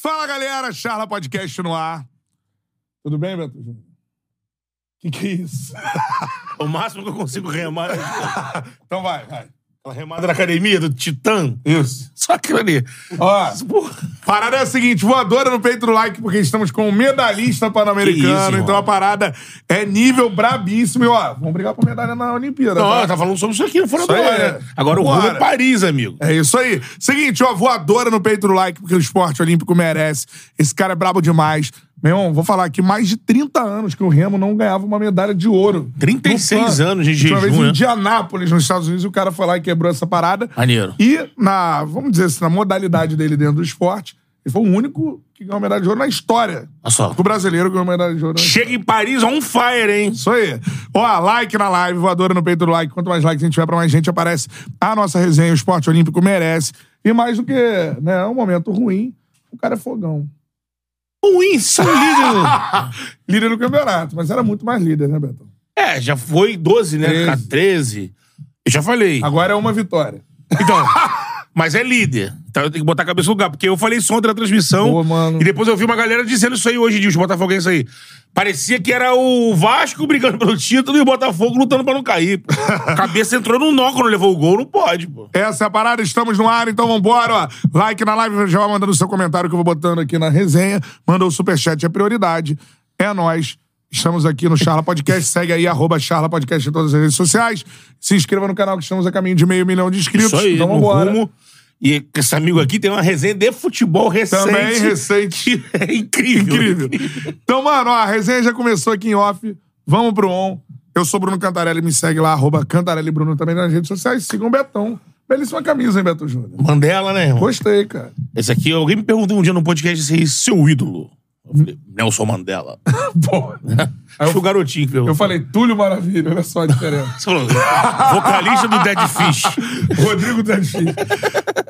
Fala, galera. Charla Podcast no ar. Tudo bem, Beto Júnior? Que que é isso? O máximo que eu consigo remar é então vai, vai. Aquela remada da academia, do Titã. Isso. Só aquilo ali. Ó, parada é a seguinte, voadora no peito do like, porque estamos com um medalhista pan-americano, então a parada é nível brabíssimo. E, ó, vamos brigar por medalha na Olimpíada, Não, tá? tá falando sobre isso aqui, fora Isso do ar, é. né? Agora o rumo Bora. é Paris, amigo. É isso aí. Seguinte, ó, voadora no peito do like, porque o esporte olímpico merece. Esse cara é brabo demais. Meu irmão, vou falar aqui, mais de 30 anos que o Remo não ganhava uma medalha de ouro. 36 No PAN. anos de vez jejum, em né? Indianápolis, nos Estados Unidos, o cara foi lá e quebrou essa parada. Maneiro. E na, vamos dizer assim, na modalidade dele dentro do esporte, ele foi o único que ganhou uma medalha de ouro na história. Olha só. O brasileiro ganhou uma medalha de ouro. na Chega em Paris on fire, hein? isso aí. Ó, like na live, voadora no peito do like. Quanto mais likes a gente tiver, pra mais gente aparece a nossa resenha. O esporte olímpico merece. E mais do que né, um momento ruim, o cara é fogão. Ruim, são líder. líder do campeonato, mas era muito mais líder, né, Betão? É, já foi 12, né? 13. Ficar 13. Eu já falei. Agora é uma vitória. Então, mas é líder. Então eu tenho que botar a cabeça no lugar. Porque eu falei isso ontem na transmissão. Boa, mano. E depois eu vi uma galera dizendo isso aí hoje em dia, os botafoguenses aí. Parecia que era o Vasco brigando pelo título e o Botafogo lutando pra não cair. cabeça entrou no nó quando levou o gol, não pode, pô. Essa é a parada, estamos no ar, então vambora, ó. Like na live, já vai mandando seu comentário que eu vou botando aqui na resenha. Manda o superchat, é prioridade. É nós. Estamos aqui no Charla Podcast. Segue aí, arroba Charla Podcast em todas as redes sociais. Se inscreva no canal que estamos a caminho de meio milhão de inscritos. Isso aí, então vambora. rumo. E esse amigo aqui tem uma resenha de futebol recente. Também recente. É incrível. Incrível. Então, mano, ó, a resenha já começou aqui em off. Vamos pro on. Eu sou Bruno Cantarelli, me segue lá, arroba Cantarelli Bruno também nas redes sociais. Sigam o Betão. Belíssima camisa, hein, Beto Júnior? Mandela, né, irmão? Gostei, cara. Esse aqui, alguém me perguntou um dia no podcast se é seu ídolo. Eu falei, Nelson Mandela. Pô. Aí foi o garotinho que perguntou. Eu falei, Túlio Maravilha, olha só a diferença. Você falou, vocalista do Dead Fish. Rodrigo Danchi.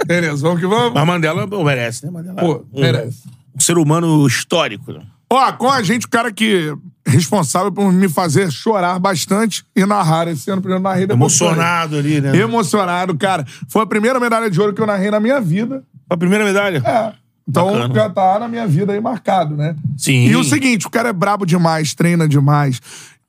Beleza, vamos que vamos? Mas Mandela pô, merece, né? Mandela Pô, um, merece. um ser humano histórico. né? Ó, com a gente, o cara que é responsável por me fazer chorar bastante e narrar esse ano. Primeiro narrei depois Emocionado ali, né? Emocionado, cara. Foi a primeira medalha de ouro que eu narrei na minha vida. A primeira medalha? É. Então Bacana. já tá na minha vida aí marcado, né? Sim. E o seguinte, o cara é brabo demais, treina demais.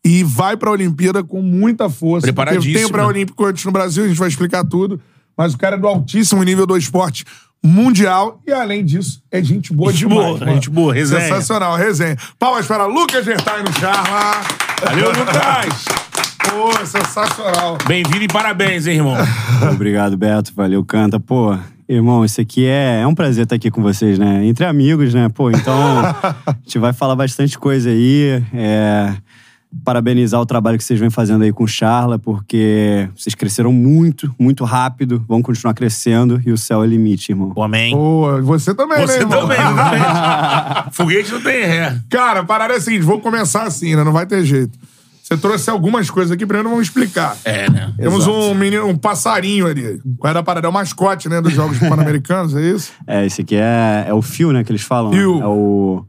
E vai pra Olimpíada com muita força. Preparadíssimo, Tem o pré-olímpico antes no Brasil, a gente vai explicar tudo. Mas o cara é do altíssimo nível do esporte mundial. E além disso, é gente boa Gente demais. boa, mano. gente boa, resenha. Sensacional, resenha. Palmas para Lucas Vertain no Charla. Valeu, Lucas! Pô, sensacional. Bem-vindo e parabéns, hein, irmão? Obrigado, Beto. Valeu, canta. Pô, irmão, isso aqui é, é um prazer estar aqui com vocês, né? Entre amigos, né? Pô, então a gente vai falar bastante coisa aí. É, parabenizar o trabalho que vocês vêm fazendo aí com o Charla, porque vocês cresceram muito, muito rápido, vão continuar crescendo e o céu é limite, irmão. Pô, amém. Pô, você também, né, Você irmão? também, exatamente. Foguete não tem ré. Cara, a parada é a seguinte, vou começar assim, né? Não vai ter jeito. Você trouxe algumas coisas aqui, primeiro vamos explicar. É, né? Temos um menino, um passarinho ali. Qual era a parada? É o mascote, né, dos Jogos Pan-Americanos, é isso? É, esse aqui é, é o Fio, né, que eles falam. Fio. É o,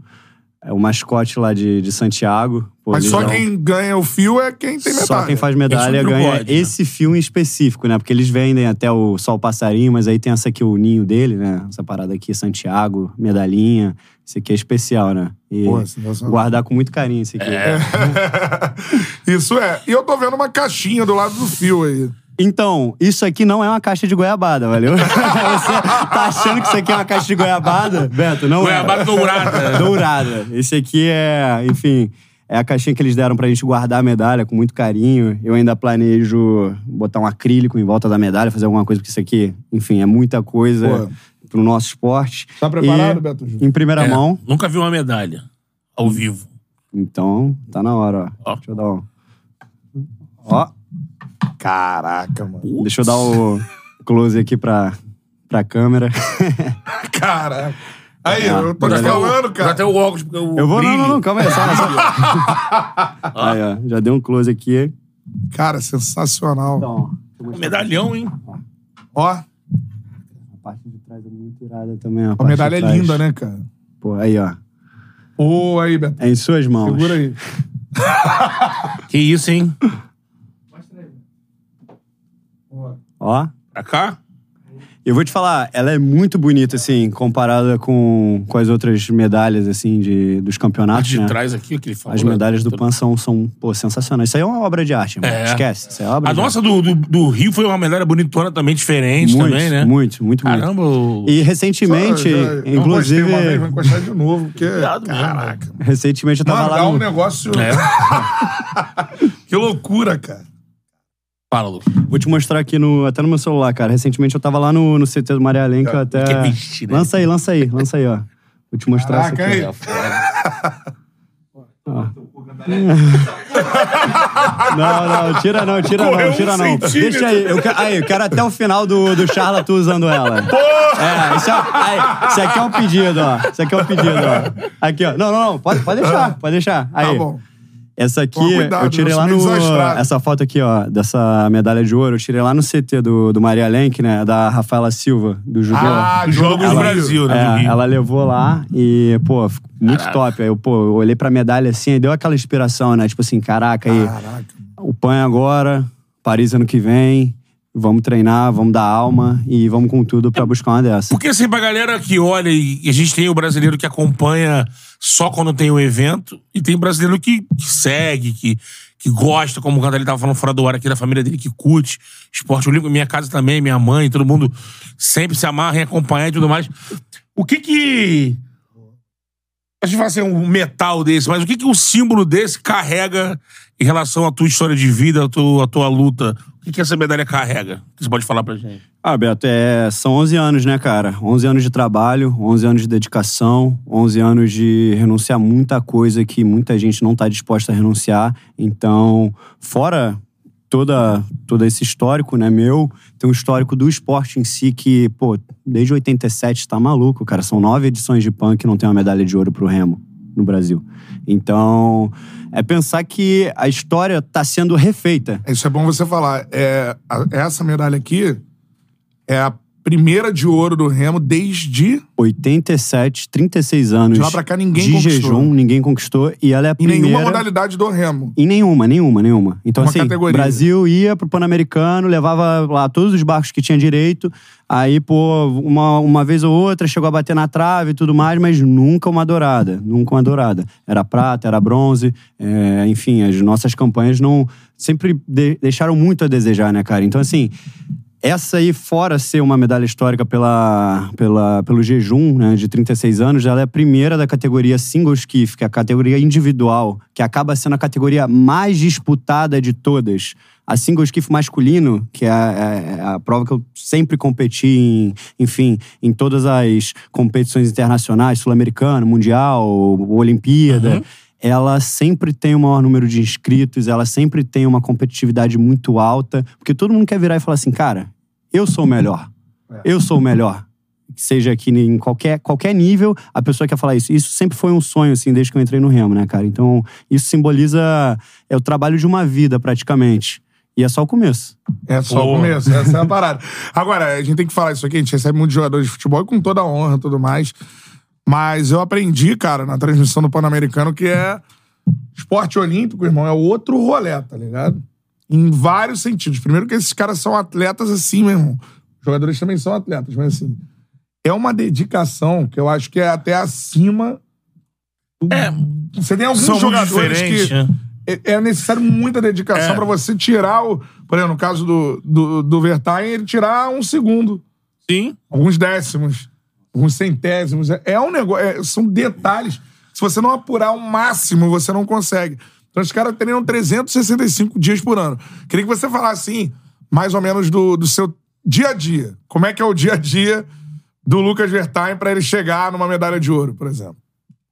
é o mascote lá de, de Santiago. Mas só quem ganha o fio é quem tem medalha. Só quem faz medalha ganha pode, né? esse filme específico, né? Porque eles vendem até o Sol Passarinho, mas aí tem essa aqui, o ninho dele, né? Essa parada aqui, Santiago, medalhinha. Esse aqui é especial, né? E Pô, sensacional. guardar com muito carinho esse aqui. Isso é. E eu tô vendo uma caixinha do lado do fio aí. Então, isso aqui não é uma caixa de goiabada, valeu? Você tá achando que isso aqui é uma caixa de goiabada? Beto, não Goiabada é. dourada. Dourada. Esse aqui é, enfim, é a caixinha que eles deram pra gente guardar a medalha com muito carinho. Eu ainda planejo botar um acrílico em volta da medalha, fazer alguma coisa, porque isso aqui, enfim, é muita coisa Pô. pro nosso esporte. Tá preparado, E, Beto Júnior? Em primeira É, mão. Nunca vi uma medalha ao vivo. Então, tá na hora, ó. Ó. Deixa eu dar um. Ó. Caraca, mano. Deixa eu dar o close aqui pra, pra câmera. Caraca. Aí, eu tô te falando, cara. até o óculos, porque o Eu vou, não, brilho. não, não, calma aí. Só, só. aí, ó, já deu um close aqui. Cara, sensacional. Então, Medalhão, hein? Ó, a parte de trás é muito irada também. A, a medalha é linda, né, cara? Pô, aí, ó. Ô, aí, Beto. É em suas mãos. Segura aí. Que isso, hein? Ó. Pra cá? Eu vou te falar, ela é muito bonita, assim, comparada com, com as outras medalhas, assim, de, dos campeonatos, de né? trás aqui, aquele falou. As medalhas do PAN são, são pô, sensacionais. Isso aí é uma obra de arte, irmão. É. Esquece. Isso aí é obra A de nossa do, do, do Rio foi uma medalha bonitona também, diferente muito, também, né? Muito, muito, muito. Caramba, o... E recentemente, Só, já- inclusive. encostei uma vez, vou encostar de novo, porque... Cuidado Caraca. Recentemente eu tava Mano, lá no... um negócio... É. que loucura, cara. Fala, Lu. Vou te mostrar aqui no, até no meu celular, cara. Recentemente eu tava lá no, no CT do Maria Lenk, eu até. que é bicho, né? Lança aí, lança aí, lança aí, ó. Vou te mostrar Caraca, isso aí. aqui. Não, não, tira não, tira Correu não, um tira não. centímetro. Deixa aí. Eu, aí, eu quero até o final do, do Charla tu usando ela. É, isso, é, aí, isso aqui é um pedido, ó. Isso aqui é um pedido, ó. Aqui, ó. Não, não, não. Pode, pode deixar, pode deixar. Aí. Tá bom. Essa aqui, cuidado, eu tirei lá no. Essa foto aqui, ó, dessa medalha de ouro, eu tirei lá no CT do, do Maria Lenk, né? Da Rafaela Silva, do judô. Ah, Jogos do Ela- Brasil, né? É, ela levou lá e, pô, muito Caraca. top. Aí eu, pô, eu olhei pra medalha assim e deu aquela inspiração, né? Tipo assim, caraca, aí, Caraca. o PAN é agora, Paris ano que vem, vamos treinar, vamos dar alma e vamos com tudo pra buscar uma dessa. Porque assim, pra galera que olha, e a gente tem o brasileiro que acompanha só quando tem o evento, e tem brasileiro que, que segue, que, que gosta, como o Cantarelli tava falando fora do ar aqui, da família dele, que curte esporte olímpico. Minha casa também, minha mãe, todo mundo sempre se amarra em acompanhar e tudo mais. O que que. A gente fala assim, um metal desse, mas o que que o símbolo desse carrega em relação à tua história de vida, à tua, à tua luta? O que que essa medalha carrega? O que você pode falar pra gente? Ah, Beto, é, são 11 anos, né, cara? 11 anos de trabalho, 11 anos de dedicação, 11 anos de renunciar muita coisa que muita gente não tá disposta a renunciar. Então, fora toda, todo esse histórico, né, meu, tem um histórico do esporte em si que, pô, desde 87 tá maluco, cara. São nove edições de PAN que não tem uma medalha de ouro pro Remo no Brasil. Então, é pensar que a história tá sendo refeita. Isso é bom você falar. É, essa medalha aqui é a primeira de ouro do Remo desde 87, 36 anos. De lá pra cá, ninguém de conquistou. jejum, ninguém conquistou. E ela é a em primeira... nenhuma modalidade do Remo. Em nenhuma, nenhuma, nenhuma. Então, Uma assim, categoria. Brasil ia pro Pan-Americano, levava lá todos os barcos que tinha direito. Aí, pô, uma, uma vez ou outra chegou a bater na trave e tudo mais, mas nunca uma dourada. Nunca uma dourada. Era prata, era bronze. é, enfim, as nossas campanhas não. Sempre de- deixaram muito a desejar, né, cara? Então, assim. Essa aí, fora ser uma medalha histórica pela, pela, pelo jejum né, de 36 anos, ela é a primeira da categoria single skiff, que é a categoria individual, que acaba sendo a categoria mais disputada de todas. A single skiff masculino, que é a, é a prova que eu sempre competi, em, enfim, em todas as competições internacionais, sul-americano, mundial, Olimpíada ela sempre tem o maior número de inscritos, ela sempre tem uma competitividade muito alta, porque todo mundo quer virar e falar assim, cara, eu sou o melhor. Eu sou o melhor. Seja aqui em qualquer, qualquer nível, a pessoa quer falar isso. Isso sempre foi um sonho, assim, desde que eu entrei no Remo, né, cara? Então, isso simboliza é o trabalho de uma vida, praticamente. E é só o começo. É só o começo, essa é a parada. Agora, a gente tem que falar isso aqui, a gente recebe muitos jogadores de futebol e com toda a honra e tudo mais. Mas eu aprendi, cara, na transmissão do Pan-Americano, que é esporte olímpico, irmão, é outro rolê, tá ligado? Em vários sentidos. Primeiro que esses caras são atletas assim, meu irmão. Os jogadores também são atletas, mas assim, é uma dedicação que eu acho que é até acima. do- É, Você tem alguns jogadores que né? é, é necessário muita dedicação É. pra você tirar o. Por exemplo, no caso do, do, do Vertain, ele tirar um segundo, Sim. alguns décimos, alguns centésimos. É, é um negócio. é- são detalhes. Se você não apurar o máximo, você não consegue. Então, os caras treinam 365 dias por ano. Queria que você falasse, assim, mais ou menos do, do seu dia a dia. Como é que é o dia a dia do Lucas Vertain pra ele chegar numa medalha de ouro, por exemplo?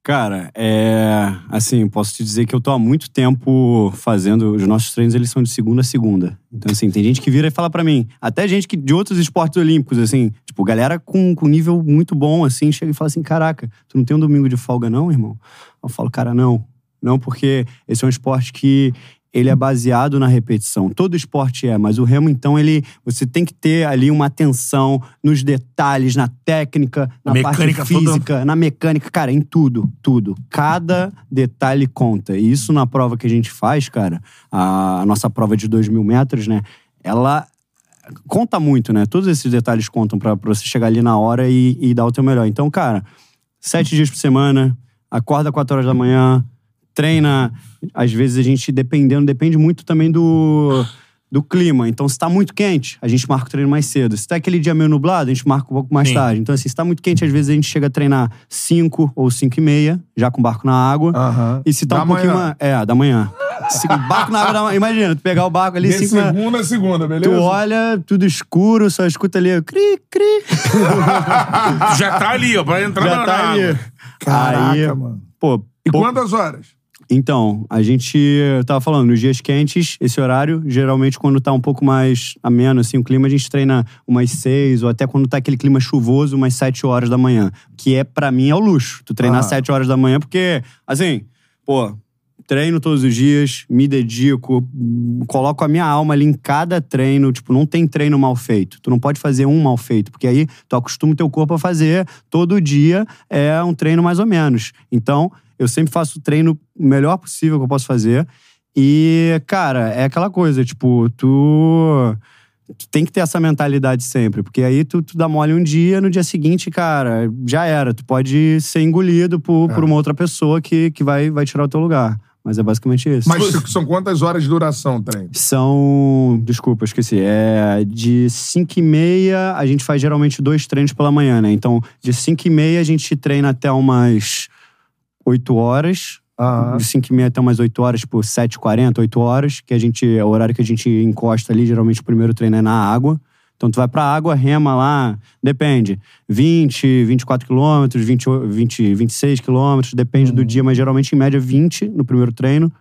Cara, é. Assim, posso te dizer que eu tô há muito tempo fazendo. Os nossos treinos, eles são de segunda a segunda. Então, assim, tem gente que vira e fala pra mim. Até gente que, de outros esportes olímpicos, assim. Tipo, galera com, com nível muito bom, assim, chega e fala assim: caraca, tu não tem um domingo de folga, não, irmão? Eu falo, cara, não. Não, porque esse é um esporte que ele é baseado na repetição. Todo esporte é, mas o remo, então, ele você tem que ter ali uma atenção nos detalhes, na técnica, na Mecânica parte física, na mecânica, cara, em tudo, tudo. Cada detalhe conta. E isso na prova que a gente faz, cara, a, nossa prova de 2 mil metros, né? Ela conta muito, né? Todos esses detalhes contam pra pra você chegar ali na hora e, e dar o teu melhor. Então, cara, sete dias por semana, acorda 4 horas da manhã, treina. Às vezes a gente, dependendo, depende muito também do, do clima. Então, se tá muito quente, a gente marca o treino mais cedo. Se tá aquele dia meio nublado, a gente marca um pouco mais Sim. tarde. Então, assim, se tá muito quente, às vezes a gente chega a treinar 5 ou 5 e meia, já com o barco na água. Aham. E se tá Da um pouquinho manhã. mais. É, da manhã. Se, barco na água da manhã. Imagina, tu pegar o barco ali, De 5 e meia. segunda a segunda, beleza? Tu olha, tudo escuro, só escuta ali, cri, cri. Tu já tá ali, ó, pra entrar Já na tá na ali. água. Caraca, Aí, mano. Pô, E pô- quantas horas? Então, a gente eu tava falando, nos dias quentes, esse horário, geralmente quando tá um pouco mais ameno, assim, o clima, a gente treina umas seis, ou até quando tá aquele clima chuvoso, umas sete horas da manhã. Que é, pra mim, é o luxo. Tu treinar Ah. sete horas da manhã, porque, assim, pô, treino todos os dias, me dedico, coloco a minha alma ali em cada treino. Tipo, não tem treino mal feito. Tu não pode fazer um mal feito, porque aí tu acostuma o teu corpo a fazer todo dia é um treino mais ou menos. Então, eu sempre faço o treino o melhor possível que eu posso fazer. E, cara, é aquela coisa, tipo, tu. Tu tem que ter essa mentalidade sempre, porque aí tu, tu dá mole um dia, no dia seguinte, cara, já era. Tu pode ser engolido por, por uma outra pessoa que, que vai, vai tirar o teu lugar. Mas é basicamente isso. Mas são quantas horas de duração o treino? São. Desculpa, esqueci. É de 5 e meia, a gente faz geralmente dois treinos pela manhã, né? Então, de 5 e meia a gente treina até umas 8 horas. Aham. De 5 e meia até umas 8 horas, tipo 7 h 40 8 horas, que a gente, é o horário que a gente encosta ali, geralmente o primeiro treino é na água. Então tu vai pra água, rema lá, depende, 20, 24 quilômetros, 20, 20, 26 quilômetros, depende do dia, mas geralmente em média 20 no primeiro treino.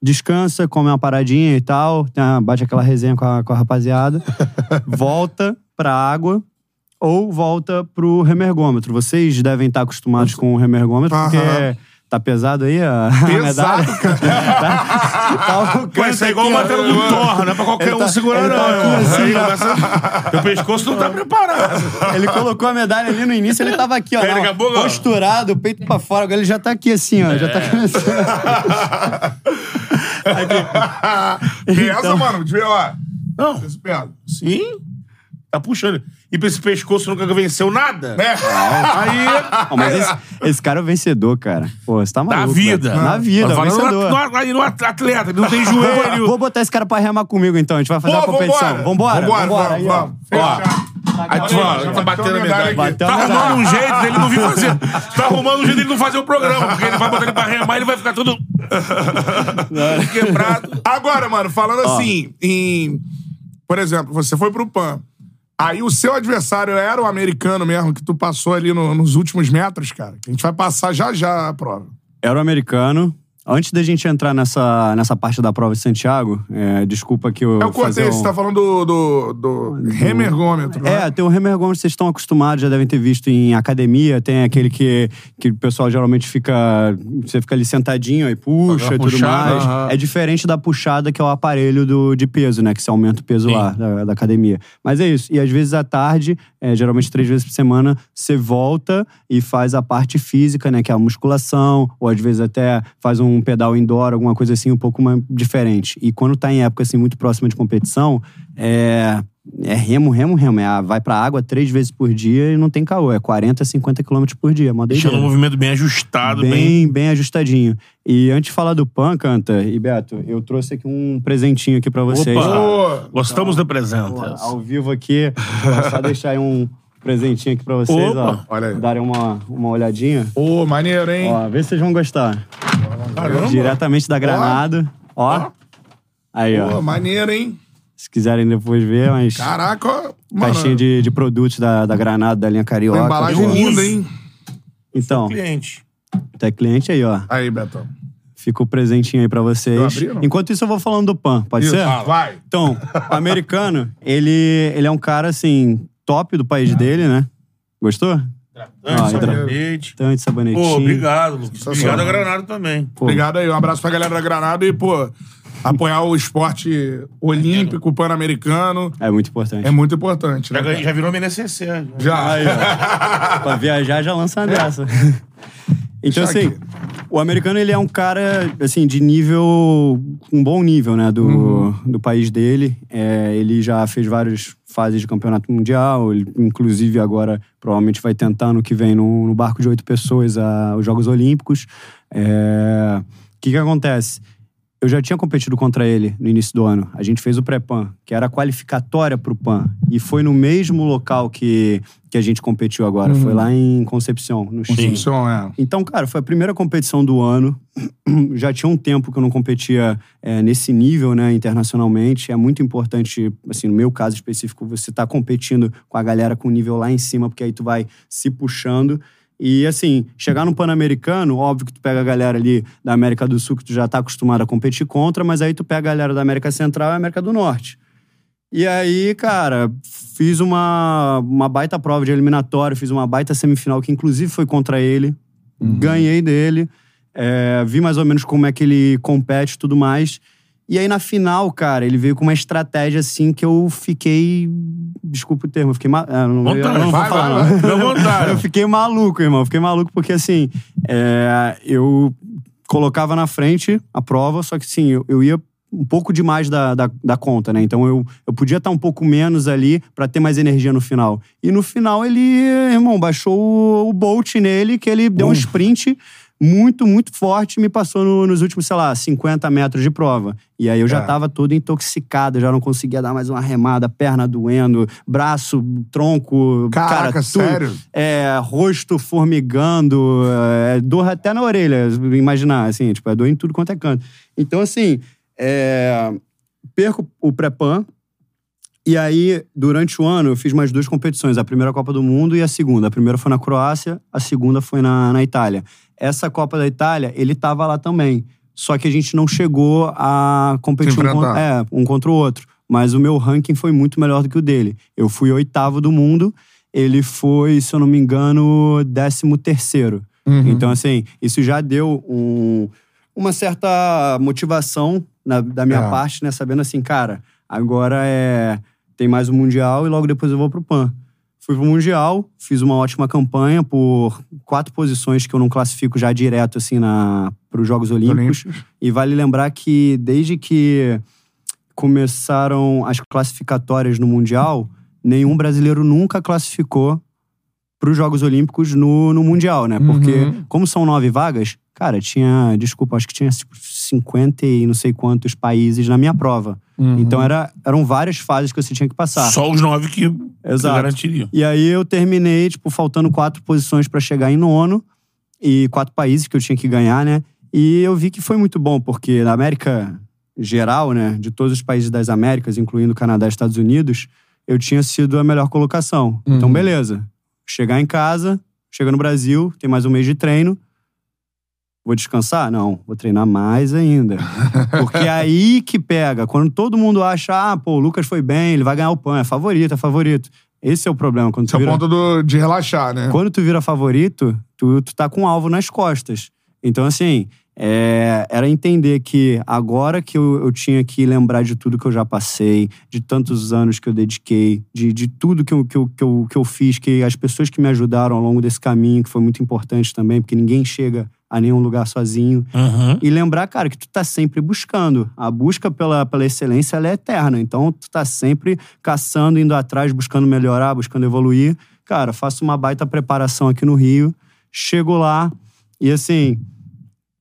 Descansa, come uma paradinha e tal, bate aquela resenha com a, com a rapaziada, volta pra água ou volta pro remergômetro. Vocês devem estar acostumados com o remergômetro, porque Aham. tá pesado aí a, a medalha. Pesado, cara. tá, tá Pô, isso é igual aqui, batendo no torno, não é pra qualquer Ele um tá- segurar, ele não. tá aqui assim, ó. Teu pescoço não tá preparado. Ele colocou a medalha ali no início, ele tava aqui, ó. Não, daqui a pouco, ó. posturado, o peito pra fora. Agora ele já tá aqui assim, ó. Já tá começando. Pesa, Então. mano. Devia, ó. Não, sim. Tá puxando. E pra esse pescoço nunca venceu nada? Né? Aí. Ó, mas esse, esse cara é o vencedor, cara. Pô, você tá Na maluco. vida. velho. Na vida, é o falando vencedor. no, no, no atleta, ele não tem joelho. vou botar esse cara pra remar comigo, então. A gente vai fazer Pô, a competição. vambora. Vambora? Vambora, Aí, ó. Ó. Fechado. Aí fala, já tá batendo a medalha aqui. Tá medalha. arrumando um jeito dele não vir fazer. Tá arrumando um jeito dele não fazer o programa, porque ele vai botar ele pra remar e ele vai ficar tudo. quebrado. Agora, mano, falando assim, em. Por exemplo, você foi pro PAN. Aí o seu adversário era o americano mesmo, que tu passou ali no- nos últimos metros, cara. Que a gente vai passar já já a prova. Era o americano. Antes da gente entrar nessa, nessa parte da prova de Santiago, é, desculpa que eu. Eu cortei, fazer um- você tá falando do, do, do remergômetro, É, né? tem o remergômetro, vocês estão acostumados, já devem ter visto em academia. Tem aquele que, que o pessoal geralmente fica. Você fica ali sentadinho aí puxa e tudo mais. aham. É diferente da puxada, que é o aparelho do, de peso, né? Que você aumenta o peso Sim. lá da, da academia. Mas é isso. E às vezes à tarde, é, geralmente três vezes por semana, você volta e faz a parte física, né? Que é a musculação, ou às vezes até faz um pedal indoor, alguma coisa assim, um pouco mais diferente. E quando tá em época assim, muito próxima de competição, é. É remo, remo, remo. É, a- vai pra água três vezes por dia e não tem caô. É 40, 50 quilômetros por dia. Deixando um movimento bem ajustado, bem. Bem, bem ajustadinho. E antes de falar do Pan, Canta e Beto, eu trouxe aqui um presentinho aqui pra vocês. Opa! Ô, Gostamos de Pô, presentas. ao vivo aqui, vou só deixar aí um presentinho aqui pra vocês, Opa! ó. Olha aí. Darem uma, uma olhadinha. Ô, maneiro, hein? Ó, vê se vocês vão gostar. Caramba. Diretamente da Granada. Ó. Aí, Pô, ó. maneiro, hein? Se quiserem depois ver, mas. Caraca, ó, mano. Caixinha de, de produtos da, da Granada, da linha uma Carioca. embalagem Eu linda, hein? Então, Cliente. Tu é cliente aí, ó. Aí, Betão. Fica o presentinho aí pra vocês. Abri? Enquanto isso, eu vou falando do Pan, pode Isso, ser? vai. Então, o americano, ele, ele é um cara, assim, top do país dele, né? Gostou? Ah, sabonete. Hidratante, sabonetinho. Pô, obrigado, Lucas. Obrigado a Granado também. Pô. Obrigado aí. Um abraço pra galera da Granada e, pô, apoiar o esporte olímpico, pan-americano. É muito importante. É muito importante, né? Já, cara? já virou MNCC. Já. pra viajar, já lança uma dessa. Então, assim, aqui. o americano, ele é um cara, assim, de nível... Um bom nível, né, do, Uhum. do país dele. É, ele já fez várias fases de campeonato mundial. Ele, inclusive, agora, provavelmente vai tentar, no que vem, no, no barco de oito pessoas, a, os Jogos Olímpicos. É, O que que acontece? Eu já tinha competido contra ele no início do ano. A gente fez o pré-PAN, que era a qualificatória pro PAN. E foi no mesmo local que, que a gente competiu agora. Foi lá em Concepción, no Chile. Concepção, é. Então, cara, foi a primeira competição do ano. Já tinha um tempo que eu não competia é, nesse nível, né, internacionalmente. É muito importante, assim, no meu caso específico, você tá competindo com a galera com nível lá em cima, porque aí tu vai se puxando. E, assim, chegar no Pan-Americano, óbvio que tu pega a galera ali da América do Sul, que tu já tá acostumado a competir contra, mas aí tu pega a galera da América Central e América do Norte. E aí, cara, fiz uma, uma baita prova de eliminatório, fiz uma baita semifinal, que inclusive foi contra ele. Ganhei dele. é, vi mais ou menos como é que ele compete e tudo mais. E aí, na final, cara, ele veio com uma estratégia assim que eu fiquei. Desculpa o termo, eu fiquei. Ma... ah, não, eu Vontade, não vou vai, falar, vai, não. vontade. Eu fiquei maluco, irmão. Fiquei maluco porque, assim, é, eu colocava na frente a prova, só que, sim, eu, eu ia um pouco demais da, da, da conta, né? Então eu, eu podia estar um pouco menos ali pra ter mais energia no final. E no final ele, irmão, baixou o, o Bolt nele, que ele deu um sprint muito, muito forte me passou no- nos últimos, sei lá, 50 metros de prova. E aí eu já É. tava todo intoxicado, já não conseguia dar mais uma remada, perna doendo, braço, tronco, Caraca, cara, tudo. sério? É, rosto formigando, é, dor até na orelha, imaginar, assim, tipo, é dor em tudo quanto é canto. Então, assim, é, perco o pré-pan, e aí, durante o ano, eu fiz mais duas competições. A primeira Copa do Mundo e a segunda. A primeira foi na Croácia, a segunda foi na, na Itália. Essa Copa da Itália, ele tava lá também. Só que a gente não chegou a competir um, enfrentar. con- é, um contra o outro. Mas o meu ranking foi muito melhor do que o dele. Eu fui oitavo do mundo, ele foi, se eu não me engano, décimo terceiro. Uhum. Então, assim, isso já deu um- uma certa motivação na- da minha É. parte, né? Sabendo assim, cara, agora é tem mais um Mundial e logo depois eu vou pro PAN. Fui pro Mundial, fiz uma ótima campanha por quatro posições que eu não classifico já direto, assim, na, pros Jogos Olímpicos. Olímpicos. E vale lembrar que desde que começaram as classificatórias no Mundial, nenhum brasileiro nunca classificou para os Jogos Olímpicos no, no Mundial, né? Porque, Uhum. como são nove vagas, cara, tinha, desculpa, acho que tinha tipo, 50 e não sei quantos países na minha prova. Uhum. Então era, eram várias fases que você tinha que passar. Só os nove que, que Exato. garantiriam. E aí eu terminei, tipo, faltando quatro posições pra chegar em nono e quatro países que eu tinha que ganhar, né? E eu vi que foi muito bom, porque na América geral, né, de todos os países das Américas, incluindo Canadá e Estados Unidos, eu tinha sido a melhor colocação. Então, Uhum. beleza. Chegar em casa, chega no Brasil, tem mais um mês de treino. Vou descansar? Não, vou treinar mais ainda. Porque é aí que pega. Quando todo mundo acha, ah, pô, o Lucas foi bem, ele vai ganhar o PAN, é favorito, é favorito. Esse é o problema. Quando Esse é tu o vira, ponto do- de relaxar, né? quando tu vira favorito, tu, tu tá com um alvo nas costas. Então, assim, é, era entender que agora que eu, eu tinha que lembrar de tudo que eu já passei, de tantos anos que eu dediquei, de, de tudo que eu, que, eu, que, eu, que eu fiz, que as pessoas que me ajudaram ao longo desse caminho, que foi muito importante também, porque ninguém chega a nenhum lugar sozinho. Uhum. E lembrar, cara, que tu tá sempre buscando. A busca pela, pela excelência, ela é eterna. Então, tu tá sempre caçando, indo atrás, buscando melhorar, buscando evoluir. Cara, faço uma baita preparação aqui no Rio. Chego lá e, assim,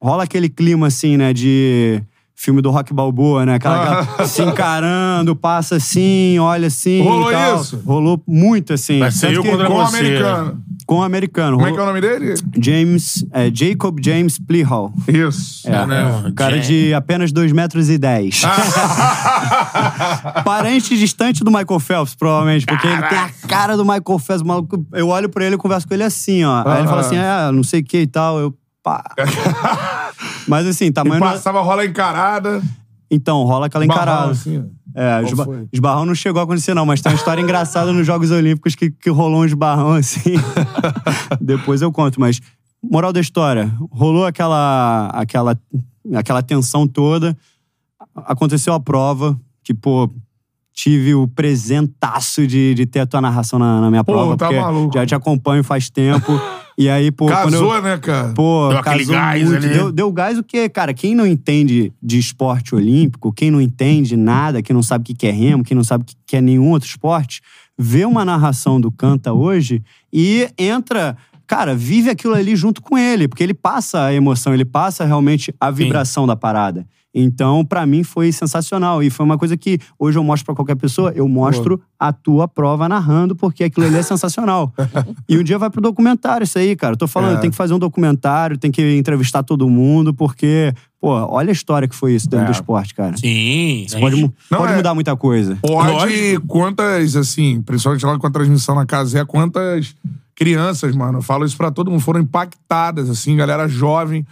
rola aquele clima, assim, né, de filme do Rock Balboa, né? Aquela, aquela- se encarando, passa assim, olha assim Rolou isso? Rolou muito, assim. Vai ser eu contra você. americano. Com o americano. Como é que é o nome dele? James, é, Jacob James Plihal. Isso. É, né? cara James. de apenas 2 metros e 10. Parente distante do Michael Phelps, provavelmente, porque ele tem a cara do Michael Phelps. maluco- eu olho pra ele e converso com ele assim, ó. Aí ele fala assim, ah, não sei o que e tal. Eu, pá. Mas assim, E tamanho. é- passava rola encarada. Então, rola aquela encarada. assim, né? É, esba- foi? esbarrão não chegou a acontecer, não, mas tem uma história engraçada nos Jogos Olímpicos que, que rolou um esbarrão assim. Depois eu conto, mas moral da história: rolou aquela, aquela, aquela tensão toda, aconteceu a prova, que, pô, tive o presentaço de, de ter a tua narração na, na minha Pô, prova, tá porque maluco. já te acompanho faz tempo. e aí, pô, quando eu, Casou, né, cara? Pô, Deu aquele casou gás muito. ali. Deu, deu gás o quê? Cara, quem não entende de esporte olímpico, quem não entende nada, quem não sabe o que é remo, quem não sabe o que que é nenhum outro esporte, vê uma narração do Canta hoje e entra... Cara, vive aquilo ali junto com ele, porque ele passa a emoção, ele passa realmente a vibração da parada. Então, pra mim, foi sensacional. E foi uma coisa que hoje eu mostro pra qualquer pessoa, eu mostro a tua prova narrando, porque aquilo ali é sensacional. e um dia vai pro documentário isso aí, cara. Eu tô falando, É. tem que fazer um documentário, tem que entrevistar todo mundo, porque, pô, olha a história que foi isso dentro É. do esporte, cara. Sim. Isso pode, Não, pode é- mudar muita coisa. Pode, Lógico. quantas, assim, principalmente lá com a transmissão na casa, é quantas crianças, mano, eu falo isso pra todo mundo, foram impactadas, assim, galera jovem,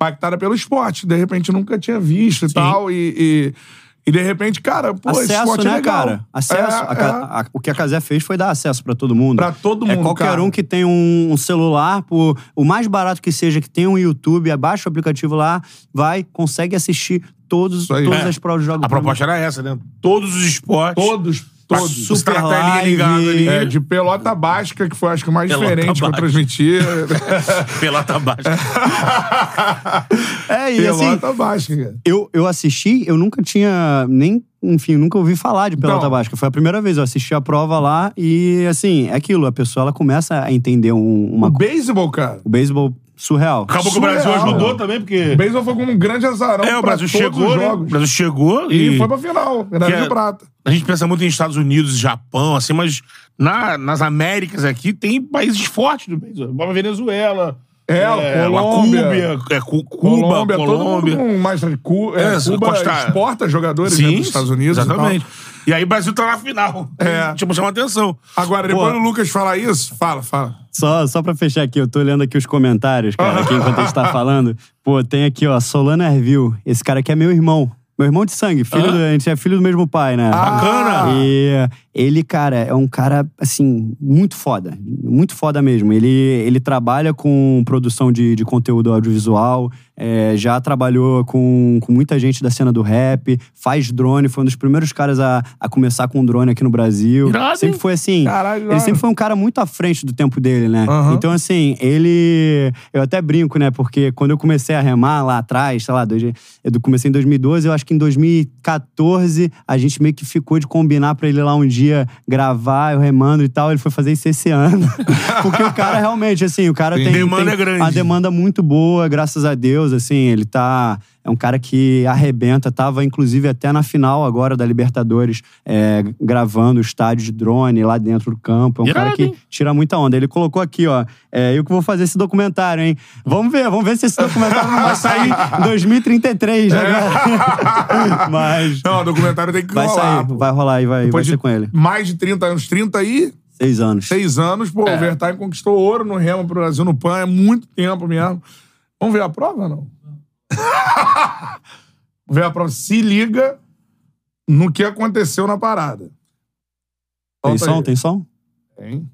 impactada pelo esporte, de repente nunca tinha visto e tal, e, e, e de repente, cara, pô, acesso, esporte né, é legal. cara? Acesso. É, A ca- a- o que a Casé fez foi dar acesso pra todo mundo. Pra todo É mundo, qualquer cara. um que tem um, um celular, por, o mais barato que seja, que tem um YouTube, abaixa o aplicativo lá, vai, consegue assistir todos, todas É. as provas de jogos. A proposta era essa, né? Todos os esportes. Todos, todos. super Super tá a telinha live, ligada ali. É, de pelota básica, que foi acho que o mais Pelota diferente que eu básica. transmiti. Pelota baixa. É, e assim, pelota básica, cara. eu, eu assisti, eu nunca tinha nem, enfim, nunca ouvi falar de pelota Então. básica. Foi a primeira vez, eu assisti a prova lá e, assim, é aquilo, a pessoa ela começa a entender um- uma O beisebol, cara. o beisebol surreal. Acabou que o Brasil ajudou também, porque. O beisebol foi como um grande azarão É, o pra Brasil todos chegou, os né? jogos. O Brasil chegou E, e. foi pra final, medalha é- de prata. A gente pensa muito em Estados Unidos e Japão, assim, mas na- nas Américas aqui tem países fortes do beisebol. A Venezuela. É, a Colômbia. Cúbia, é, Cu- Cuba, Colômbia, Colômbia. todo mundo com mais... Cu, é, É, Cuba Costa- exporta jogadores né, Sim, dos Estados Unidos e tal. Exatamente. E, aí o Brasil tá na final. É. Tipo, chama atenção. Agora, depois Pô. o Lucas falar isso, fala, fala. Só, só pra fechar aqui, eu tô olhando aqui os comentários, cara, aqui enquanto a gente tá falando. Pô, tem aqui, ó, Solana Ervil. Esse cara aqui é meu irmão. Meu irmão de sangue, filho Ah. do- a gente é filho do mesmo pai, né? Bacana. E ele, cara, é um cara, assim, muito foda. Muito foda mesmo. Ele, ele trabalha com produção de, de conteúdo audiovisual, é, já trabalhou com, com muita gente da cena do rap, faz drone, foi um dos primeiros caras a, a começar com drone aqui no Brasil. Irado, sempre foi assim. Caralho, ele sempre foi um cara muito à frente do tempo dele, né? Aham. Então, assim, ele. Eu até brinco, né? Porque quando eu comecei a remar lá atrás, sei lá, eu comecei em 2012, eu acho que em 2014 a gente meio que ficou de combinar pra ele lá um dia gravar, eu remando e tal. Ele foi fazer isso esse ano. Porque o cara realmente, assim, o cara Sim. tem. Demanda tem é grande. A demanda muito boa, graças a Deus, assim, ele tá. É um cara que arrebenta, tava inclusive até na final agora da Libertadores, é, gravando o estádio de drone lá dentro do campo. É um Irado, cara que hein? tira muita onda. Ele colocou aqui, ó, é, eu que vou fazer esse documentário, hein? Vamos ver, vamos ver se esse documentário não vai sair em 2033, né? cara? Mas Não, o documentário tem que vai rolar. sair, pô. vai rolar e vai, vai ser com ele. mais de 30 anos, 36 Seis anos. anos, pô, o Vertain conquistou ouro no remo pro Brasil no PAN, é muito tempo mesmo. Vamos ver a prova, não? Vamos ver a prova. Se liga no que aconteceu na parada. Tem som? aí. Tem som? Tem.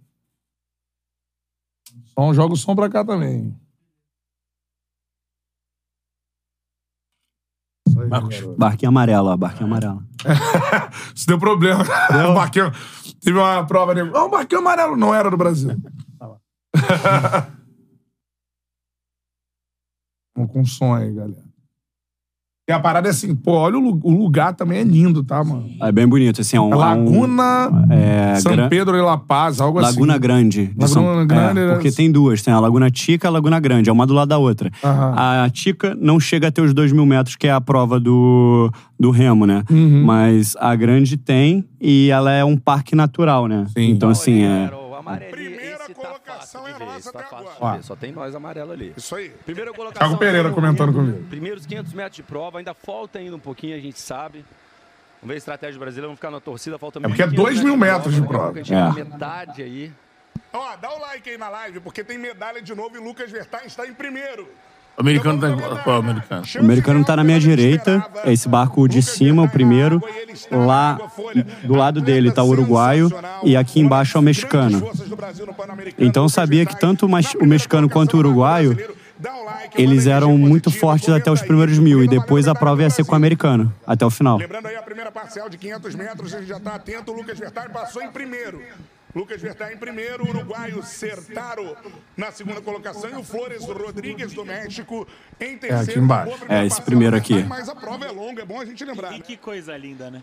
Som, joga o som pra cá também. Marcos. amarelo, ó, barquinho amarelo. Isso deu problema. O barquinho. Teve uma prova ali. Ah, o barquinho amarelo não era do Brasil. Vamos com som aí, galera. E a parada é assim, pô, olha o, o lugar também é lindo, tá, mano? É bem bonito, assim, é um... É Laguna é, São gran- Pedro e La Paz, algo Laguna assim. Grande. de Laguna São- Grande, é, né? porque tem duas, tem a Laguna Chica e a Laguna Grande, é uma do lado da outra. Aham. A Chica não chega a ter os dois mil metros, que é a prova do, do remo, né? Uhum. Mas a Grande tem e ela é um parque natural, né? Sim. Então, assim, é... Primeira colocação é a nossa até agora. Só tem nós amarelo ali. Isso aí. Primeira colocação. Thiago Pereira comentando comigo. Primeiros 500 metros de prova, ainda falta ainda um pouquinho, a gente sabe. Vamos ver a estratégia brasileira, vamos ficar na torcida, falta porque é 1.500 dois mil metros de prova. É. metade aí. Ó, dá o like aí na live, porque tem medalha de novo e Lucas Vertain está em primeiro. O americano tá qual americano? O americano tá na minha direita, é esse barco de cima, o primeiro. Lá do lado dele tá o uruguaio e aqui embaixo é o mexicano. Então eu sabia que tanto o mexicano quanto o uruguaio, eles eram muito fortes até os primeiros mil e depois a prova ia ser com o americano, até o final. Lembrando aí a primeira parcial de 500 metros, a gente já está atento. O Lucas Verstappen passou em primeiro. Lucas Verstappen em primeiro, o uruguaio Sertaro na segunda colocação e o Flores Rodrigues do México em terceiro. aqui embaixo. É, esse primeiro aqui. Mas a prova é longa, é bom a gente lembrar. E né? que coisa linda, né?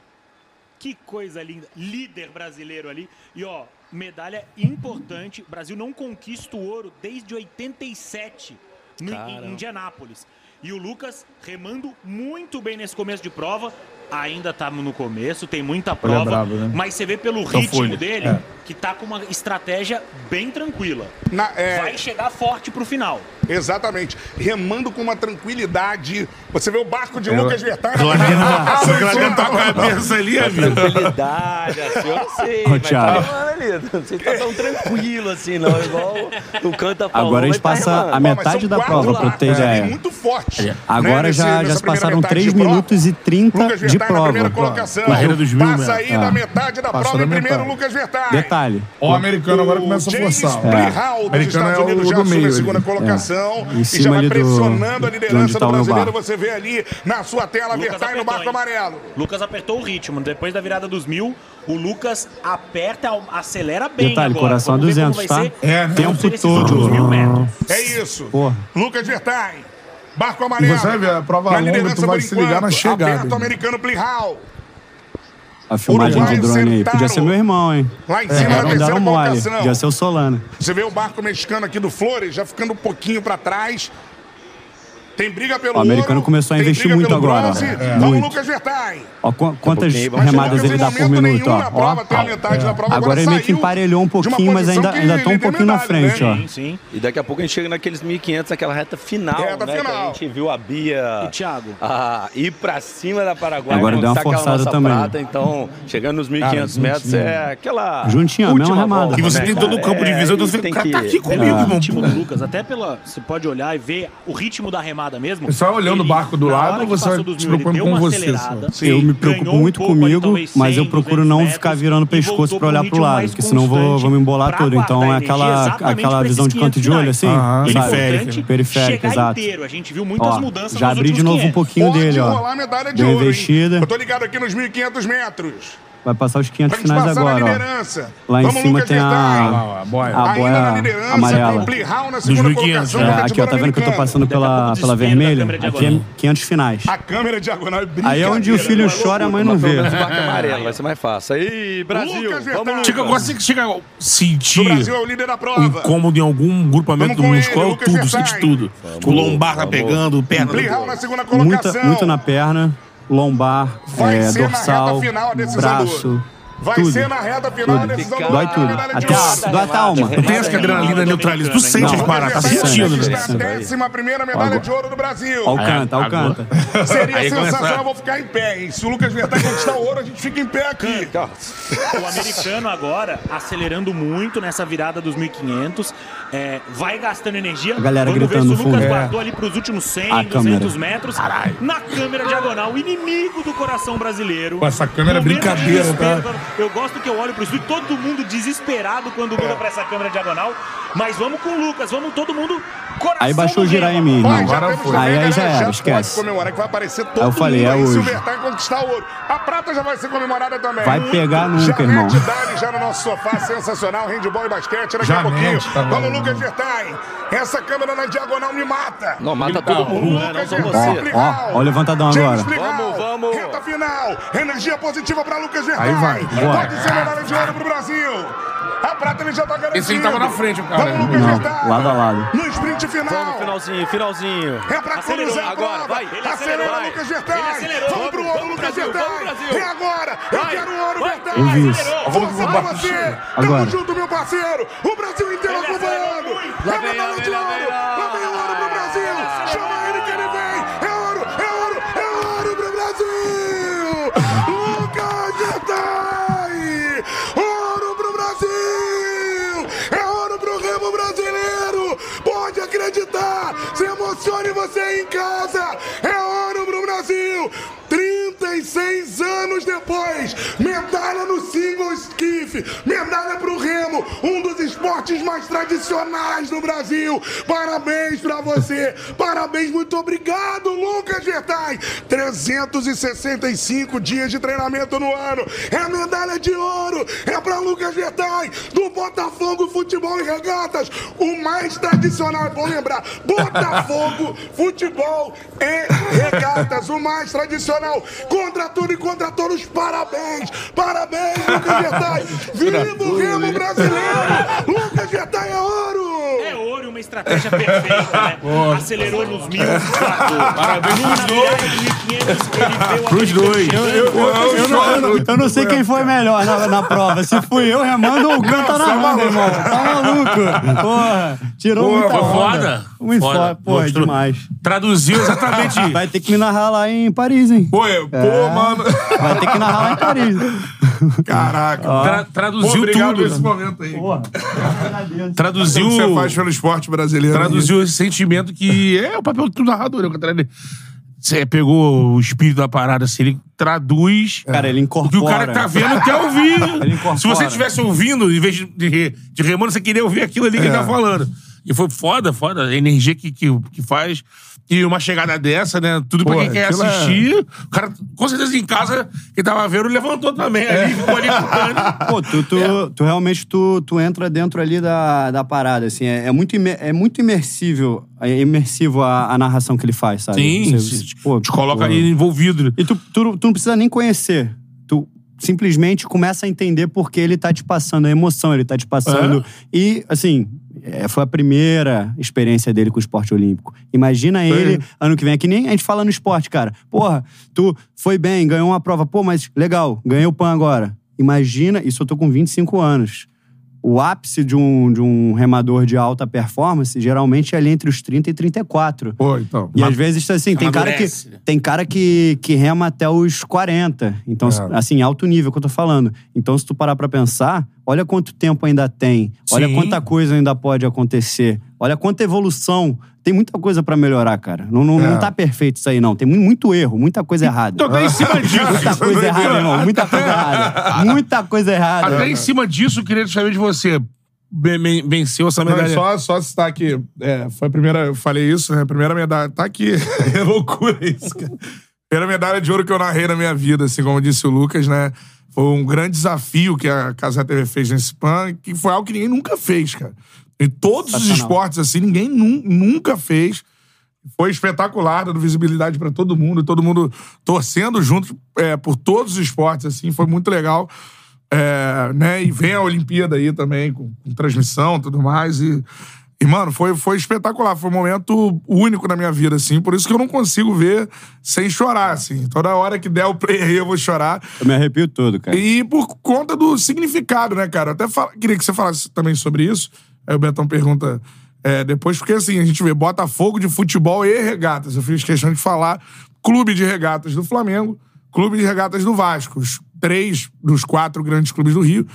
Que coisa linda. Líder brasileiro ali. E ó, medalha importante. O Brasil não conquista o ouro desde 87 no, em. Indianápolis. E o Lucas remando muito bem nesse começo de prova. Ainda estamos no começo, tem muita prova. brabo, né? Mas você vê pelo Então ritmo foi-lhe. dele É. que tá com uma estratégia bem tranquila. Na- é, Vai chegar forte pro final. Exatamente. Remando com uma tranquilidade. Você vê o barco de Lucas Verstappen. Ela Ah, dentro- ela dentro da cabeça ali, amigo. Tranquilidade, assim, eu não sei. Ô, mas Thiago. tá ali. Não sei se tá tão tranquilo assim, não. Igual o canta falou. Agora a gente tá passa remando. a metade da prova, pra lá, ter é. Muito forte. né, Agora nesse- já, nessa já se passaram metade 3 de prova. minutos e 30 Lucas de Verstappen na primeira prova. colocação. Carreira dos mil Passa aí É. da metade da prova em primeiro. Lucas Verstappen. Detalhe. O americano agora começa a forçar. Plihal, dos Americano Estados é o Unidos, já do meio a segunda ali. colocação. Em E cima já vai ali do- pressionando a de liderança do tá o meu brasileiro. Você vê ali na sua tela, Verstappen no barco hein? amarelo. Lucas apertou o ritmo. Depois da virada dos mil, o Lucas aperta, acelera bem. Detalhe, agora. coração a Vamos ver como 200, vai tá? ser- É, né? Tempo todo. últimos mil metros. É isso. Porra. Lucas Verstappen. Barco amarelo. E você vai ver, a prova Na longa, liderança tu vai por se ligar na enquanto. chegada. Aperta o americano Plihal. A filmagem de drone aí. Podia ser meu irmão, hein? Lá em cima É, na terceira deram mole. colocação. Podia ser o Solano. Você vê o barco mexicano aqui do Flores já ficando um pouquinho pra trás. Tem briga pelo O americano ouro, começou a investir muito agora, bronze. É. Vamos, Muito. Lucas Verstappen. Ó, qu- quantas Mas remadas ele dá por minuto, ó. Ó, prova, Agora ele meio que emparelhou um pouquinho, mas ainda, que ainda tá um pouquinho na frente, né? ó. Sim, sim. E daqui a pouco a gente chega naqueles 1.500, naquela reta final, Reta né? Que final. a gente viu a Bia E, Thiago? a ir pra cima da Paraguai. Agora deu uma forçada também. Prata, então, chegando nos 1.500 metros, é aquela. Juntinho, a última mesma remada. volta, E você né, tem todo o campo de É, visão, então você tem o cara tá que- aqui comigo, irmão. ritmo do Lucas, até pela. Você pode olhar e ver o ritmo da remada mesmo. Você vai olhando o barco do lado você vai se ele preocupando com você, só? Eu me preocupo um muito ali, comigo, mas 100, eu procuro 200 não metros, ficar virando o pescoço pra olhar um pro lado, porque senão vou, vou me embolar tudo. Então é aquela, aquela visão de canto de 500 olho, assim, sabe? Importante Periférica, chegar exato. inteiro. A gente viu muitas Ó, mudanças já abri de novo um 500. pouquinho Pode dele, ó. Deu investida. Eu tô ligado aqui nos 1.500 metros. Vai passar os 500 Pra gente finais agora, na ó. Lá em Vamos, cima Lucas tem a, a boia. a Ainda na boia liderança, amarela. com o Plihal na segunda 2.500, colocação. é. competidor É, aqui, ó, tá vendo que eu tô passando a pela, pela vermelha? câmera Aqui é diagonal. 500 finais. A câmera diagonal é Aí é onde o filho né? chora, a mãe não vê. amarelo, vai ser mais fácil. Aí, Brasil, Lucas vamos. Chega, você chega a O sentir Brasil é o líder da o prova. incômodo em algum grupamento com muscular, Lucas tudo, sente tudo. O lombar tá pegando, perna. Plihal na segunda Muita, colocação. muito na perna, lombar, Vai é, ser na dorsal, reta final a decisão braço. Vai tudo. ser na reta final a Tudo. decisão do Dói tudo. medalha de Até, ouro. dói até a alma. Não tem essa que a adrenalina neutraliza. Tu sente as paradas, tá sentindo, né? conquista a décima primeira medalha de ouro do Brasil. Alcanta, alcanta. Seria Aí sensacional, eu vou ficar em pé, hein? Se o Lucas Verstappen conquistar o ouro, a gente fica em pé aqui. O americano agora acelerando muito nessa virada dos 1500. É, vai gastando energia. A galera Vamos gritando ver se o Lucas guardou ali pros últimos 100, A 200 câmera. metros. Na câmera diagonal, o inimigo do coração brasileiro. Pô, essa câmera é brincadeira, tá? Eu gosto que eu olho pro estúdio, todo mundo desesperado quando muda pra essa câmera diagonal. Mas vamos com o Lucas, vamos todo mundo Aí baixou o em mim, agora. foi. Aí- aí já era, esquece. comemorar que vai aparecer todo Aí eu falei, mundo é hoje. Verstappen conquistar o ouro. A prata já vai ser comemorada também. Vai pegar nunca, irmão. Já no nosso sofá, sensacional, handball e basquete, daqui a pouquinho. tá Vamos. Lucas Verstappen. Essa câmera na diagonal me mata. Não, mata todo mundo, né? Não só você. Ó, ó o levantadão James agora. Vamos, vamos. Reta final. Energia positiva para Lucas Verstappen. Aí vai, bora. Pode ser medalha de ouro pro Brasil. A prata ele já tá garantido. Esse aí tava na frente, o cara. Vamos, Lucas Não, lado a lado. No sprint final. Vamos, finalzinho, finalzinho. É pra Acelerou. cruzar a Agora, prova. vai. Ele Acelera, acelerou, vai. Lucas acelerou. Vamos pro ouro, Vamos, Lucas vamos, Brasil. É agora. Eu Vai, quero ouro, vai. Verstappen. Eu vi isso. Você. Agora. Tamo junto, meu parceiro. O Brasil inteiro acompanhando. É medalha de ouro. lá. Vem ouro pro Brasil. Chama ele que ele vem. É ouro, é ouro, é ouro pro Brasil. Lucas Verstappen. Ouro pro Brasil. É ouro pro remo brasileiro. Pode acreditar. Se. Emocione você em casa. É ouro pro Brasil. 36 anos depois, medalha no skiff, medalha pro remo, um dos esportes mais tradicionais do Brasil. Parabéns pra você, parabéns, muito obrigado, Lucas Vertain. 365 dias de treinamento no ano, é medalha de ouro, é pra Lucas Vertain, do Botafogo Futebol e Regatas, o mais tradicional, é bom lembrar, Botafogo Futebol e Regatas, o mais tradicional, contra tudo e contra todos, parabéns, parabéns, Lucas Vertain, viva o remo brasileiro, Lucas Vertain é ouro! É ouro, uma estratégia perfeita, né? Acelerou nos mil, Parabéns pros dois. virada de 1500, ele veio Pros dois. Eu, eu- eu não, eu não- eu não sei quem foi melhor na, na prova. Se fui eu remando ou o canta na mão, meu irmão. Tá maluco? Porra, tirou Porra, muita foi onda. foda. Muito Foda. foda. Porra, Mostrou. demais. Traduziu exatamente. Vai ter que me narrar lá em Paris, hein? Pô, é- pô, mano, Vai ter que narrar lá em Paris. Caraca. Tra- Pô, traduziu obrigado tudo. esse momento aí. Porra. Traduziu. O que você faz pelo esporte brasileiro. aí. traduziu esse sentimento que é o papel do narrador. né? Ele- Você pegou o espírito da parada, assim, ele traduz Cara, ele o incorpora. que o cara tá vendo quer ouvir. Ele incorpora. Se você estivesse ouvindo, em vez de, de, de remando, você queria ouvir aquilo ali que ele tá falando. E foi foda, foda. A energia que, que, que faz. E uma chegada dessa, né? Tudo pra Pô, quem quer é- assistir. O cara, com certeza, em casa, quem tava vendo, levantou também. Ali, ficou ali. Pô, tu, tu, tu realmente tu, tu entra dentro ali da, da parada, assim. É, é muito, é muito imersível, é imersivo a, a narração que ele faz, sabe? Sim, Você- se- pô, te coloca pô. ali envolvido. E tu, tu, tu não precisa nem conhecer. Simplesmente começa a entender porque ele tá te passando a emoção, ele tá te passando. E, assim, é, foi a primeira experiência dele com o esporte olímpico. Imagina ele ano que vem, é que nem a gente fala no esporte, cara. Porra, tu foi bem, ganhou uma prova. Pô, mas legal, ganhei o PAN agora. Imagina, isso eu tô com 25 anos. O ápice de um, de um remador de alta performance geralmente é ali entre os 30 e 34. Pô, então. E às vezes, assim, tem cara, que, tem cara que, que rema até os 40. Então, É. assim, alto nível que eu tô falando. Então, se tu parar pra pensar, olha quanto tempo ainda tem. Olha Sim. quanta coisa ainda pode acontecer. Olha quanta evolução. Tem muita coisa pra melhorar, cara. Não, não, É. não tá perfeito isso aí, não. Tem mu- muito erro, muita coisa errada. Então, até em cima disso. Muita coisa errada, irmão. Muita coisa errada. Muita coisa errada. Até em cima disso, eu queria saber de você. Venceu essa Não, medalha. só, só citar que é, foi a primeira, eu falei isso, né? A primeira medalha. Tá aqui. É loucura isso, cara. Primeira medalha de ouro que eu narrei na minha vida, assim, como disse o Lucas, né? Foi um grande desafio que a Casa TV fez nesse PAN, que foi algo que ninguém nunca fez, cara. Em todos os esportes, assim, ninguém nun- nunca fez. Foi espetacular, dando visibilidade pra todo mundo, todo mundo torcendo junto é, por todos os esportes, assim, foi muito legal. É, né? E vem a Olimpíada aí também, com, com transmissão e tudo mais. E, e, mano, foi, foi espetacular. Foi um momento único na minha vida, assim. Por isso que eu não consigo ver sem chorar, assim. Toda hora que der o play aí, eu vou chorar. Eu me arrepio todo, cara. E por conta do significado, né, cara? Eu até queria que você falasse também sobre isso. Aí o Betão pergunta é, depois, porque assim, a gente vê Botafogo de futebol e regatas. Eu fiz questão de falar clube de regatas do Flamengo, clube de regatas do Vasco. Os três dos quatro grandes clubes do Rio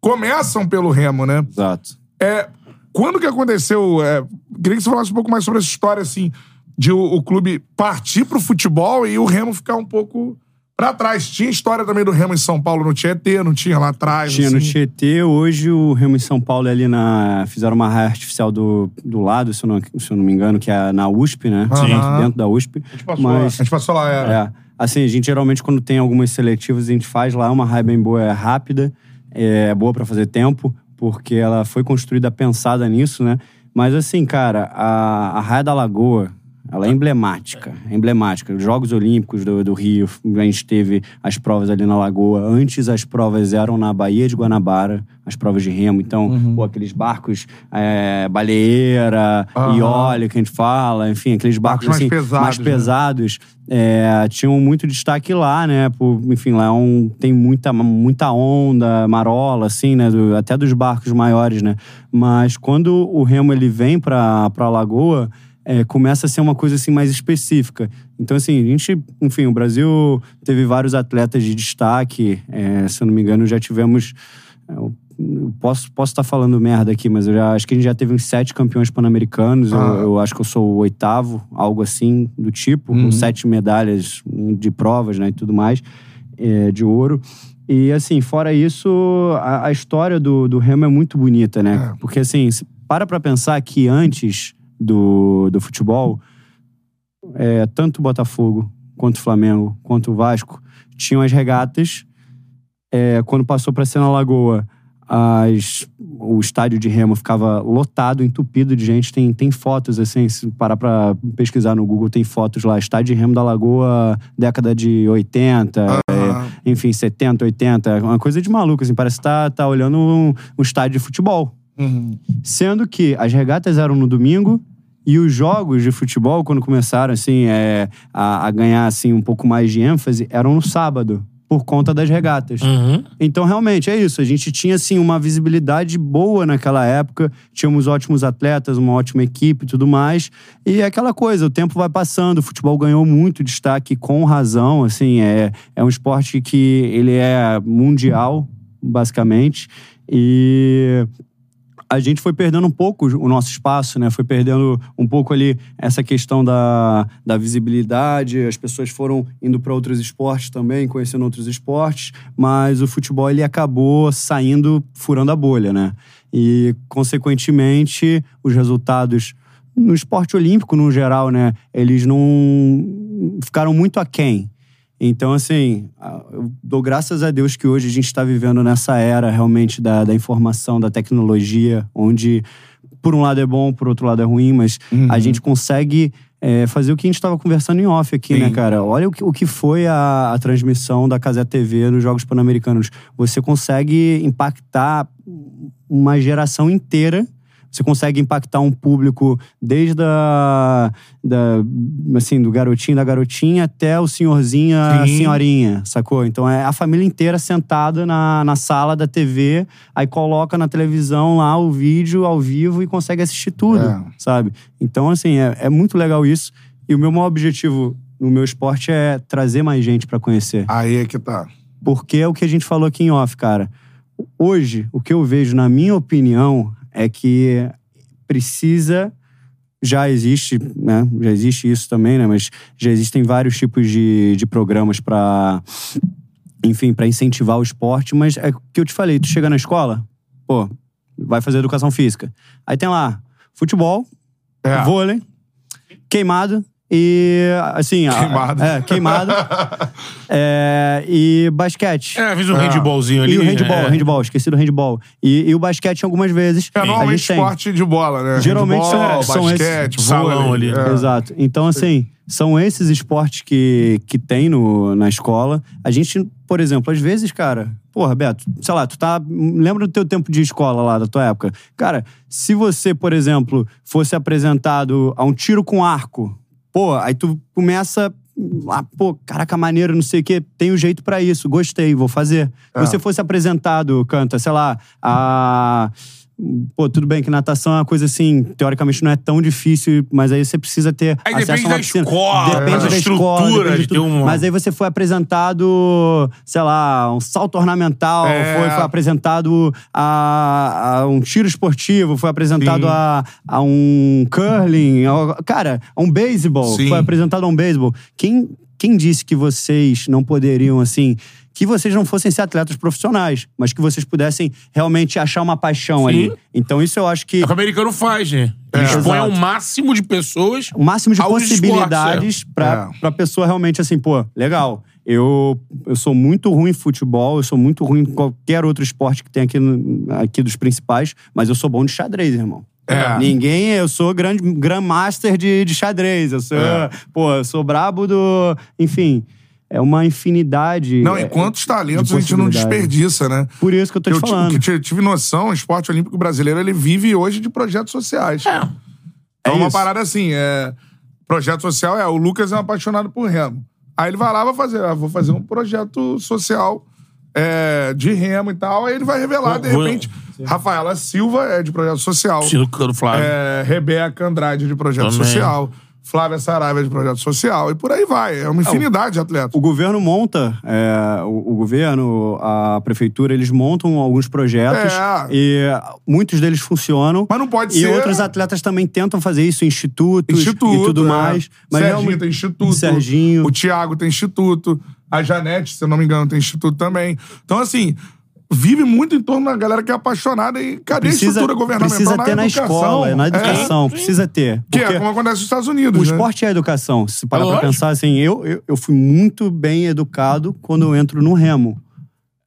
começam pelo Remo, né? Exato. É, quando que aconteceu? É, queria que você falasse um pouco mais sobre essa história, assim, de o, o clube partir pro futebol e o Remo ficar um pouco pra trás. Tinha história também do Remo em São Paulo no Tietê, não tinha lá atrás? Tinha no assim? Tietê, hoje o Remo em São Paulo é ali na. Fizeram uma raia artificial do, do lado, se eu, não, se eu não me engano, que é na USP, né? Sim. Dentro da USP. A gente passou, lá. Mas, a gente passou lá, é. é. Assim, a gente geralmente, quando tem algumas seletivas, a gente faz lá uma raia bem boa, é rápida, é boa pra fazer tempo, porque ela foi construída pensada nisso, né? Mas assim, cara, a, a Raia da Lagoa, ela é emblemática, é emblemática. Os Jogos Olímpicos do, do Rio, a gente teve as provas ali na Lagoa. Antes as provas eram na Baía de Guanabara, as provas de remo. Então, pô, aqueles barcos é, baleeira, iole que a gente fala, enfim, aqueles barcos, Barcos mais assim, pesados, mais né? pesados, é, tinham muito destaque lá, né? Por, enfim, lá é um, tem muita, muita onda, marola, assim, né? do- até dos barcos maiores, né? Mas quando o remo ele vem pra, pra Lagoa, é, começa a ser uma coisa assim mais específica. Então, assim, a gente, enfim, o Brasil teve vários atletas de destaque. é, se eu não me engano, já tivemos é, posso posso estar falando merda aqui, mas eu já acho que a gente já teve uns sete campeões pan-americanos. Eu- Ah. Eu, acho que eu sou o oitavo, algo assim do tipo, Uhum. com sete medalhas de provas, né, e tudo mais, é, de ouro. E assim, fora isso, a, a história do, do Remo é muito bonita, né? É. Porque assim, para pra pensar que antes do, do futebol, é, tanto o Botafogo, quanto o Flamengo, quanto o Vasco, tinham as regatas. É, quando passou para ser na Lagoa, as, o estádio de remo ficava lotado, entupido de gente. Tem, tem fotos, assim, se parar pra pesquisar no Google, tem fotos lá. Estádio de remo da Lagoa, década de 80, Aham. é, enfim, 70, 80. Uma coisa de maluco, assim. Parece que tá, tá olhando um, um estádio de futebol. Uhum. Sendo que as regatas eram no domingo e os jogos de futebol, quando começaram assim, é, a, a ganhar assim, um pouco mais de ênfase, eram no sábado, por conta das regatas. Uhum. Então, realmente, é isso. A gente tinha, assim, uma visibilidade boa naquela época. Tínhamos ótimos atletas, uma ótima equipe e tudo mais. E é aquela coisa, o tempo vai passando. O futebol ganhou muito destaque com razão. Assim, é, é um esporte que ele é mundial, basicamente. E a gente foi perdendo um pouco o nosso espaço, né? Foi perdendo um pouco ali essa questão da, da visibilidade. As pessoas foram indo para outros esportes também, conhecendo outros esportes, mas o futebol ele acabou saindo, furando a bolha, né? E, consequentemente, os resultados no esporte olímpico, no geral, né? Eles não ficaram muito aquém. Então, assim, eu dou graças a Deus que hoje a gente está vivendo nessa era realmente da, da informação, da tecnologia, onde, por um lado é bom, por outro lado é ruim, mas a gente consegue é, fazer o que a gente estava conversando em off aqui, né, Sim. cara? Olha o que, o que foi a, a transmissão da Casé TV nos Jogos Pan-Americanos. Você consegue impactar uma geração inteira. Você consegue impactar um público desde a, da, assim, do garotinho, da garotinha, até o senhorzinho, a Sim. senhorinha, sacou? Então é a família inteira sentada na, na sala da TV, aí coloca na televisão lá o vídeo ao vivo e consegue assistir tudo, É. sabe? Então, assim, é, é muito legal isso. E o meu maior objetivo no meu esporte é trazer mais gente pra conhecer. Aí é que tá. Porque é o que a gente falou aqui em off, cara. Hoje, o que eu vejo, na minha opinião, é que precisa. Já existe, né? Já existe isso também, né? Mas já existem vários tipos de, de programas para enfim, para incentivar o esporte. Mas é o que eu te falei: tu chega na escola, pô, vai fazer educação física. Aí tem lá futebol, É. vôlei, queimado e assim. a- Queimado. é, queimado. é, e basquete. É, fiz um handballzinho ali. E o handball, é. handball, esqueci do handball. E, e o basquete algumas vezes. É a normalmente gente tem. esporte de bola, né? Geralmente são- Handball, são basquete, esses- salão ali. é. Exato. Então, assim, são esses esportes que, que tem no, na escola. A gente, por exemplo, às vezes, cara, porra, Beto, sei lá, tu tá. Lembra do teu tempo de escola lá, da tua época? Cara, se você, por exemplo, fosse apresentado a um tiro com arco, pô, aí tu começa. Ah, pô, caraca, maneiro, não sei o quê. Tem um jeito pra isso, gostei, vou fazer. É. Se você fosse apresentado, canta, sei lá, a. Pô, tudo bem que natação é uma coisa assim, teoricamente não é tão difícil, mas aí você precisa ter Aí acesso depende a uma da piscina. escola, depende da da estrutura, depende de tudo. uma- Mas aí você foi apresentado, sei lá, um salto ornamental, É. foi, foi apresentado a, a um tiro esportivo, foi apresentado a, a um curling, a- cara, a um beisebol, foi apresentado a um beisebol. Quem, quem disse que vocês não poderiam, assim, que vocês não fossem ser atletas profissionais, mas que vocês pudessem realmente achar uma paixão Sim. ali. Então isso eu acho que É o que o americano faz, né? É. expõe Exato. o máximo de pessoas. o máximo de possibilidades pra, É. pra pessoa realmente assim, pô, legal. Eu, eu sou muito ruim em futebol, eu sou muito ruim em qualquer outro esporte que tem aqui, no- aqui dos principais, mas eu sou bom de xadrez, irmão. É. Ninguém, eu sou grande grandmaster de, de xadrez. Eu sou, É. pô, eu sou brabo do. Enfim, é uma infinidade. Não, é, e quantos talentos a gente não desperdiça, né? Por isso que eu tô te Eu ti- falando. que tive, tive noção, o esporte olímpico brasileiro, ele vive hoje de projetos sociais. É. É uma isso. parada assim, é... Projeto social é, o Lucas é um apaixonado por remo. Aí ele vai lá, vai fazer, ah, vou fazer um projeto social é, de remo e tal, aí ele vai revelar, de Vou- repente, Rafaela Silva é de projeto social. Tiro do Flávio. É, Rebeca Andrade de projeto Também. social. Flávia Saraiva de projeto social. E por aí vai. É uma infinidade de atletas. O governo monta, é, o, o governo, a prefeitura, eles montam alguns projetos É. e muitos deles funcionam. Mas não pode e ser- outros atletas também tentam fazer isso, institutos Instituto. e tudo é. mais. Mas Serginho realmente- tem instituto. Serginho. O Thiago tem instituto. A Janete, se eu não me engano, tem instituto também. Então, assim, vive muito em torno da galera que é apaixonada e cadê a estrutura governamental precisa na ter na educação? escola, na É. educação. Precisa ter. Que Porque é como acontece nos Estados Unidos, o né? esporte é a educação. Se parar pra Lógico. pensar, assim, eu, eu, eu fui muito bem educado quando eu entro no remo.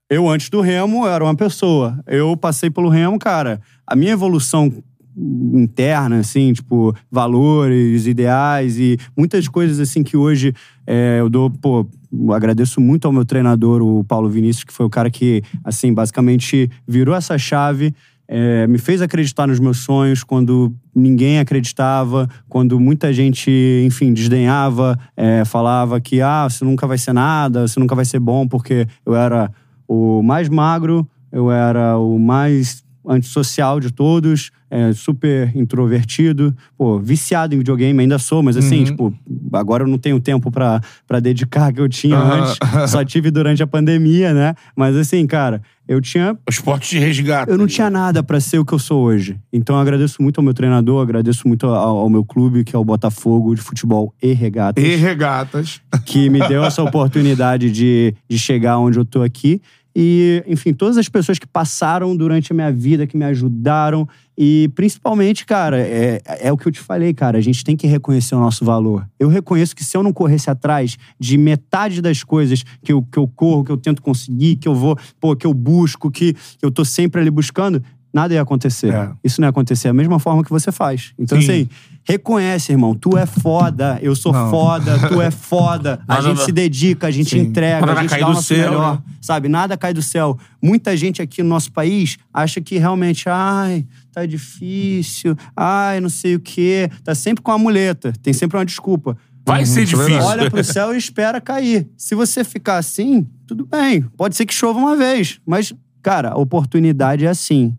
Eu, antes do remo, era uma pessoa. Eu passei pelo remo, cara. A minha evolução interna, assim, tipo, valores, ideais e muitas coisas, assim, que hoje é, eu dou, pô, agradeço muito ao meu treinador, o Paulo Vinícius, que foi o cara que, assim, basicamente virou essa chave, é, me fez acreditar nos meus sonhos quando ninguém acreditava, quando muita gente, enfim, desdenhava, é, falava que, ah, você nunca vai ser nada, você nunca vai ser bom, porque eu era o mais magro, eu era o mais antissocial de todos, é, super introvertido, pô, viciado em videogame, ainda sou, mas assim, tipo, agora eu não tenho tempo pra pra dedicar que eu tinha Aham. antes, só tive durante a pandemia, né? Mas assim, cara, eu tinha O esporte te resgata. eu não tinha nada pra ser o que eu sou hoje. Então eu agradeço muito ao meu treinador, agradeço muito ao, ao meu clube, que é o Botafogo de futebol e regatas, E regatas. que me deu essa oportunidade de, de chegar onde eu tô aqui. E, enfim, todas as pessoas que passaram durante a minha vida, que me ajudaram. E, principalmente, cara, é, é o que eu te falei, cara. A gente tem que reconhecer o nosso valor. Eu reconheço que se eu não corresse atrás de metade das coisas que eu, que eu corro, que eu tento conseguir, que eu vou, pô, que eu busco, que eu tô sempre ali buscando, nada ia acontecer. É. Isso não ia acontecer da mesma forma que você faz. Então, Sim. assim, reconhece, irmão. Tu é foda, eu sou Não. foda, tu é foda. A Nada gente se dedica, a gente Sim. entrega, Nada a vai gente cair dá o do nosso céu, melhor. né? Sabe? Nada cai do céu. Muita gente aqui no nosso país acha que realmente, ai, tá difícil, ai, não sei o quê. Tá sempre com a muleta, tem sempre uma desculpa. Vai ser isso é difícil. Olha pro céu e espera cair. Se você ficar assim, tudo bem. Pode ser que chova uma vez, mas, cara, a oportunidade é assim.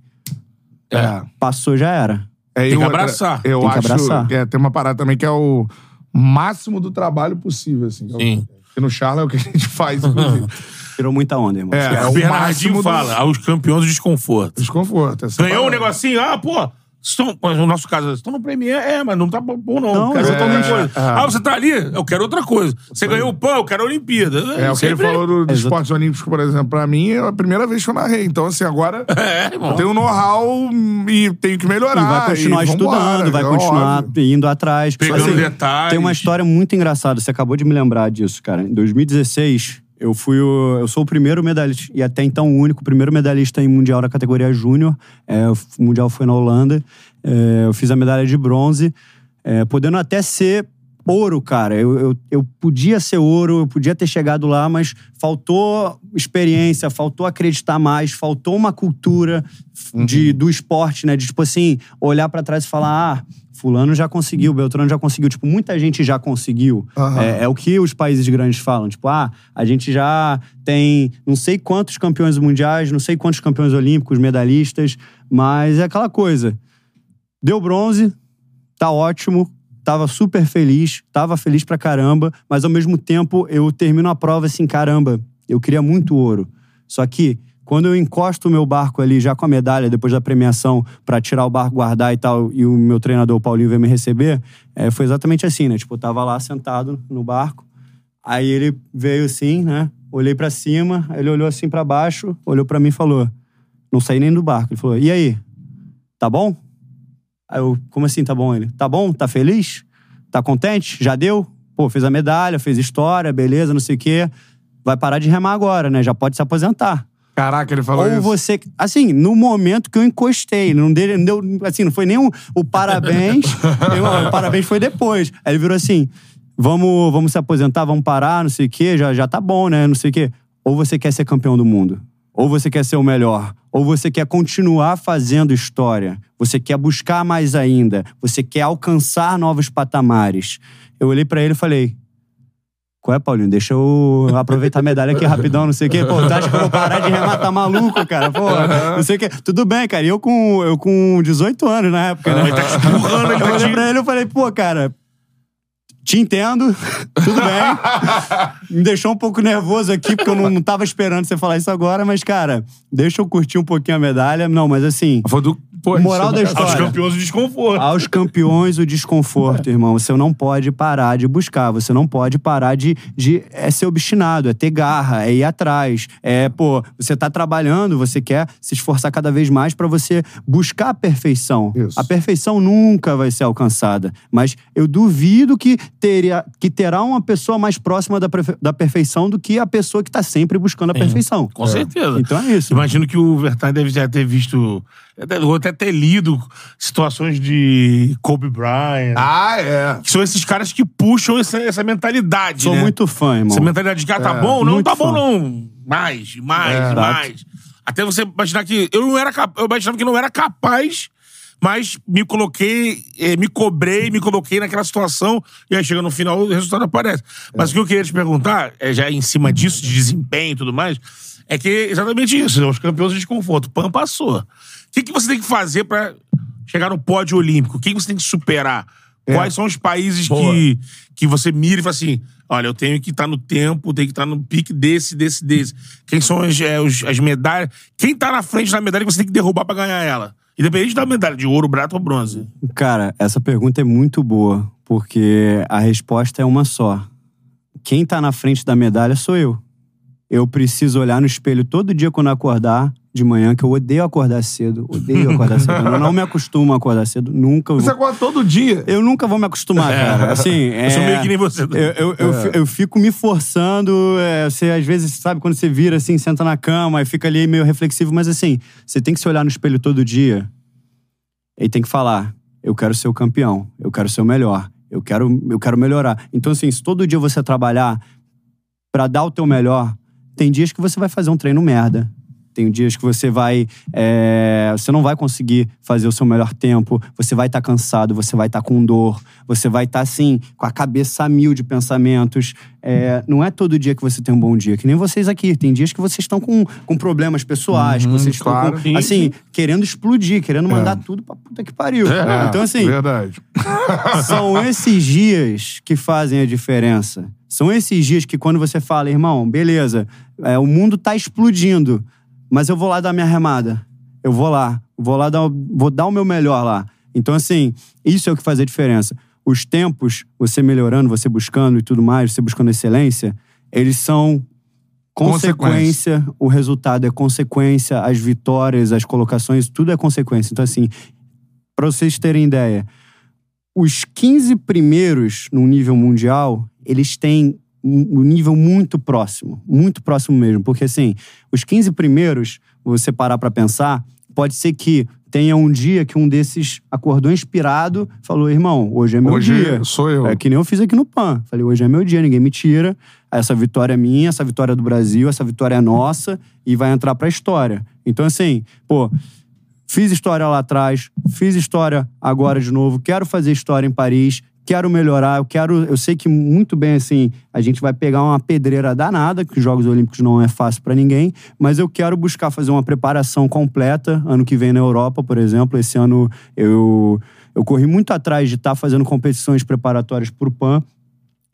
É. Passou, já era. É, Tem que outra, abraçar. Eu Tem que acho abraçar. que é, tem uma parada também que é o máximo do trabalho possível, assim. que é o- Sim. Que no Charla é o que a gente faz, inclusive. Tirou muita onda, irmão. É, o o Bernardinho máximo do- fala, aos campeões do desconforto. Desconforto. Ganhou um parada. negocinho, ah, pô. Estão, no nosso caso, estão no Premier, é, mas não tá bom, não. Não, quero é, outra coisa. é. Ah, você tá ali, eu quero outra coisa. Você ganhou o pão, eu quero a Olimpíada. É, o que ele falou do, dos Exato. esportes olímpicos, por exemplo, pra mim é a primeira vez que eu narrei. Então, assim, agora É, eu tenho know-how e tenho que melhorar. E vai continuar e estudando, vai é continuar óbvio. indo atrás. Pegando Assim, detalhes. Tem uma história muito engraçada, você acabou de me lembrar disso, cara. Em 2016, eu fui o, eu sou o primeiro medalhista, e até então o único primeiro medalhista em Mundial da categoria Júnior. É, o Mundial foi na Holanda. É, eu fiz a medalha de bronze, é, podendo até ser ouro, cara. Eu, eu, eu podia ser ouro, eu podia ter chegado lá, mas faltou experiência, faltou acreditar mais, faltou uma cultura de, do esporte, né? De, tipo assim, olhar pra trás e falar, ah, fulano já conseguiu, Beltrano já conseguiu. Tipo, muita gente já conseguiu. É, é o que os países grandes falam. Tipo, ah, a gente já tem não sei quantos campeões mundiais, não sei quantos campeões olímpicos, medalhistas, mas é aquela coisa. Deu bronze, tá ótimo, tava super feliz, tava feliz pra caramba, mas ao mesmo tempo eu termino a prova assim, caramba, eu queria muito ouro. Só que quando eu encosto o meu barco ali já com a medalha depois da premiação pra tirar o barco, guardar e tal, e o meu treinador Paulinho veio me receber, é, foi exatamente assim, né? Tipo, eu tava lá sentado no barco, aí ele veio assim, né? Olhei pra cima, ele olhou assim pra baixo, olhou pra mim e falou: "Não saí nem do barco". Ele falou: "E aí? Tá bom?" Aí eu, como assim tá bom ele? Tá bom? Tá feliz? Tá contente? Já deu? Pô, fez a medalha, fez história, beleza, não sei o quê. Vai parar de remar agora, né? Já pode se aposentar. Caraca, ele falou Ou isso. você. Assim, no momento que eu encostei, não deu, não deu assim, não foi nem o, o parabéns. Eu- o parabéns foi depois. Aí ele virou assim: vamos, vamos se aposentar, vamos parar, não sei o quê, já, já tá bom, né? Não sei o quê. Ou você quer ser campeão do mundo. Ou você quer ser o melhor. Ou você quer continuar fazendo história. Você quer buscar mais ainda. Você quer alcançar novos patamares. Eu olhei pra ele e falei: qual é, Paulinho? Deixa eu aproveitar a medalha aqui rapidão, não sei o quê. Pô, tu acha que eu vou parar de remar? Tá maluco, cara? Pô, não sei o quê. Tudo bem, cara. E eu com, eu com 18 anos na época, né? Ele tá Eu olhei pra ele e falei, pô, cara, te entendo, tudo bem. Me deixou um pouco nervoso aqui, porque eu não, não tava esperando você falar isso agora, mas, cara, deixa eu curtir um pouquinho a medalha. Não, mas assim, Foi do. Pô, Moral isso da é história. Aos campeões do desconforto. aos campeões o desconforto, irmão. Você não pode parar de buscar, você não pode parar de, de é ser obstinado, é ter garra, é ir atrás. É, pô, você tá trabalhando, você quer se esforçar cada vez mais pra você buscar a perfeição. Isso. A perfeição nunca vai ser alcançada, mas eu duvido que teria que terá uma pessoa mais próxima da, da perfeição do que a pessoa que tá sempre buscando a perfeição. Com certeza. Então é isso. Imagino que o Vertain deve já ter visto, até- ou até ter lido situações de Kobe Bryant. Ah, é. Que são esses caras que puxam essa, essa mentalidade, Sou né? muito fã, irmão. Essa mentalidade de, cara, tá É, bom? Não, tá bom fã. não. Mais, mais, É. mais. Até você imaginar que... Eu não era eu imaginava que não era capaz, mas me coloquei, eh, me cobrei, me coloquei naquela situação e aí chega no final o resultado aparece. Mas o que eu queria te perguntar, é, já em cima disso, de desempenho e tudo mais, é que é exatamente isso, né? os campeões de desconforto. O PAN passou. O que, que você tem que fazer pra chegar no pódio olímpico? O que, que você tem que superar? Quais são os países Boa. que, que você mira e fala assim: olha, eu tenho que estar no tempo, tenho que estar no pique desse, desse, desse. Quem são as, é, os- as medalhas? Quem tá na frente da medalha que você tem que derrubar pra ganhar ela? Independente da medalha, de ouro, prata ou bronze. Cara, essa pergunta é muito boa, porque a resposta é uma só. Quem tá na frente da medalha sou eu. Eu preciso olhar no espelho todo dia quando acordar de manhã, que eu odeio acordar cedo. Odeio acordar cedo. Eu não me acostumo a acordar cedo. Nunca Você vou. acorda todo dia. Eu nunca vou me acostumar, cara. Assim, Eu sou é- meio que nem você. eu, eu, eu, fi- eu fico me forçando. é, você, às vezes, sabe, quando você vira assim, senta na cama e fica ali meio reflexivo, mas assim, você tem que se olhar no espelho todo dia e tem que falar: eu quero ser o campeão, eu quero ser o melhor, eu quero, eu quero melhorar. Então, assim, se todo dia você trabalhar pra dar o teu melhor, tem dias que você vai fazer um treino merda. Tem dias que você vai. é, você não vai conseguir fazer o seu melhor tempo, você vai estar cansado, você vai estar com dor, você vai estar assim, com a cabeça a mil de pensamentos. É, não é todo dia que você tem um bom dia, que nem vocês aqui. Tem dias que vocês estão com, com problemas pessoais, que vocês estão com, Sim, assim, sim. querendo explodir, querendo mandar tudo pra puta que pariu. É, então, assim, Verdade. são esses dias que fazem a diferença. São esses dias que quando você fala, irmão, beleza, é, o mundo tá explodindo, mas eu vou lá dar minha remada. Eu vou lá, vou lá dar, vou dar o meu melhor lá. Então, assim, isso é o que faz a diferença. Os tempos, você melhorando, você buscando e tudo mais, você buscando excelência, eles são consequência, o resultado é consequência, as vitórias, as colocações, tudo é consequência. Então, assim, para vocês terem ideia, os 15 primeiros no nível mundial, eles têm um nível muito próximo, muito próximo mesmo, porque assim, os 15 primeiros, você parar pra pensar, pode ser que tenha um dia que um desses acordou inspirado, falou: "Irmão, hoje é meu Hoje dia". sou eu. É que nem eu fiz aqui no PAN. Falei: "Hoje é meu dia, ninguém me tira. Essa vitória é minha, essa vitória é do Brasil, essa vitória é nossa e vai entrar pra história". Então assim, pô, Fiz história lá atrás, fiz história agora de novo, quero fazer história em Paris, quero melhorar, eu quero, eu sei que muito bem assim, a gente vai pegar uma pedreira danada, que os Jogos Olímpicos não é fácil pra ninguém, mas eu quero buscar fazer uma preparação completa ano que vem na Europa, por exemplo, esse ano eu eu corri muito atrás de estar fazendo competições preparatórias pro PAN,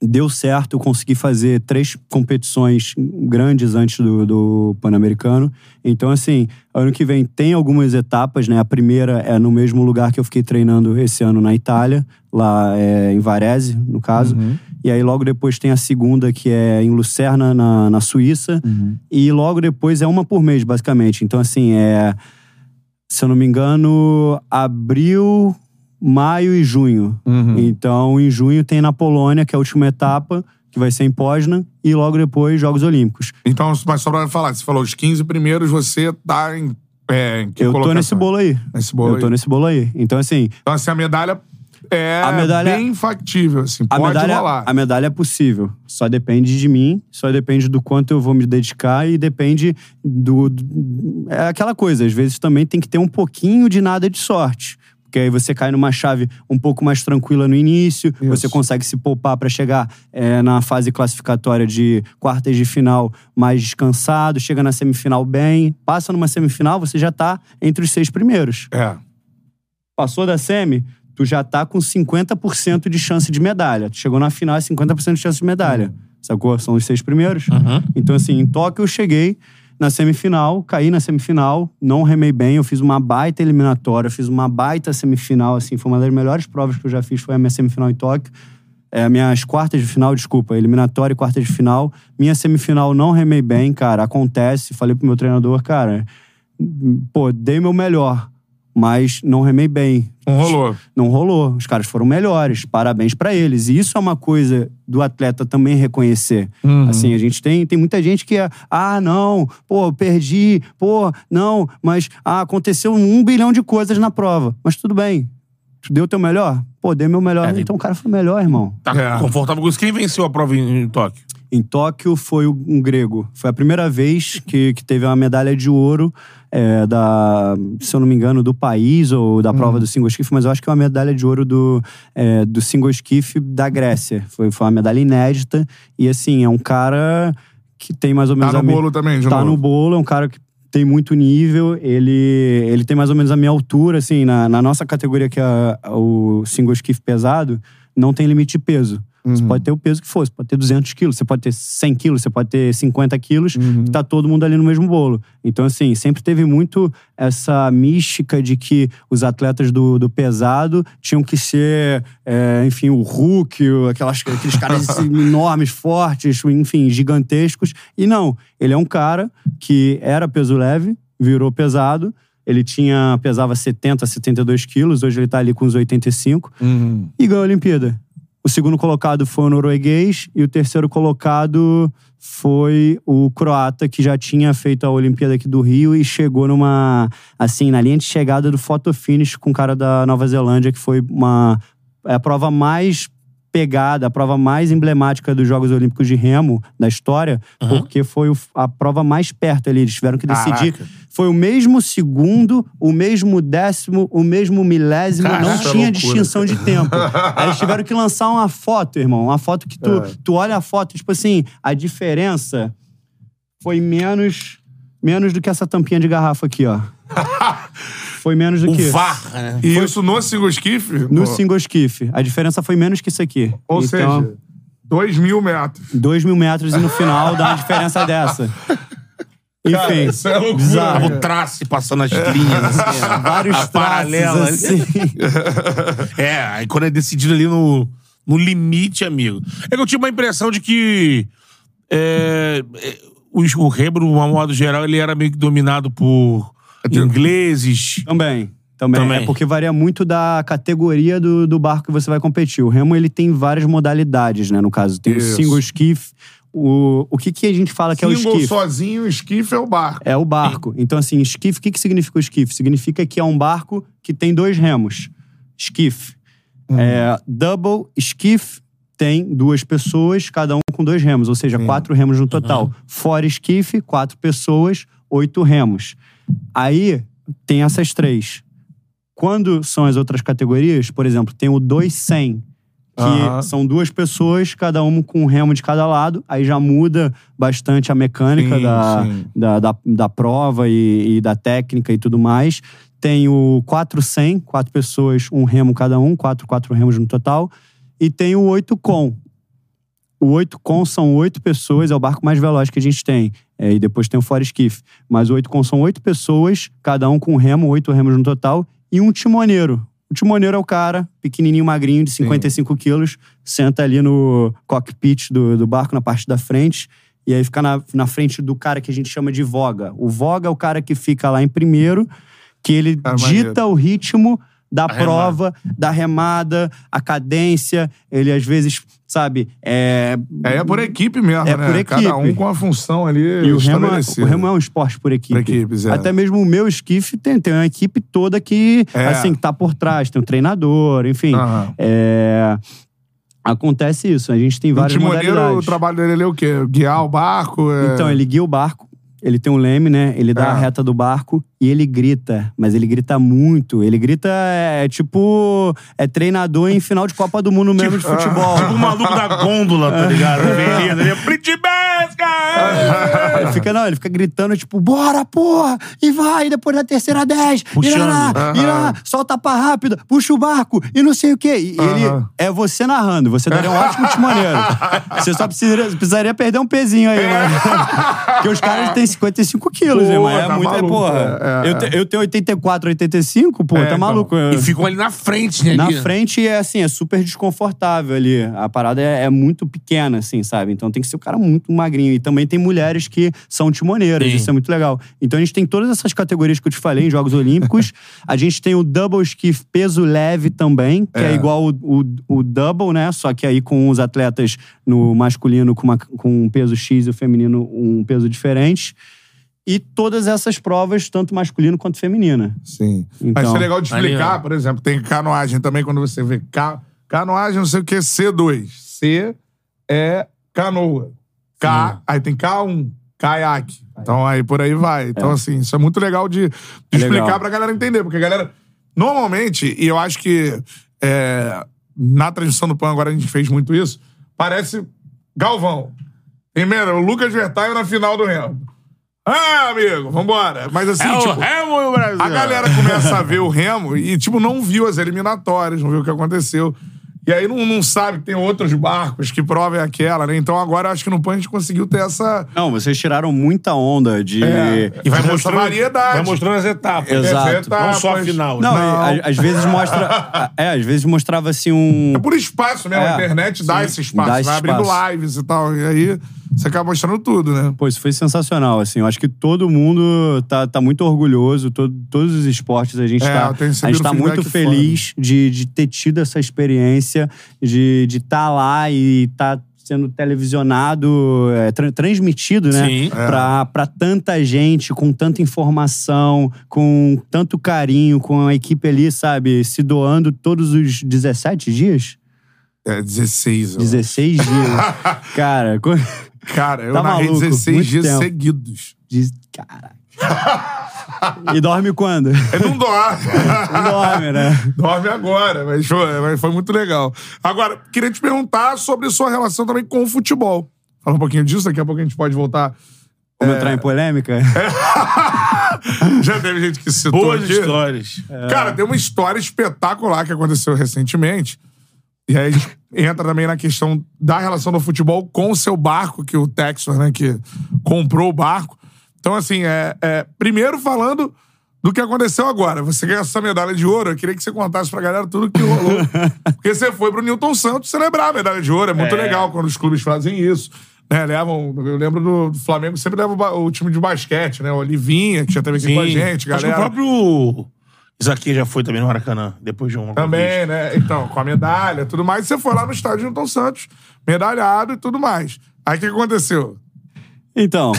deu certo, eu consegui fazer três competições grandes antes do, do Pan-Americano. Então, assim, ano que vem tem algumas etapas, né? A primeira é no mesmo lugar que eu fiquei treinando esse ano na Itália, lá é, em Varese, no caso. E aí logo depois tem a segunda, que é em Lucerna, na, na Suíça. E logo depois é uma por mês, basicamente. Então, assim, é... Se eu não me engano, abril, maio e junho. Então, em junho tem na Polônia, que é a última etapa, que vai ser em Poznan, e logo depois Jogos Olímpicos. Então, mas só pra falar, você falou os 15 primeiros, você tá em. É, em eu tô colocação? nesse bolo aí. Nesse bolo eu tô aí. nesse bolo aí. Então, assim, Então, assim, a medalha é A medalha- bem factível, assim. a Pode medalha, rolar. a medalha é possível. Só depende de mim, só depende do quanto eu vou me dedicar e depende do, do- É aquela coisa, às vezes também tem que ter um pouquinho de nada de sorte. Porque aí você cai numa chave um pouco mais tranquila no início, você consegue se poupar para chegar é, na fase classificatória de quartas de final mais descansado, chega na semifinal bem, passa numa semifinal, você já tá entre os seis primeiros. É. Passou da semi, tu já tá com 50% de chance de medalha. Tu chegou na final, é 50% de chance de medalha. Sacou? São os seis primeiros. Então, assim, em Tóquio eu cheguei na semifinal, caí na semifinal, não remei bem, eu fiz uma baita eliminatória, fiz uma baita semifinal, assim, foi uma das melhores provas que eu já fiz, foi a minha semifinal em Tóquio. É, minhas quartas de final, desculpa, eliminatória e quartas de final. Minha semifinal não remei bem, cara, acontece. Falei pro meu treinador, cara, pô, dei meu melhor, mas não remei bem. Não rolou. Não rolou. Os caras foram melhores. Parabéns pra eles. E isso é uma coisa do atleta também reconhecer. Assim, a gente tem, tem muita gente que é, ah, não, pô, perdi, pô, não, mas ah, aconteceu um bilhão de coisas na prova. Mas tudo bem. Tu deu o teu melhor? Pô, dei meu melhor. É, então o cara foi melhor, irmão. Tá É. confortável com isso. Quem venceu a prova em, em Tóquio? Em Tóquio foi um grego. Foi a primeira vez que, que teve uma medalha de ouro é, da, se eu não me engano, do país ou da prova do single skiff, mas eu acho que é uma medalha de ouro do, é, do single skiff da Grécia. Foi, foi uma medalha inédita e assim, é um cara que tem mais ou menos Tá no me- bolo também, de Tá no bolo, é um cara que tem muito nível, ele, ele tem mais ou menos a minha altura, assim, na, na nossa categoria que é a- o single skiff pesado, não tem limite de peso. Você Uhum. pode ter o peso que for, você pode ter 200 quilos, você pode ter 100 quilos, você pode ter 50 quilos, Uhum. tá todo mundo ali no mesmo bolo. Então, assim, sempre teve muito essa mística de que os atletas do, do pesado tinham que ser, é, enfim, o Hulk, aquelas, aqueles caras enormes, fortes, enfim, gigantescos. E não, ele é um cara que era peso leve, virou pesado, ele tinha pesava 70, 72 quilos, hoje ele tá ali com uns 85 Uhum. e ganhou a Olimpíada. O segundo colocado foi o norueguês e o terceiro colocado foi o croata, que já tinha feito a Olimpíada aqui do Rio e chegou numa, assim, na linha de chegada do photo finish com o cara da Nova Zelândia, que foi uma é a prova mais pegada, a prova mais emblemática dos Jogos Olímpicos de Remo da história, porque foi a prova mais perto ali. Eles tiveram que decidir. Caraca. Foi o mesmo segundo, o mesmo décimo, o mesmo milésimo, Caraca, não tinha loucura. distinção de tempo. Aí eles tiveram que lançar uma foto, irmão. Uma foto que tu, É. tu olha a foto, tipo assim, a diferença foi menos, menos do que essa tampinha de garrafa aqui, ó. Foi menos do O que. VAR, né? E isso no single skiff? No Pô, single skiff. A diferença foi menos que isso aqui. Ou então, seja, dois mil metros. dois mil metros e no final dá uma diferença dessa. Enfim, isso é loucura. O traço passando as linhas, assim. Vários paralela, assim. É, aí quando é decidido ali no, no limite, amigo. É que eu tive uma impressão de que é, é, o, o Rebro, de um modo geral, ele era meio que dominado por ingleses. Também. Também. Também. É porque varia muito da categoria do, do barco que você vai competir. O remo, ele tem várias modalidades, né? No caso, tem Isso. o single skiff. O, o que, que a gente fala que é o Single skiff? sozinho, skiff é o barco. É o barco. Então, assim, skiff, o que, que significa o skiff? Significa que é um barco que tem dois remos. Skiff. É, double skiff tem duas pessoas, cada um com dois remos, ou seja, quatro remos no total. Fora skiff, quatro pessoas, oito remos. Aí tem essas três. Quando são as outras categorias, por exemplo, tem o 200, que Aham. são duas pessoas, cada uma com um remo de cada lado, aí já muda bastante a mecânica Sim, da, sim. da, da, da prova e, e da técnica e tudo mais. Tem o 400, quatro pessoas, um remo cada um, quatro, quatro remos no total. E tem o 8 com. O 8 com são oito pessoas, é o barco mais veloz que a gente tem. É, e depois tem o fora skiff. Mas o 8 com são oito pessoas, cada um com um remo, oito remos no total, e um timoneiro. O timoneiro é o cara, pequenininho, magrinho, de 55 quilos, senta ali no cockpit do, do barco, na parte da frente, e aí fica na, na frente do cara que a gente chama de voga. O voga é o cara que fica lá em primeiro, que ele dita o ritmo da remada. prova, da remada, a cadência. Ele, às vezes, sabe, é... É, é por equipe mesmo, É né? por equipe. Cada um com a função ali E o remo, é, o remo é um esporte por equipe. Por equipes, é. Até mesmo o meu esquife tem, tem uma equipe toda que, É. assim, tá por trás. Tem um treinador, enfim. Aham. É, Acontece isso. A gente tem várias timoneiro, o modalidades. trabalho dele é o quê? Guiar o barco? é- Então, ele guia o barco, ele tem um leme, né? Ele dá É. a reta do barco e ele grita, mas ele grita muito. Ele grita, é, tipo, é treinador em final de Copa do Mundo mesmo de futebol. Tipo o maluco da gôndola, tá ligado? Vem ali, ele é! Jéssica! Ele fica, não, ele fica gritando, tipo, bora, porra! E vai, depois da terceira 10, Puxando. irá, irá, solta a pá rápida, puxa o barco, e não sei o quê. E ele é você narrando, você daria um ótimo timoneiro. Você só precisaria, precisaria perder um pezinho aí, né? Porque os caras têm 55 quilos, Pô, irmão. É tá muito, maluco, porra. é, é. Eu, te- eu tenho 84, 85, pô, É, tá então. maluco. E ficam ali na frente, né? Na ali. frente é assim, é super desconfortável ali. A parada é, é muito pequena, assim, sabe? Então tem que ser um cara muito magrinho. E também tem mulheres que são timoneiras, Sim. isso é muito legal. Então a gente tem todas essas categorias que eu te falei em Jogos Olímpicos. a gente tem o double skiff peso leve também, que é, É. igual o, o, o double, né? Só que aí com os atletas no masculino com, uma, com um peso X e o feminino um peso diferente. E todas essas provas, tanto masculino quanto feminina. Sim. Mas Então, isso é legal de explicar, ali, por exemplo, tem canoagem também, quando você vê ca... canoagem, não sei o que, C2. C é canoa. K, aí tem K1, caiaque. Então aí por aí vai. Então, assim, isso é muito legal de, de É explicar legal. pra galera entender. Porque a galera, normalmente, e eu acho que é, na transmissão do PAN agora a gente fez muito isso, parece Galvão. Primeiro, o Lucas Vertaio na final do Remo. Ah, amigo, vambora. Mas assim, É o tipo... Remo e o Brasil. A galera começa a ver o Remo e, tipo, não viu as eliminatórias, não viu o que aconteceu. E aí não, não sabe que tem outros barcos que provem aquela, né? Então agora acho que no PAN a gente conseguiu ter essa. Não, vocês tiraram muita onda de. É. E vai mostrando, variedade. vai mostrando as etapas. Exato. Não só a final. Não, né? Não. a- às vezes mostra. É, às vezes mostrava assim um. É por espaço mesmo, É, a internet dá sim. esse espaço, Dá vai esse abrindo espaço. lives e tal. E aí você acaba mostrando tudo, né? Pô, isso foi sensacional, assim. Eu acho que todo mundo tá, tá muito orgulhoso, todo, todos os esportes. A gente É, tá, eu tenho a gente tá muito feliz de, de ter tido essa experiência, de estar de tá lá e tá sendo televisionado, é, tra- transmitido, né? Sim. Pra, pra tanta gente, com tanta informação, com tanto carinho, com a equipe ali, sabe, se doando todos os 17 dias? É 16. eu 16 dias. Cara. Cara, eu Tá narrei maluco, 16 muito dias tempo. seguidos. diz- Cara. e dorme quando? Ele não dorme. Não dorme, né? Dorme agora, mas foi, mas foi muito legal. Agora, queria te perguntar sobre sua relação também com o futebol. Fala um pouquinho disso, daqui a pouco a gente pode voltar. Como entrar em polêmica? Já teve gente que citou Boas aqui. histórias. Cara, tem uma história espetacular que aconteceu recentemente. E aí a gente entra também na questão da relação do futebol com o seu barco, que o Texas, né, que comprou o barco. Então, assim, é, é, primeiro falando do que aconteceu agora. Você ganhou essa medalha de ouro, eu queria que você contasse pra galera tudo que rolou. Porque você foi pro Newton Santos celebrar a medalha de ouro. É muito legal quando os clubes fazem isso. Né, levam, eu lembro do Flamengo, sempre leva o o time de basquete, né? O Olivinha, que já teve aqui Sim. com a gente, Acho que o galera. próprio Isaquias já foi também no Maracanã, depois de um. Também, né? Então, com a medalha e tudo mais. Você foi lá no estádio Newton Santos, medalhado e tudo mais. Aí o que aconteceu? Então.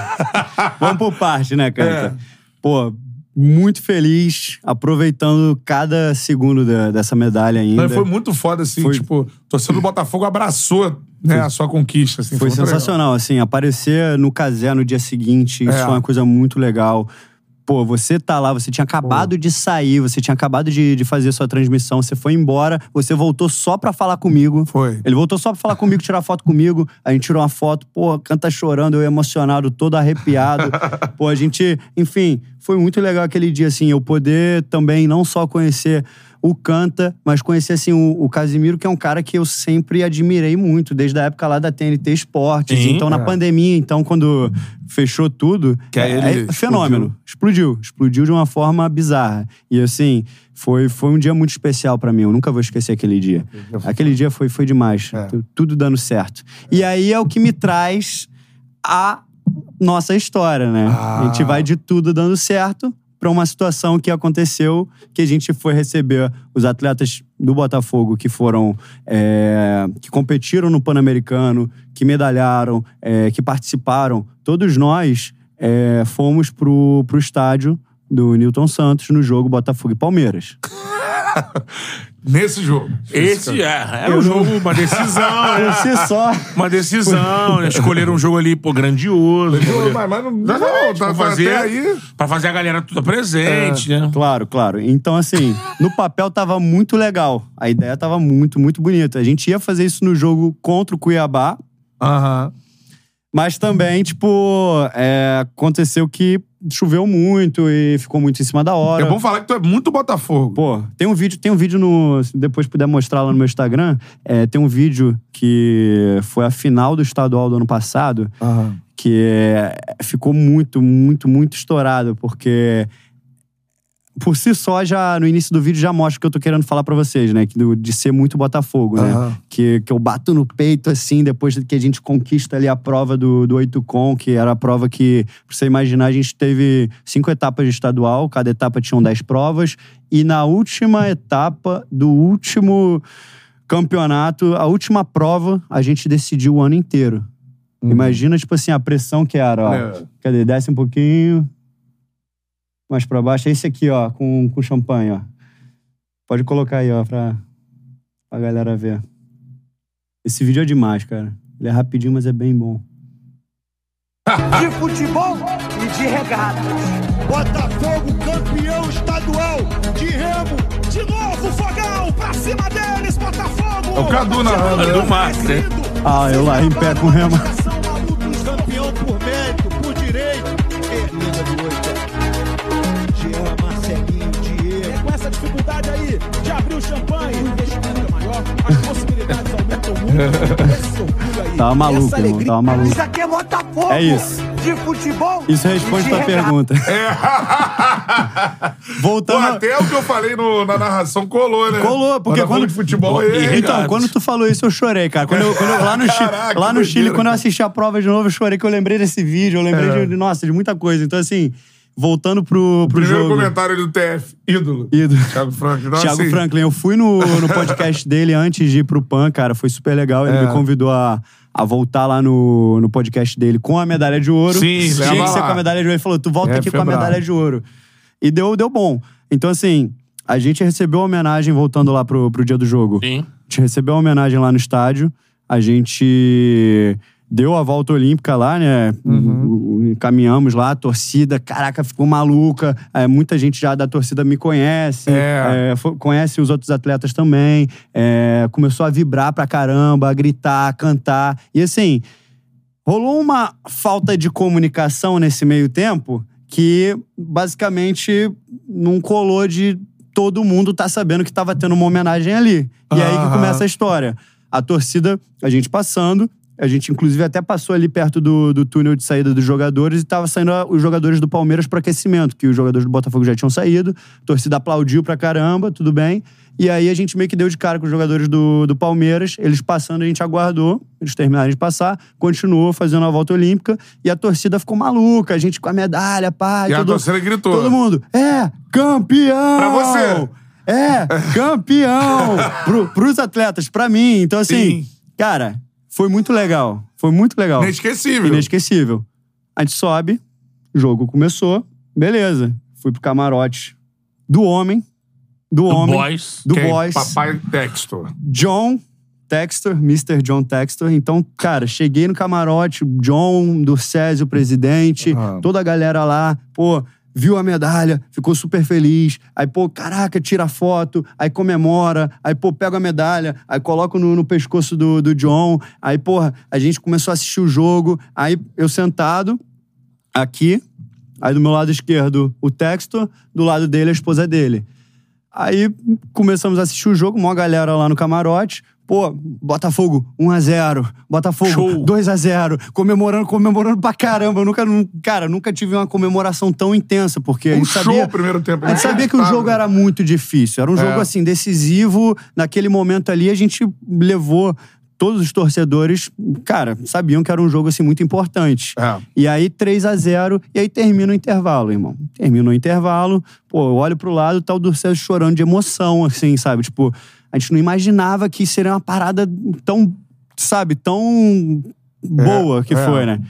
vamos por parte, né, cara? É. Pô, muito feliz, aproveitando cada segundo da- dessa medalha ainda. Foi muito foda, assim, Foi- tipo, o torcedor do Botafogo abraçou né, a sua conquista. Assim, Foi legal. sensacional, assim, aparecer no casé no dia seguinte, isso É. foi uma coisa muito legal. Pô, você tá lá, você tinha acabado de sair, você tinha acabado de, de fazer sua transmissão, você foi embora, você voltou só pra falar comigo. Foi. Ele voltou só pra falar comigo, tirar foto comigo. A gente tirou uma foto, pô, canta chorando, eu emocionado, todo arrepiado. pô, a gente, enfim, foi muito legal aquele dia, assim, eu poder também não só conhecer o Canta, mas conhecer, assim, o, o Casimiro, que é um cara que eu sempre admirei muito, desde a época lá da TNT Esportes. Sim, então, na é. pandemia, então, quando fechou tudo, Que é, ele é fenômeno. Explodiu. Explodiu de uma forma bizarra. E, assim, foi, foi um dia muito especial pra mim. Eu nunca vou esquecer aquele dia. Aquele dia foi, foi demais. É. Tu- Tudo dando certo. E aí é o que me traz a nossa história, né? A gente Ah. vai de tudo dando certo pra uma situação que aconteceu, que a gente foi receber os atletas do Botafogo que foram é, que competiram no Pan-Americano, que medalharam, é, que participaram. Todos nós é, fomos pro, pro estádio do Newton Santos no jogo Botafogo e Palmeiras. Nesse jogo. Esse é, era Eu um não- jogo, uma decisão, Por né? si só. Uma decisão, né? Escolheram um jogo ali, pô, grandioso. Pô, Mas, mas não, não, Exatamente, tá, pra fazer, até aí. pra fazer a galera toda presente, né? Claro, claro. Então, assim, no papel tava muito legal. A ideia tava muito, muito bonita. A gente ia fazer isso no jogo contra o Cuiabá, Aham. Mas também, tipo, é, aconteceu que choveu muito e ficou muito em cima da hora. É bom falar que tu é muito Botafogo. Pô, tem um vídeo, tem um vídeo no. Se depois puder mostrar lá no meu Instagram, é, tem um vídeo que foi a final do estadual do ano passado, que é, ficou muito, muito, muito estourado, porque por si só, já no início do vídeo já mostra o que eu tô querendo falar pra vocês, né? Que do- De ser muito Botafogo, né? Que, que eu bato no peito, assim, depois que a gente conquista ali a prova do, do 8 com, que era a prova que, pra você imaginar, a gente teve cinco etapas de estadual, cada etapa tinham 10 provas, e na última etapa do último campeonato, a última prova, a gente decidiu o ano inteiro. Imagina, tipo assim, a pressão que era, ó. É. Cadê? Desce um pouquinho. Mais pra baixo. É esse aqui, ó, com, com champanhe, ó. Pode colocar aí, ó, pra, pra galera ver. Esse vídeo é demais, cara. Ele é rapidinho, mas é bem bom. de futebol e de regatas. Botafogo campeão estadual de remo. De novo, fogão pra cima deles, Botafogo. É o Cadu né? do Marcos, né? Ah, eu lá em pé com o remo. Jean Marcelinho, Diego. Com essa dificuldade aí de abrir o champanhe, o investimento é maior, as possibilidades aumentam muito. Esse orgulho aí, Tava maluco, irmão, tava maluco. Isso aqui é Botafogo. É isso. De futebol. Isso responde de tua pergunta. Pô, Voltando. até o que eu falei no- na narração colou, né? Colou, porque quando. de futebol E é... Então, quando tu falou isso, eu chorei, cara. Quando eu, quando eu- lá no, Chile, Caraca, lá que no Chile, quando eu assisti a prova de novo, eu chorei que eu lembrei desse vídeo, eu lembrei É. de, nossa, de muita coisa. Então, assim, voltando pro, pro Primeiro jogo. comentário do TF, ídolo. Ídolo. Thiago Franklin. Então, Thiago assim, Franklin, eu fui no, no podcast dele antes de ir pro PAN, cara, foi super legal. Ele É. me convidou a, a voltar lá no, no podcast dele com a medalha de ouro. Sim, Tinha que ser com a medalha de ouro. Ele falou: tu volta É, aqui com a medalha bravo. de ouro. E deu, deu bom. Então, assim, a gente recebeu a homenagem voltando lá pro, pro dia do jogo. Sim. A gente recebeu a homenagem lá no estádio. A gente deu a volta olímpica lá, né? Uhum. Caminhamos lá, a torcida, caraca, ficou maluca. É, muita gente já da torcida me conhece, É. é, conhece os outros atletas também. É, começou a vibrar pra caramba, a gritar, a cantar. E assim, rolou uma falta de comunicação nesse meio tempo que basicamente não colou de todo mundo tá sabendo que tava tendo uma homenagem ali. E aí que começa a história. A torcida, a gente passando, a gente inclusive até passou ali perto do, do túnel de saída dos jogadores e tava saindo a- os jogadores do Palmeiras para aquecimento, que os jogadores do Botafogo já tinham saído, a torcida aplaudiu pra caramba, tudo bem. E aí a gente meio que deu de cara com os jogadores do, do Palmeiras, eles passando, a gente aguardou, eles terminaram de passar, continuou fazendo a volta olímpica e a torcida ficou maluca, a gente com a medalha, pá. E a todo, torcida gritou. Todo mundo, é campeão! Pra você. É campeão! Pro, pros atletas, pra mim. Então, assim, Sim. cara, foi muito legal. Foi muito legal. Inesquecível. Inesquecível. A gente sobe, o jogo começou, beleza. Fui pro camarote do homem, do, Do homem, Boys. do boys, Papai Textor. John Textor, Mr. John Textor. Então, cara, cheguei no camarote, o John do Césio, presidente, Ah. toda a galera lá, pô, viu a medalha, ficou super feliz. Aí, pô, caraca, tira foto, aí comemora, aí, pô, pega a medalha, aí coloca no, no pescoço do, do John. Aí, porra, a gente começou a assistir o jogo. Aí, eu sentado aqui, aí do meu lado esquerdo, o Textor, do lado dele, a esposa dele. Aí começamos a assistir o jogo, uma galera lá no camarote. Pô, Botafogo 1x0, Botafogo Show. 2x0, comemorando, comemorando pra caramba. Eu nunca, nu- cara, nunca tive uma comemoração tão intensa, porque a Um gente show sabia. o primeiro tempo. A gente sabia que o jogo era muito difícil. Era um jogo, É. assim, decisivo. Naquele momento ali, a gente levou todos os torcedores, cara, sabiam que era um jogo, assim, muito importante. É. E aí, 3 a 0 e aí termina o intervalo, irmão. Termina o intervalo, pô, eu olho pro lado, tá o Durcel chorando de emoção, assim, sabe? Tipo, a gente não imaginava que seria uma parada tão, sabe, tão boa que é. foi, né?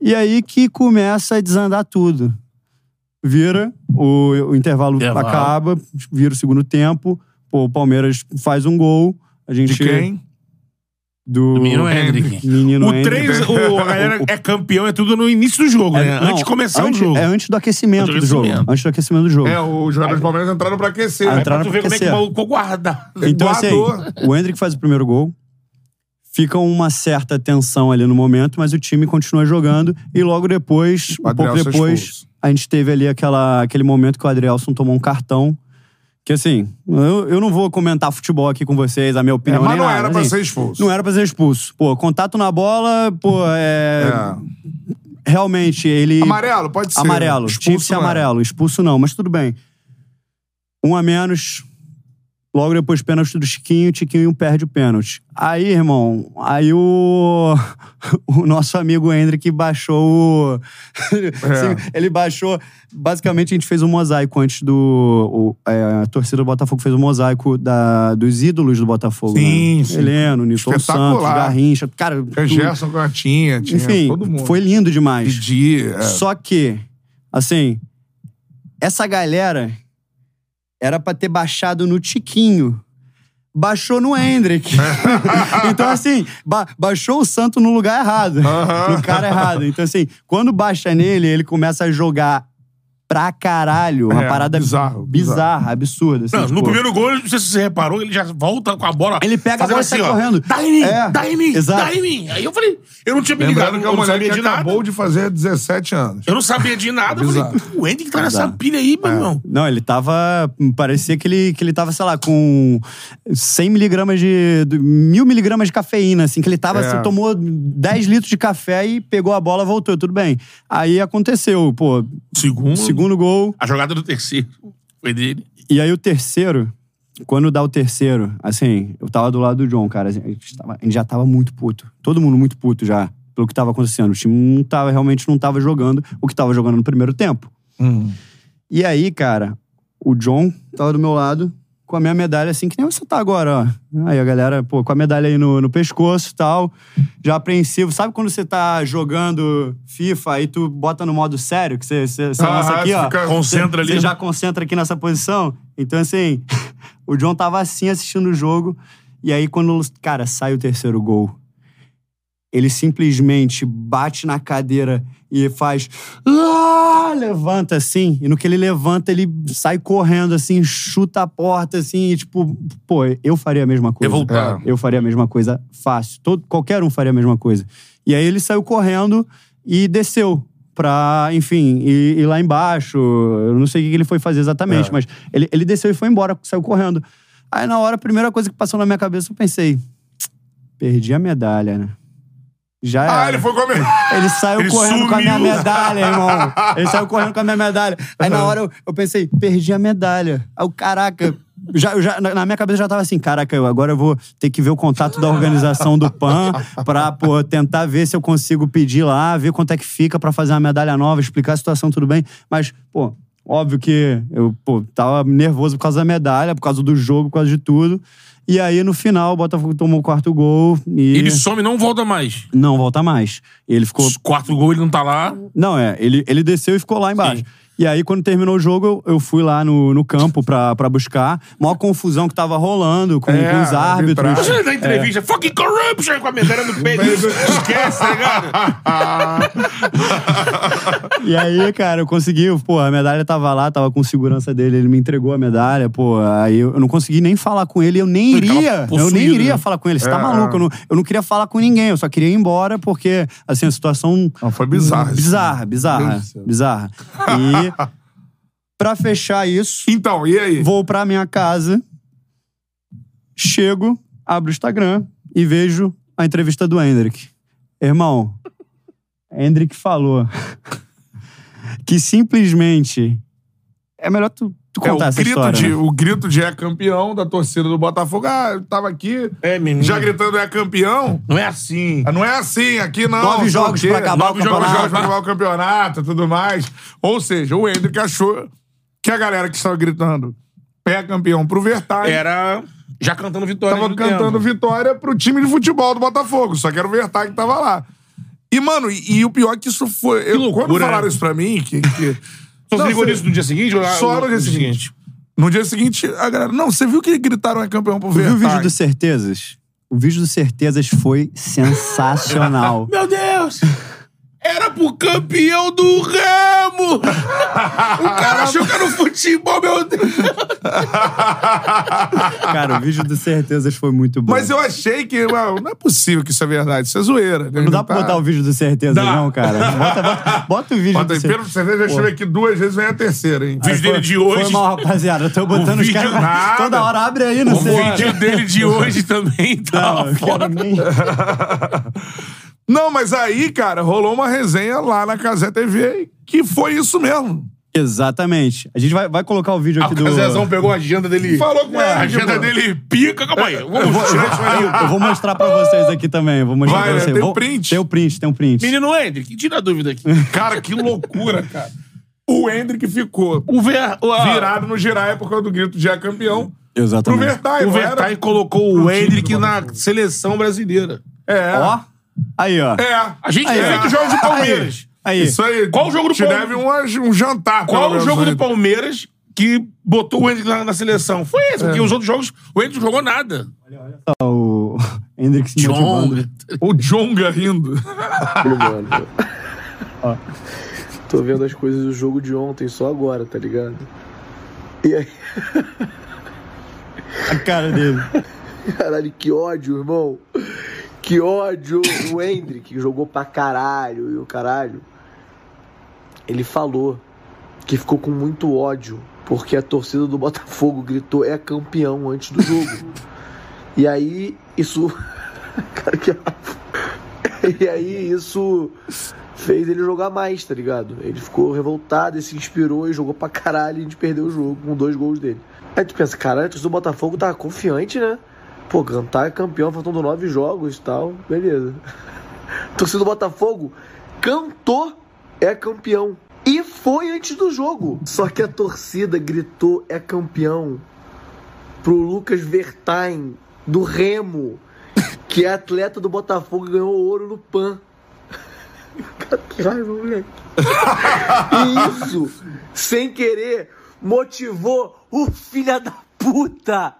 E aí que começa a desandar tudo. Vira, o, o intervalo, Intervalo. acaba, vira o segundo tempo, pô, o Palmeiras faz um gol, a gente... De quem? Do, Do menino Hendrick. Menino O Hendrick. 3, o, a galera é campeão, é tudo no início do jogo, né? É, não, antes de começar antes- o jogo. É antes do aquecimento, Antes do do jogo. Antes do aquecimento do jogo. É, os jogadores do Palmeiras entraram pra aquecer. Ah, Pra entraram tu pra ver como é que o maluco ficou guardado. Então, assim, o Hendrick faz o primeiro gol. fica uma certa tensão ali no momento, mas o time continua jogando e logo depois, um pouco depois, a gente teve ali aquela, aquele momento que o Adrielson tomou um cartão. Que assim, eu, eu não vou comentar futebol aqui com vocês, a minha É, opinião. mas nem não nada, era pra assim, ser expulso. Não era pra ser expulso. Pô, contato na bola, pô, é. É. Realmente, ele. Amarelo, pode ser. Amarelo. Expulso Tinha que ser não é. amarelo. Expulso não, mas tudo bem. Um a menos. Logo depois, pênalti do Chiquinho, o Chiquinho perde o pênalti. Aí, irmão, aí o, o nosso amigo Hendrick baixou o. Sim, ele baixou. Basicamente, a gente fez um mosaico antes do. o- é, a torcida do Botafogo fez um mosaico da, dos ídolos do Botafogo. Sim, né? sim. Heleno, Nilson. Santos, Garrincha. Cara, tudo. Gerson Cantinha, tinha Enfim, todo mundo. foi lindo demais. Didi, é. Só que, assim, essa galera era pra ter baixado no Tiquinho. Baixou no Hendrick. então, assim, ba- baixou o santo no lugar errado. No cara errado. Então, assim, quando baixa nele, ele começa a jogar pra caralho. Uma É, parada bizarro, bizarra, absurda. assim, Não, no tipo, primeiro gol, não sei se você reparou, ele já volta com a bola. Ele pega a fazendo bola e sai ó, correndo. Dá em mim, É, dá em mim, exato. dá em mim. Aí eu falei, eu não tinha me ligado, Lembrando que é eu uma não mulher sabia que de nada. acabou de fazer 17 anos. Eu não sabia de nada. Eu falei, Bizarro. o Andy que tá nessa Bizarro. pilha aí, meu irmão. Não, ele tava. Parecia que ele, que ele tava, sei lá, com 100 miligramas de. de- mil miligramas de cafeína, assim, que ele tava, É. assim, tomou 10 litros de café e pegou a bola, voltou, tudo bem. Aí aconteceu, pô, Segundo, segundo gol. a jogada do terceiro foi dele. E aí o terceiro, quando dá o terceiro, assim, eu tava do lado do John, cara. A gente, tava- a gente já tava muito puto. Todo mundo muito puto já, pelo que tava acontecendo. O time não tava, realmente não tava jogando o que tava jogando no primeiro tempo. E aí, cara, o John tava do meu lado com a minha medalha, assim, que nem você tá agora, ó. Aí a galera, pô, com a medalha aí no, no pescoço e tal, já apreensivo. Sabe quando você tá jogando FIFA aí tu bota no modo sério, que você, você, você Ah, lança aqui, você ó. fica- Concentra Você ali. já concentra aqui nessa posição. Então, assim, o John tava assim assistindo o jogo. E aí, quando, cara, sai o terceiro gol, ele simplesmente bate na cadeira e faz. "Ah!" Levanta assim. E no que ele levanta, ele sai correndo assim, chuta a porta assim. E tipo, pô, eu faria a mesma coisa. Revoltado. Eu faria a mesma coisa fácil. Todo, qualquer um faria a mesma coisa. E aí ele saiu correndo e desceu pra, enfim, ir, ir lá embaixo. Eu não sei o que ele foi fazer exatamente, É. mas ele, ele desceu e foi embora, saiu correndo. Aí na hora, a primeira coisa que passou na minha cabeça, eu pensei, perdi a medalha, né? Já Ah, era. ele foi comer. Ele saiu Ele correndo com a minha sumiu. medalha, irmão. Ele saiu correndo com a minha medalha. Aí na hora eu, eu pensei, perdi a medalha. Aí o caraca. Já, já, na na minha cabeça já tava assim, caraca, eu agora eu vou ter que ver o contato da organização do PAN pra, pô, tentar ver se eu consigo pedir lá, ver quanto é que fica pra fazer uma medalha nova, explicar a situação, tudo bem. Mas, pô, óbvio que eu, pô, tava nervoso por causa da medalha, por causa do jogo, por causa de tudo. E aí, no final, o Botafogo tomou o quarto gol e... Ele some e não volta mais. Não volta mais. Ele ficou Os gol ele não tá lá. não, é. Ele, ele desceu e ficou lá embaixo. Sim. E aí, quando terminou o jogo, eu, eu fui lá no, no campo pra, pra buscar. Maior confusão que tava rolando com, É, com os árbitros. arbitragem. Na entrevista, fucking corruption com a medalha no peito. Esquece, tá ligado? E aí, cara, eu consegui, pô, a medalha tava lá, tava com segurança dele, ele me entregou a medalha, pô. Aí eu, eu não consegui nem falar com ele, eu nem Ele tava iria. Eu nem possuído, iria né? falar com ele. Você tá É. maluco? Eu não, eu não queria falar com ninguém, eu só queria ir embora, porque, assim, a situação. Não, foi bizarro. isso. Bizarra, bizarra. Céu. Bizarra. E, pra fechar isso. Então, e aí? Vou pra minha casa, chego, abro o Instagram e vejo a entrevista do Hendrick. Irmão, Hendrick falou que simplesmente. É melhor tu, tu É, contar o, essa grito história. de, né? o grito de é campeão da torcida do Botafogo. Ah, eu tava aqui É, menino. já gritando é campeão. Não é assim. Ah, Não é assim, aqui não. Nove jogos pra acabar Nove o jogos campeonato. pra acabar o campeonato e tudo mais. Ou seja, o Hendrick achou que a galera que estava gritando pé campeão pro Vertai Era já cantando vitória. tava cantando tempo. vitória pro time de futebol do Botafogo. Só que era o Vertai que tava lá. E, mano, e, e o pior é que isso foi. eu- loucura, quando falaram né? isso pra mim, que. que Só Não, se ligou você- nisso no dia seguinte? Ou Só no dia seguinte. No dia seguinte, a galera. Não, você viu que gritaram é campeão pro Tu viu o vídeo do Certezas? O vídeo do Certezas foi sensacional. Meu Deus! Era pro campeão do Remo! o cara achou que era o futebol, meu Deus! Cara, o vídeo do Certezas foi muito bom. Mas eu achei que. Não, não é possível que isso é verdade. Isso é zoeira. Não dá pra botar o vídeo do Certezas, Dá. não, cara. Bota, bota, bota o vídeo Bota do aí, Certezas. Cerveja, deixa eu ver aqui duas vezes, vem a terceira, hein? O vídeo dele de hoje. Foi mal, rapaziada. Eu tô botando os vídeo caras. nada. Toda hora abre aí, não O sei. vídeo dele de hoje também tá Não, eu quero nem. Não, mas aí, cara, rolou uma resenha lá na Casé TV que foi isso mesmo. Exatamente. A gente vai, vai colocar o vídeo Ah, aqui o do. Casezão pegou a agenda dele. Falou com É, ele, A agenda pô. dele pica. Calma aí. Eu vou, Vamos tirar isso aí. eu vou mostrar pra vocês aqui também. Eu vou mostrar Vai, pra vocês. Tem Vou- o print? Tem o print, tem um print. Menino Hendrick, tira a dúvida aqui. Cara, que loucura, cara. O Hendrick ficou O, Ver, o, virado no Jiraya por causa do grito de é campeão. Pro Exatamente. Vertai, o? Vertai colocou o Hendrick na seleção brasileira. É. Ó. Aí, ó. É. A gente Aí, tem ó. feito jogos do Palmeiras. Aí. Isso aí. Qual o jogo do Te Palmeiras? deve um, um jantar, Qual o jogo né? do Palmeiras que botou o Hendrick na, na seleção? Foi esse, porque os outros jogos o Hendrick não jogou nada. O Hendrick se motivando. O Jonga rindo. mano. Tô vendo as coisas do jogo de ontem só agora, tá ligado? E aí, A cara dele. caralho, que ódio, irmão. Que ódio. O Hendrick jogou pra caralho e o caralho. Ele falou que ficou com muito ódio porque a torcida do Botafogo gritou é campeão antes do jogo. E aí isso. Cara, que E aí isso fez ele jogar mais, tá ligado? Ele ficou revoltado, ele se inspirou e jogou pra caralho e a gente perdeu o jogo com dois gols dele. Aí tu pensa, caralho, a torcida do Botafogo tá confiante, né? Pô, cantar é campeão, faltando nove jogos e tal, beleza. Torcida do Botafogo cantou é campeão. E foi antes do jogo. Só que a torcida gritou é campeão pro Lucas Vertain, do Remo, que é atleta do Botafogo e ganhou ouro no PAN. Que raiva, moleque. E isso, sem querer, motivou o filho da puta.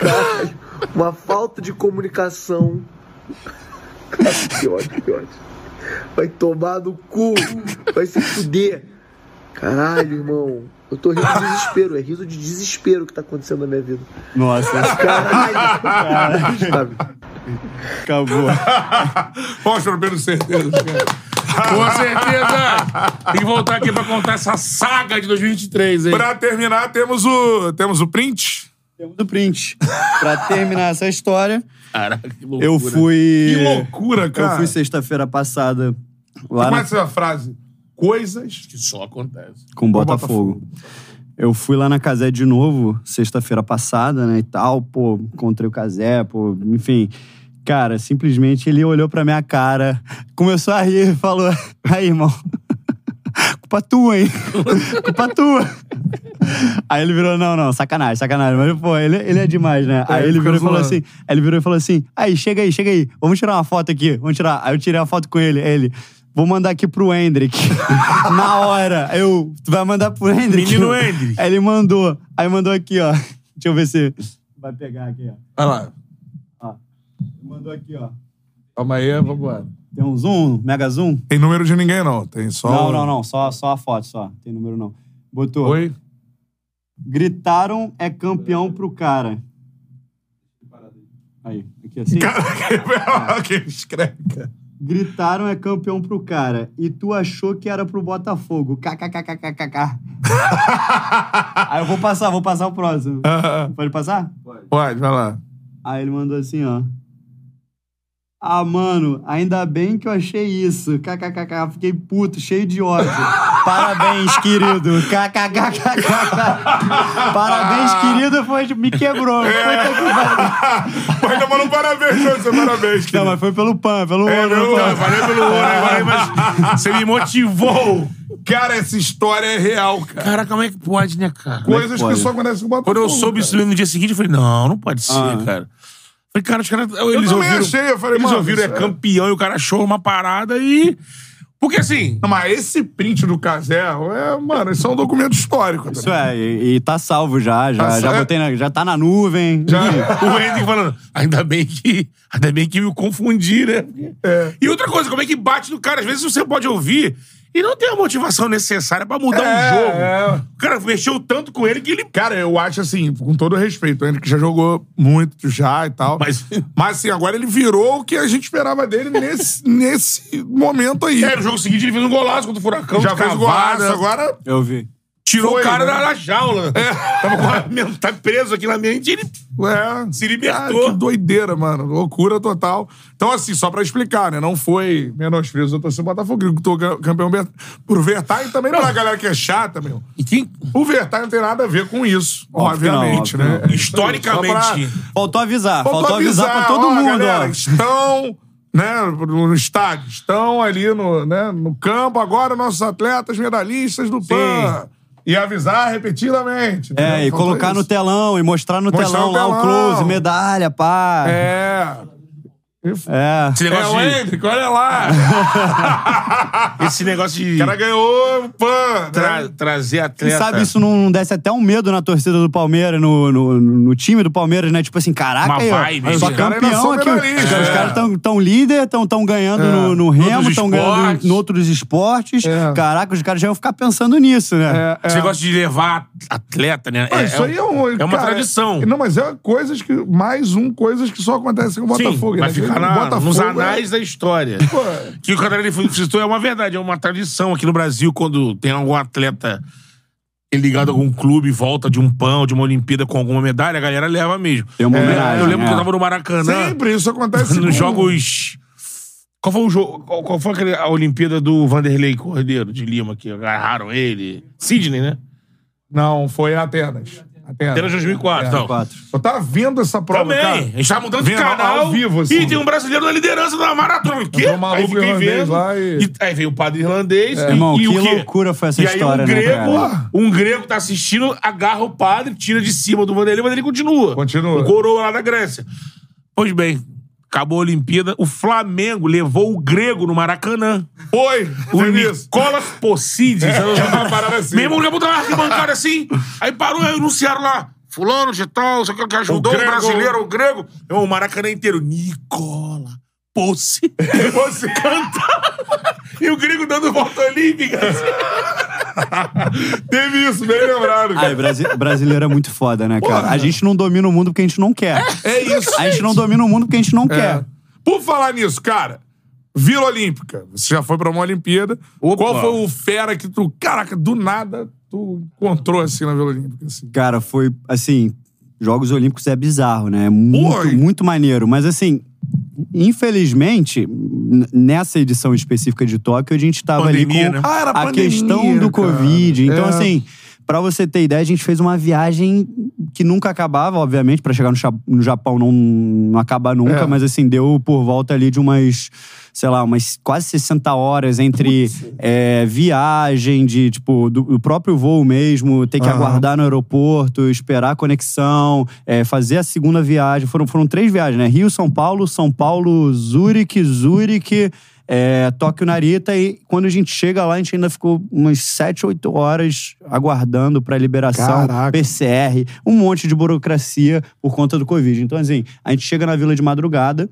Caralho, uma falta de comunicação. Que ódio, que ódio. Vai tomar no cu. Vai se fuder. Caralho, irmão. Eu tô rindo de desespero. É riso de desespero que tá acontecendo na minha vida. Nossa, Caralho. Sabe? acabou. Mostra o Pedro Certeza. Com certeza. Tem que voltar aqui pra contar essa saga de 2023, hein? Pra terminar, temos o, temos o print. Temos o print. Pra terminar essa história, Caraca, que loucura. eu fui. Que loucura, cara. Eu fui sexta-feira passada lá Como na é essa frase? Coisas Que só acontece. com o Botafogo. Eu fui lá na Casé de novo, sexta-feira passada, né, e tal, pô, encontrei o Casé, pô, enfim. Cara, simplesmente ele olhou pra minha cara, começou a rir e falou: Aí, irmão, culpa tua, hein? culpa tua. Aí ele virou: Não, não, sacanagem, sacanagem. Mas, pô, ele, ele é demais, né? aí ele virou e falou assim: Aí ele virou e falou assim: Aí, chega aí, chega aí, vamos tirar uma foto aqui, vamos tirar. Aí eu tirei a foto com ele, ele. Vou mandar aqui pro Hendrick. Na hora. Eu, tu vai mandar pro Hendrick? Menino Hendrick. Aí ele mandou. Aí mandou aqui, ó. Deixa eu ver se vai pegar aqui, ó. Olha lá. ó. Mandou aqui, ó. Calma aí, vamos embora. Tem um zoom, mega zoom? Tem número de ninguém, não. Tem só. Não, não, não. Só, só a foto, só. Tem número não. Botou. Oi? Gritaram é campeão pro cara. Aí, aqui assim. Que escreve, cara. Gritaram é campeão pro cara. E tu achou que era pro Botafogo. KKKKKK. Aí eu vou passar, vou passar o próximo. Pode passar? Pode, vai lá. Aí ele mandou assim, ó. Ah, mano, ainda bem que eu achei isso. KKKK, fiquei puto, cheio de ódio. Parabéns, querido. KKKKK. Parabéns, querido, foi, me quebrou. Puta que pariu. Mas mandou parabéns, não, seu parabéns. Não, querido. mas foi pelo PAN, pelo É, ouro. meu, Não, valeu pelo ouro, valeu, mas você me motivou. Cara, essa história é real, cara. Cara, como é que pode, né, cara? Coisas que pode? só acontecem com o Botafogo. Quando eu soube isso cara. no dia seguinte, eu falei, não, não pode ser, Ah. cara. Falei, cara, os caras. Eles também ouviram, achei, eu falei, eles mano, ouviram, é é- campeão, e o cara achou uma parada e. Porque assim. Não, mas esse print do Caserro é, mano, isso é um documento histórico. tá Isso é, e, e tá salvo já. Já, Tá já, sa- botei na- já tá na nuvem. Já- O Hendrick falando, ainda bem que. Ainda bem que me confundi, né? É. E outra coisa, como é que bate no cara? Às vezes você pode ouvir e não tem a motivação necessária pra mudar É, um jogo. é. O cara mexeu tanto com ele que ele. Cara, eu acho assim, com todo respeito, o Henrique já jogou muito já e tal. Mas- Mas assim, agora ele virou o que a gente esperava dele nesse, nesse momento aí. É, no jogo seguinte ele fez um golaço contra o Furacão. já de fez o cavada. golaço, agora. Eu vi. Tirou Foi, o cara né? da, da jaula. Tava com tá preso aqui na mente ele. É, Se libertou. Ah, que doideira, mano. Loucura total. Então, assim, só pra explicar, né? Não foi menosprezo do torcedor Botafogo, que tô campeão por Vertar e também pra galera que é chata, meu. E quem. O Vertar não tem nada a ver com isso, não, obviamente, óbvio né? não. Historicamente. Pra- Faltou avisar. Faltou Faltou, avisar, pra todo ó, mundo, galera, ó. Estão, né, no estádio, estão ali no, né, no campo agora nossos atletas medalhistas do PAN. E avisar repetidamente. É, e colocar no telão, e mostrar no Mostrar telão no lá o telão. close, medalha, pá. É. É. Esse É negócio o de. Hendrick, olha lá. Esse negócio de. o cara ganhou o PAN. tra- né? trazer Quem atleta. sabe isso não, desse até um medo na torcida do Palmeiras, no, no, no time do Palmeiras, né? Tipo assim, caraca, Uma ó, vibe, só né? campeão Os caras ainda aqui. são Os, É. caras estão tão líder, estão tão ganhando no, no remo, estão ganhando em outros esportes. É. Caraca, os caras já iam ficar pensando nisso, né? É, Esse é. negócio de levar atleta, né? Mas isso aí é, um, é uma cara, tradição. Não, mas é coisas que. Mais um, coisas que só acontecem com o Sim, Botafogo. vai né? O na- Botafogo nos é- anais da história. Pô, Que o Catarina citou é uma verdade, é uma tradição aqui no Brasil, quando tem algum atleta ligado a algum clube, volta de um pão, de uma Olimpíada com alguma medalha, a galera leva mesmo. Tem uma É, homenagem, eu lembro é. que eu tava no Maracanã, Sempre isso acontece nos com- jogos. Qual foi o jogo? Qual, qual foi aquele, a Olimpíada do Vanderlei Cordeiro de Lima, que agarraram ele? Sidney, né? Não, foi Atenas. Atenas. Apenas 2004. Então. Quatro. Eu tava vendo essa prova, Também. cara. A gente tava mudando de Vendo canal. ao vivo, assim. E tem um brasileiro na liderança da maratona. O quê? Entrou um maluco Aí fiquei irlandês vendo. lá e- Aí veio o padre irlandês. e, Irmão, e que o quê? loucura foi essa e aí história, um né, grego, cara? um grego tá assistindo, agarra o padre, tira de cima do Vanderlei, o Vanderlei continua. Continua. O coroa lá da Grécia. Pois bem, acabou a Olimpíada, o Flamengo levou o grego no Maracanã. Foi. O. Nicolas Possides. É, uma parada assim. Mesmo o uma arquibancada assim, aí parou, aí anunciaram lá. Fulano de tal, sei o que que ajudou o, grego. brasileiro, o grego. É o Maracanã inteiro. Nicola Possi. Você canta. e o grego dando volta olímpica. Teve isso, bem lembrado. Ai, Cara. Brasi brasileiro é muito foda, né, cara? A gente não domina o mundo porque a gente não quer. É isso. A gente não domina o mundo porque a gente não É. quer. Por falar nisso, cara, Vila Olímpica. Você já foi pra uma Olimpíada. Opa. Qual foi o fera que tu. Caraca, do nada tu encontrou assim na Vila Olímpica? Assim? Cara, foi assim. Jogos Olímpicos é bizarro, né? É muito, Oi. muito maneiro. Mas assim, infelizmente, nessa edição específica de Tóquio, a gente tava Pandemia, ali com né? Ah, a pandemia, questão do cara. Covid. Então, É. assim, pra você ter ideia, a gente fez uma viagem que nunca acabava, obviamente, pra chegar no, Japão não, não acaba nunca, É. mas assim, deu por volta ali de umas, sei lá, umas quase 60 horas entre é, viagem, de tipo, do, do próprio voo mesmo, ter que Aham. aguardar no aeroporto, esperar a conexão, é, fazer a segunda viagem. Foram, foram três viagens, né? Rio, São Paulo, São Paulo, Zurique, Zurique. É, Tóquio Narita e quando a gente chega lá, a gente ainda ficou umas 7, 8 horas aguardando pra liberação, Caraca. PCR, um monte de burocracia por conta do Covid. Então, assim, a gente chega na vila de madrugada,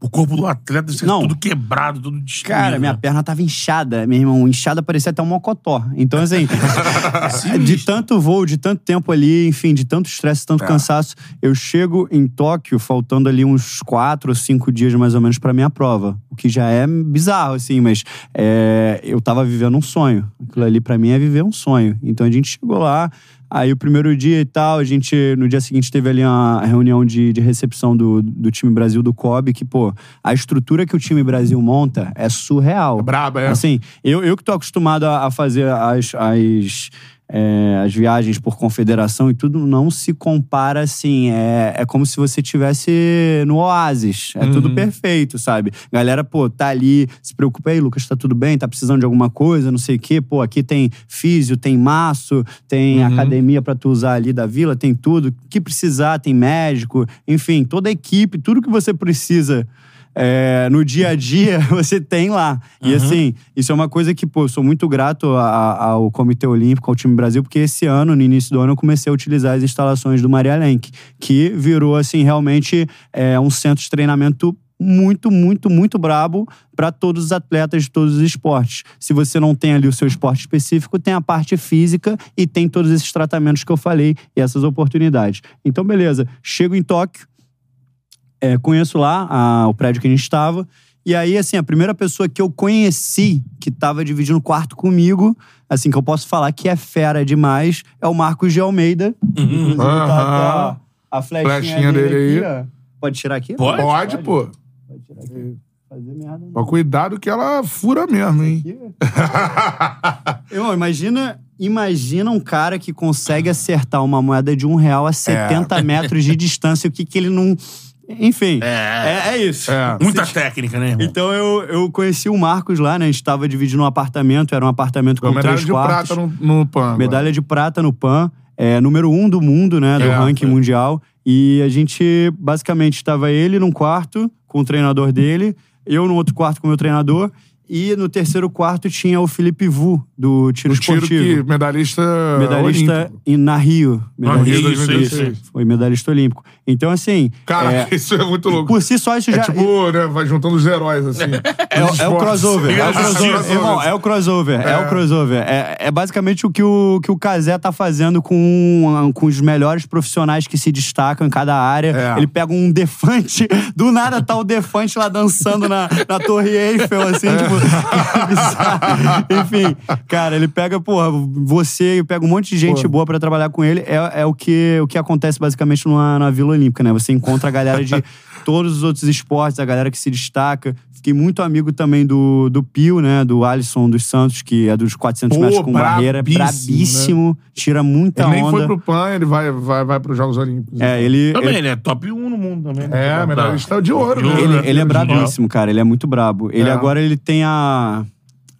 O corpo do atleta deve ser Não. tudo quebrado, tudo destruído. Cara, minha né? perna tava inchada, meu irmão. Inchada parecia até um mocotó. Então, assim, de tanto voo, de tanto tempo ali, enfim, de tanto estresse, tanto cansaço, eu chego em Tóquio faltando ali uns quatro ou cinco dias mais ou menos pra minha prova. O que já é bizarro, assim, mas é, eu tava vivendo um sonho. Aquilo ali pra mim é viver um sonho. Então a gente chegou lá. Aí o primeiro dia e tal, a gente, no dia seguinte, teve ali uma reunião de, de recepção do, do time Brasil do COB, que, pô, a estrutura que o time Brasil monta é surreal. Braba, é. Assim, eu, eu que tô acostumado a, a fazer as, as, é, as viagens por confederação e tudo, não se compara assim. É, é como se você tivesse no Oasis. É tudo perfeito, sabe? Galera, pô, tá ali, se preocupa aí, Lucas, tá tudo bem? Tá precisando de alguma coisa, não sei o quê. Pô, aqui tem físio, tem maço, tem academia pra tu usar ali da vila, tem tudo. O que precisar, tem médico, enfim, toda a equipe, tudo que você precisa é, no dia a dia você tem lá. E Uhum. assim, isso é uma coisa que, pô, eu sou muito grato a- ao Comitê Olímpico, ao time Brasil, porque esse ano, no início do ano, eu comecei a utilizar as instalações do Maria Lenk, que virou, assim, realmente é, um centro de treinamento muito, muito, muito brabo para todos os atletas de todos os esportes. Se você não tem ali o seu esporte específico, tem a parte física e tem todos esses tratamentos que eu falei e essas oportunidades. Então, beleza. Chego em Tóquio, é, conheço lá a- o prédio que a gente estava. E aí, assim, a primeira pessoa que eu conheci que estava dividindo quarto comigo, assim, que eu posso falar que é fera demais, é o Marcos de Almeida. Tá Aham. até, ó, a flechinha, Flechinha dele, dele aqui, ó. Pode tirar aqui? Pode? Pode, pô. Pode tirar aqui. Fazer merda. não. Mas cuidado que ela fura mesmo, hein? Irmão, imagina, imagina um cara que consegue acertar uma moeda de um real a 70 metros de distância. O que que ele não... Enfim, é, é isso. É. Muita técnica, né, irmão? Então eu, eu conheci o Marcos lá, né? A gente tava dividindo um apartamento, era um apartamento com Com medalha três de quartos. prata no, no PAN. agora. Medalha de prata no PAN, é, número um do mundo, né? Do É, ranking mundial. E a gente, basicamente, estava ele num quarto com o treinador dele, eu no outro quarto com o meu treinador, e no terceiro quarto tinha o Felipe Vu, do tiro O tiro esportivo. que medalhista. Medalhista em, na Rio. Na Rio Medalhista, 2016. isso. Foi medalhista olímpico. Então, assim. Cara, é, isso é muito louco. por si só, isso É já. tipo, né, vai juntando os heróis, assim. É, o- é o crossover. É o crossover. Irmão, é o crossover. É, o crossover. É, é basicamente o que o, que o Kazé tá fazendo com, com os melhores profissionais que se destacam em cada área. É. Ele pega um defante, do nada tá o defante lá dançando na, na Torre Eiffel, assim, tipo. bizarro. Enfim, cara, ele pega, porra, você, pega um monte de gente Pô. boa pra trabalhar com ele. É, é o, que, o que acontece basicamente numa, na Vila Olímpica, né? Você encontra a galera de todos os outros esportes, a galera que se destaca. Fiquei muito amigo também do, do Pio, né? Do Alisson dos Santos, que é dos 400 Pô, metros com barreira. brabíssimo, Brabíssimo. Tira muita Ele nem onda. foi pro PAN, ele vai, vai, vai pros Jogos Olímpicos. É, ele, Também, ele, ele é top 1 no mundo também. né? É, medalhista de ouro, De né? ouro, ele, né? ele é Mundial. brabíssimo, cara. Ele é muito brabo. Ele É. agora ele tem a.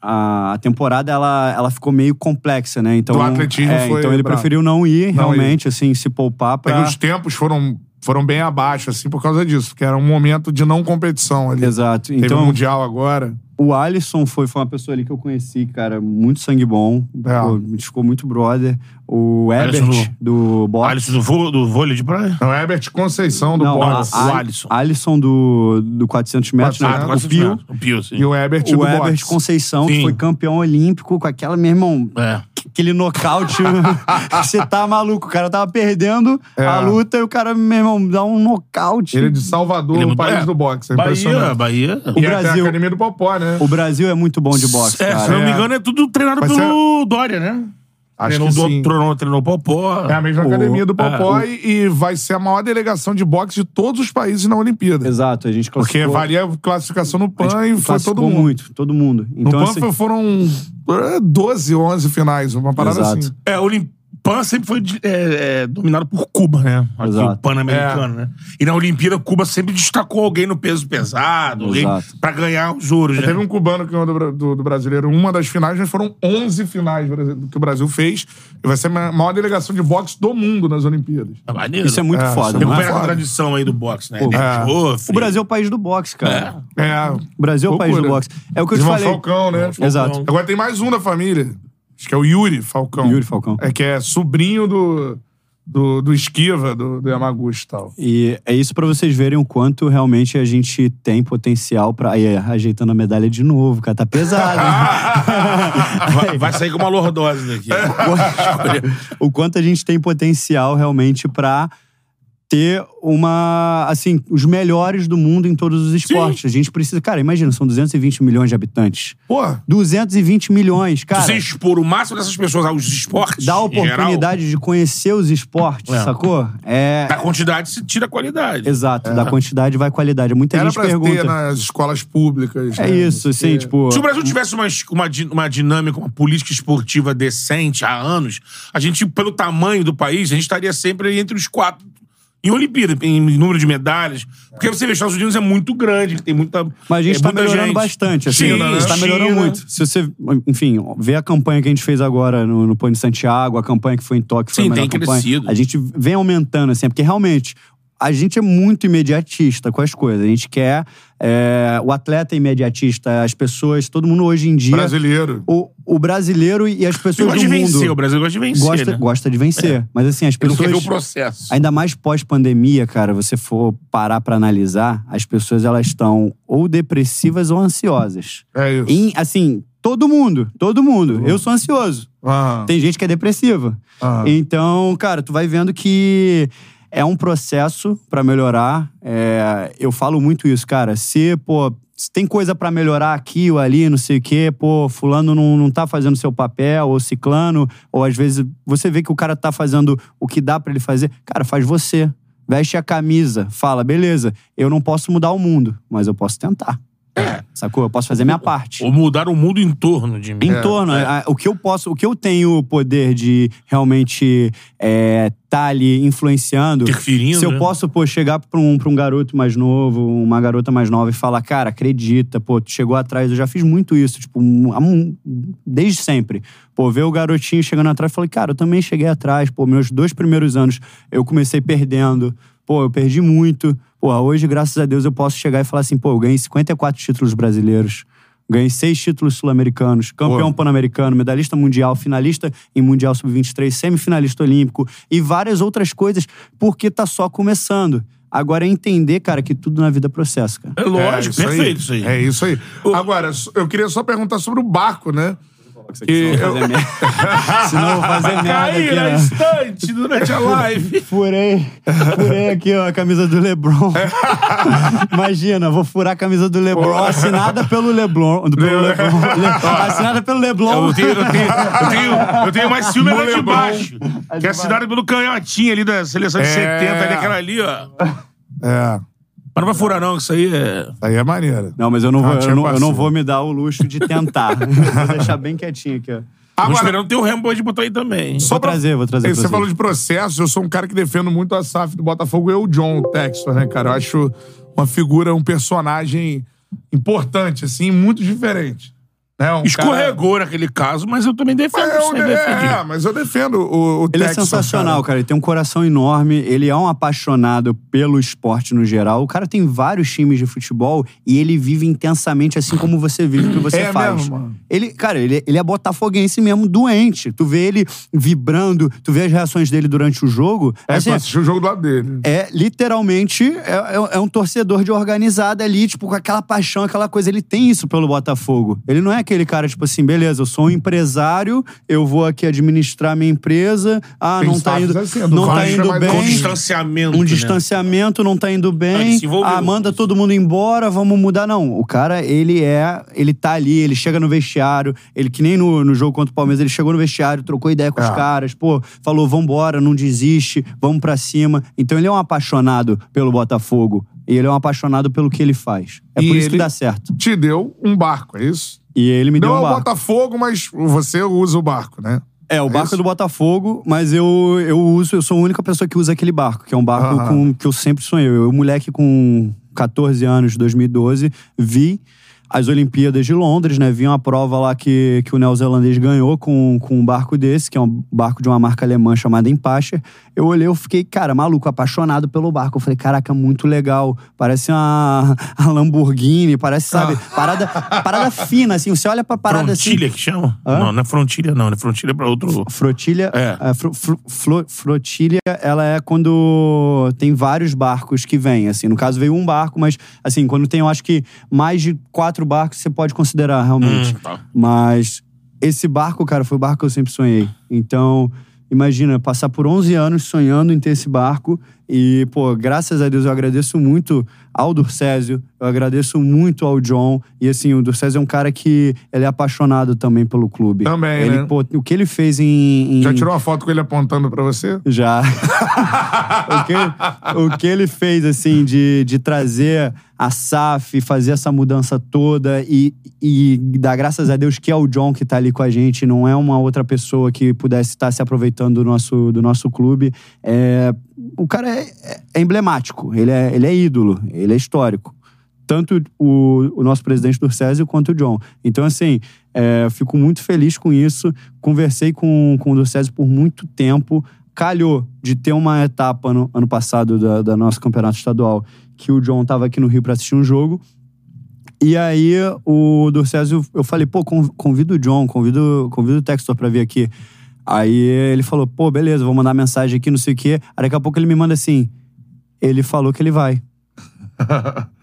A temporada ela, ela ficou meio complexa, né? Então, Do atletismo é, foi então ele brabo. preferiu não ir, Não realmente, assim, se poupar pra. que os tempos foram, foram bem abaixo, assim, por causa disso. Porque era um momento de não competição ali. Exato. Teve Então, o Mundial agora. O Alisson foi, foi uma pessoa ali que eu conheci, cara, muito sangue bom. É. Pô, me ficou muito brother. O Alisson Ebert, do boxe. Alisson do, vô- do vôlei de praia? Não, Herbert Conceição do Não, boxe. a- o Alisson. Alisson do, do 400 metros, né? Ah, o Pio. O Pio, sim. E o Herbert O do Ebert boxe. Conceição, que Sim. foi campeão olímpico com aquela, meu irmão, É. aquele nocaute. Você tá maluco. O cara tava perdendo É. a luta e o cara, meu irmão, dá um nocaute. Ele é de Salvador, Ele é o muito- país é. do boxe. É Bahia, impressionante. Bahia. O E até Brasil- a Academia do Popó, né? O Brasil é muito bom de boxe, É, cara. se não me É. engano, é tudo treinado Mas pelo Dória, né? Acho treinou, que do- sim. Treinou, treinou o Popó. É a mesma O- academia do é. Popó e, e vai ser a maior delegação de boxe de todos os países na Olimpíada. Exato, a gente Porque classificou- valia a classificação no a PAN gente e foi classificou todo mundo. muito, todo mundo. No Então, PAN assim, foi- foram é, 12, 11 finais, uma parada Exato. assim. É, o Pan sempre foi é, é, dominado por Cuba, né? Aqui, Exato. o Pan-Americano, né? E na Olimpíada, Cuba sempre destacou alguém no peso pesado, alguém Exato. pra ganhar os ouros, né? Teve um cubano que ganhou do, do- do brasileiro uma das finais, mas foram 11 finais que o Brasil fez. E vai ser a maior delegação de boxe do mundo nas Olimpíadas. É maneiro. isso é muito É, foda, isso é é? Recupera a tradição aí do boxe, né? Pô, é. O Brasil é o país do boxe, cara. É. O Brasil é o país do boxe. É o que eu te falei. Falcão, né? Exato. Agora tem mais um da família. Acho que é o Yuri Falcão. Yuri Falcão. É que é sobrinho do, do, do Esquiva, do, do Yamaguchi e tal. E é isso pra vocês verem o quanto realmente a gente tem potencial pra. Aí, ajeitando a medalha de novo, cara. Tá pesado. hein? Vai, vai sair com uma lordose daqui. o quanto a gente tem potencial realmente pra ter uma. Assim, os melhores do mundo em todos os esportes. A gente precisa. Cara, imagina, são 220 milhões de habitantes. Porra, 220 milhões, cara. Se você expor o máximo dessas pessoas aos esportes. Dá a em geral, oportunidade de conhecer os esportes, É. sacou? É. da quantidade se tira a qualidade. Exato, da quantidade vai qualidade. Muita era gente pra pergunta. ter nas escolas públicas. É né? isso, assim, Porque- tipo. Se o Brasil tivesse uma, uma, uma dinâmica, uma política esportiva decente há anos, a gente, pelo tamanho do país, a gente estaria sempre entre os quatro. Em Olimpíada, em número de medalhas. Porque você vê, os Estados Unidos é muito grande, tem muita. Mas a gente é tá melhorando gente. bastante, assim. China, a gente tá China. melhorando muito. Se você, enfim, vê a campanha que a gente fez agora no, no Pão de Santiago, a campanha que foi em Tóquio, foi Sim, a melhor tem campanha. crescido. A gente vem aumentando, assim, porque realmente a gente é muito imediatista com as coisas. A gente quer. é, o atleta é imediatista, as pessoas, todo mundo hoje em dia. Brasileiro. O, o brasileiro e as pessoas gosta do de mundo. vencer, o Brasil gosta de vencer, gosta, né? gosta de vencer. Mas assim, as Ele não quer pessoas. ver o processo. Ainda mais pós-pandemia, cara, você for parar pra analisar, as pessoas elas estão ou depressivas ou ansiosas. É isso. Em, assim, todo mundo, todo mundo. Eu sou ansioso. Tem gente que é depressiva. Então, cara, tu vai vendo que é um processo pra melhorar. É, eu falo muito isso, cara. Se, pô, se tem coisa pra melhorar aqui ou ali, não sei o quê, pô, fulano não, não tá fazendo seu papel, ou ciclano, ou às vezes você vê que o cara tá fazendo o que dá pra ele fazer. Cara, faz você. Veste a camisa, fala, beleza, eu não posso mudar o mundo, mas eu posso tentar. É. Sacou? Eu posso fazer minha parte Ou mudar o mundo em torno de mim. em torno. a- O que eu posso, o que eu tenho o poder de realmente é, tá ali influenciando. Interferindo, Se eu né? posso, pô, chegar pra um, pra um garoto mais novo, uma garota mais nova e falar, cara, acredita, pô, tu chegou atrás. Eu já fiz muito isso, tipo, um- um- desde sempre. Pô, ver o garotinho chegando atrás, falei, cara, eu também cheguei atrás. Pô, meus dois primeiros anos eu comecei perdendo. Pô, eu perdi muito. Pô, hoje, graças a Deus, eu posso chegar e falar assim, pô, eu ganhei 54 títulos brasileiros. Ganhei seis títulos sul-americanos, campeão pan-americano, medalhista mundial, finalista em Mundial Sub-23, semifinalista olímpico e várias outras coisas, porque tá só começando. Agora é entender, cara, que tudo na vida é processo, cara. É lógico, isso aí. perfeito isso aí. É isso aí. Agora, eu queria só perguntar sobre o barco, né? Que Senão eu vou fazer merda. Senão eu vou fazer merda Caí aqui, na né? estante durante a live. Furei, furei aqui ó, a camisa do Lebron. Imagina, vou furar a camisa do Lebron, assinada pelo Lebron. do- Pelo Lebron Le- assinada pelo Leblon. Eu tenho, eu tenho, eu tenho, eu tenho mais ciúme lá de Lebron. baixo. Que é assinado pelo canhotinho ali da seleção de É. 70, ali, aquela ali, ó. É, Mas não vai furar, não, que isso aí é. isso aí é maneiro. Não, mas eu não, vou, eu, não, eu não vou me dar o luxo de tentar. vou deixar bem quietinho aqui, ó. Agora, esperando ter o Rambo de botar aí também. só Vou pra- trazer, vou trazer Você vocês. falou de processo, eu sou um cara que defendo muito a SAF do Botafogo e o John Textor, né, cara? Eu acho uma figura, um personagem importante, assim, muito diferente. Né? Um Escorregou naquele caso, mas eu também defendo Cara... isso aí, É, defendi. é, mas eu defendo o, o Ele é Textor, sensacional, cara. cara. Ele tem um coração enorme. Ele é um apaixonado pelo esporte no geral. O cara tem vários times de futebol e ele vive intensamente assim como você vive o que você É faz. mesmo, mano? Ele, cara, ele, ele é botafoguense mesmo, doente. Tu vê ele vibrando, tu vê as reações dele durante o jogo. É, assim, tu assistiu o jogo do lado dele. é literalmente é, é- é um torcedor de organizada ali, tipo, com aquela paixão, aquela coisa. Ele tem isso pelo Botafogo. Ele não é aquele cara, tipo assim, beleza, eu sou um empresário, eu vou aqui administrar minha empresa. Ah, não tá indo, assim, do não tá é indo bem. um distanciamento. Um né? distanciamento não tá indo bem. envolveu. Ah, manda todo mundo embora, vamos mudar. Não, o cara, ele é. Ele tá ali, ele chega no vestiário. Ele, que nem no, no jogo contra o Palmeiras, ele chegou no vestiário, trocou ideia com os É. caras, pô, falou: vambora, não desiste, vamos pra cima. Então ele é um apaixonado pelo Botafogo. E ele é um apaixonado pelo que ele faz. É E por isso que dá certo. Te deu um barco, é isso? E ele me Não deu é um o barco. Botafogo, mas você usa o barco, né? É, o barco isso? é do Botafogo, mas eu, eu uso, eu sou a única pessoa que usa aquele barco, que é um barco Aham. com, que eu sempre sonhei. Eu, moleque com 14 anos, 2012, vi as Olimpíadas de Londres, né? Vi uma prova lá que, que o neozelandês ganhou com, com um barco desse, que é um barco de uma marca alemã chamada Empacher. Eu olhei, eu fiquei, cara, maluco, apaixonado pelo barco. Eu falei, caraca, muito legal. Parece uma, uma Lamborghini, parece, sabe? Parada, parada fina, assim. Você olha pra parada assim. Frontilha que chama? Hã? Não, não é frontilha, não. É frontilha é pra outro. Frotilha, É. a fro- fro- flo- flotilha, ela é quando tem vários barcos que vêm, assim. No caso, veio um barco, mas, assim, quando tem, eu acho que mais de quatro barcos, você pode considerar, realmente. Hum, tá. Mas esse barco, cara, foi o barco que eu sempre sonhei. Então, imagina, passar por 11 anos sonhando em ter esse barco. E, pô, graças a Deus eu agradeço muito ao Durcésio, eu agradeço muito ao John. E, assim, o Durcésio é um cara que ele é apaixonado também pelo clube. Também, ele, né? pô, o que ele fez em. em- Já tirou uma foto com ele apontando pra você? já. o, que, o que ele fez, assim, de, de trazer a SAF, fazer essa mudança toda e, e dar graças a Deus que é o John que tá ali com a gente, não é uma outra pessoa que pudesse estar se aproveitando do nosso, do nosso clube. É, o cara é, é- emblemático, ele é, ele é ídolo, ele é histórico. Tanto o, o nosso presidente do Césio quanto o John. Então, assim, é, fico muito feliz com isso. Conversei com, com o Durcésio por muito tempo. calhou de ter uma etapa no ano passado da, da nosso campeonato estadual que o John tava aqui no Rio pra assistir um jogo. E aí o Dorcésio, eu falei, pô, con- convido o John, convido, convido o Textor pra vir aqui. Aí ele falou, pô, beleza, vou mandar mensagem aqui, não sei o quê. Aí daqui a pouco ele me manda assim, ele falou que ele vai.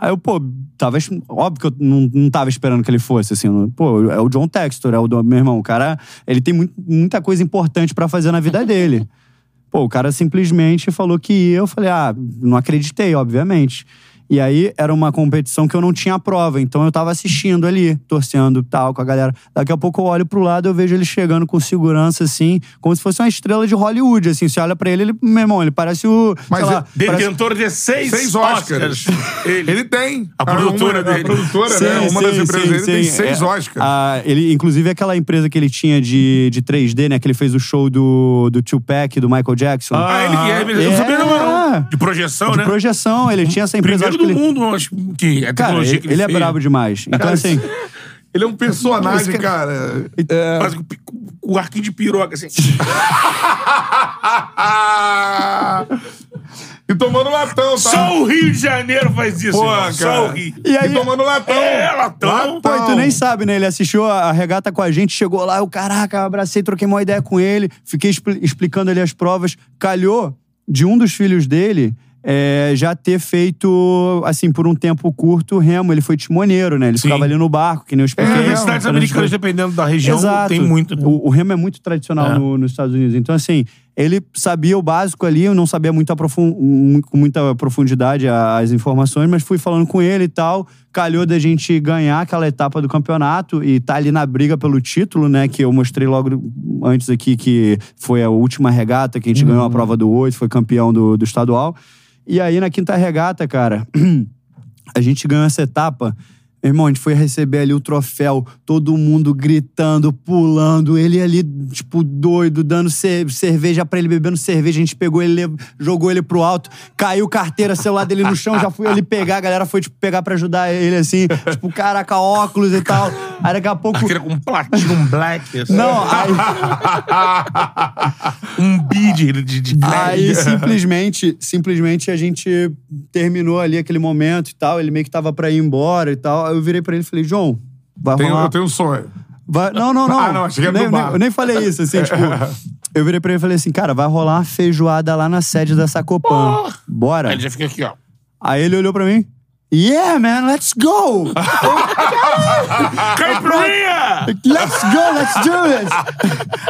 Aí eu, pô, tava. Óbvio que eu não, não tava esperando que ele fosse, assim. não- Pô, é o John Textor, é o do, meu irmão. O cara, ele tem muito- muita coisa importante pra fazer na vida dele. Pô, o cara simplesmente falou que ia. Eu falei, ah, não acreditei, obviamente. E aí era uma competição que eu não tinha prova, então eu tava assistindo ali, torcendo tal, com a galera. Daqui a pouco eu olho pro lado, eu vejo ele chegando com segurança, assim, como se fosse uma estrela de Hollywood, assim. Você olha pra ele, ele, meu irmão, ele parece o. Mas sei lá, é- parece- Detentor de seis, Seis Oscars. Ele. Ele tem. A produtora uma, dele. A produtora, Sim, né? Uma das sim, empresas sim, dele tem sim. seis É, Oscars. a- ele, inclusive, aquela empresa que ele tinha de, de 3D, né? Que ele fez o show do, do Tupac, do Michael Jackson. Ah, ele que é. Eu não sabia não, não. De projeção, de né? projeção, ele tinha essa empresa. Primeiro acho do que ele- mundo, acho que a Cara, ele, que ele, ele é brabo demais. Então, Cara, assim. Ele é um personagem, cara. É... Faz com o arquinho de piroca, assim. e tomando latão, tá? Só o Rio de Janeiro faz isso, Pô, cara. Só o Rio. E aí, E tomando latão. É, latão. Pô, e tu nem sabe, né? Ele assistiu a regata com a gente, chegou lá, eu, caraca, abracei, troquei uma ideia com ele, fiquei expli- explicando ali as provas. Calhou de um dos filhos dele é, já ter feito, assim, por um tempo curto, remo. Ele foi timoneiro, né? Ele Sim. ficava ali no barco, que nem eu expliquei. É, nas cidades não, americanas, dependendo da região, Exato. tem muito. né? O, o remo é muito tradicional É. no- nos Estados Unidos. Então, assim, ele sabia o básico ali, eu não sabia muito com muita profundidade as informações, mas fui falando com ele e tal. Calhou da gente ganhar aquela etapa do campeonato e tá ali na briga pelo título, né? Que eu mostrei logo antes aqui, que foi a última regata, que a gente ganhou a prova do 8, foi campeão do, do estadual. E aí, na quinta regata, cara, a gente ganhou essa etapa. Meu irmão, a gente foi receber ali o troféu, todo mundo gritando, pulando, ele ali, tipo, doido, dando ce- cerveja pra ele, bebendo cerveja. A gente pegou ele, jogou ele pro alto, caiu carteira, celular dele no chão, já fui ali pegar, a galera foi, tipo, pegar pra ajudar ele, assim, tipo, caraca, óculos e tal. Aí daqui a pouco. Carteira com platinum black. assim. Não, aí, Um bid de, de aí simplesmente, simplesmente a gente terminou ali aquele momento e tal, ele meio que tava pra ir embora e tal. Eu virei pra ele e falei, João, vai Tenho- rolar... eu tenho um sonho. Vai- não, não, não. Ah, não, achei que era nem, nem- eu nem falei isso, assim, tipo. Eu virei pra ele e falei assim, cara, vai rolar uma feijoada lá na sede da Sacopan. Bora. Aí ele já fica aqui, ó. Aí ele olhou pra mim. Yeah, man, let's go! Caipirinha! Let's go, let's do this!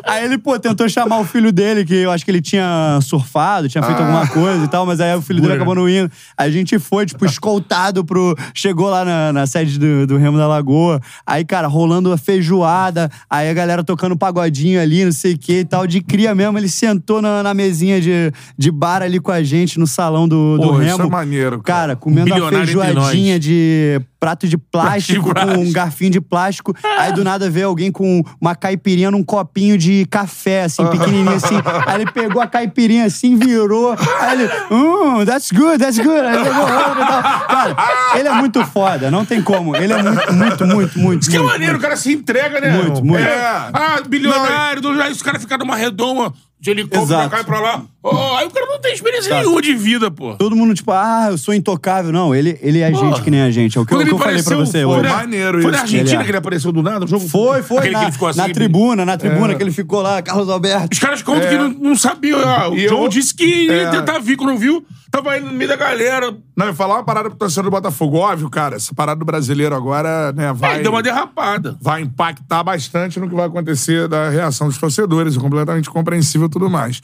Aí ele, pô, tentou chamar o filho dele, que eu acho que ele tinha surfado, tinha feito alguma coisa e tal, mas aí o filho dele acabou não indo. A gente foi, tipo, escoltado pro. Chegou lá na, na sede do, do Remo da Lagoa. Aí, cara, rolando a feijoada, aí a galera tocando pagodinho ali, não sei o que e tal. De cria mesmo, ele sentou na, na mesinha de, de bar ali com a gente, no salão do, do Pô, Remo. isso é maneiro, cara. Cara, comendo a Bilionário nós. de prato de plástico, Prato de com um plástico. garfinho de plástico. Aí do nada vê alguém com uma caipirinha num copinho de café, assim, pequenininho assim. Aí ele pegou a caipirinha assim, virou. Aí ele, hum, that's good, that's good. Aí pegou outra e tal. Cara, ele é muito foda, não tem como. Ele é muito, muito, muito, muito. Isso que é muito, maneiro, o cara se entrega, né? Muito, muito. É. Ah, bilionário, do- aí os caras ficam numa redoma de helicóptero pra cá e pra lá. Oh, aí o cara não tem experiência nenhuma de vida, pô. Todo mundo, tipo, ah, eu sou intocável. Não, ele, ele é gente que nem a gente. É o que, o que eu falei pra você foi, hoje. né? Maneiro Foi na isso. Argentina Ele é. que ele apareceu do nada? O jogo Foi, foi. Na, que ele ficou assim. na tribuna, na tribuna, que ele ficou lá, Carlos Alberto. Os caras contam que não, não sabiam. ah, o E John eu- disse que ia É. tentar vir, quando não viu, tava aí no meio da galera. Não, eu falar uma parada pro torcedor do Botafogo. Óbvio, cara, essa parada do brasileiro agora, né, vai... Aí deu uma derrapada. vai impactar bastante no que vai acontecer da reação dos torcedores, é completamente compreensível e tudo mais.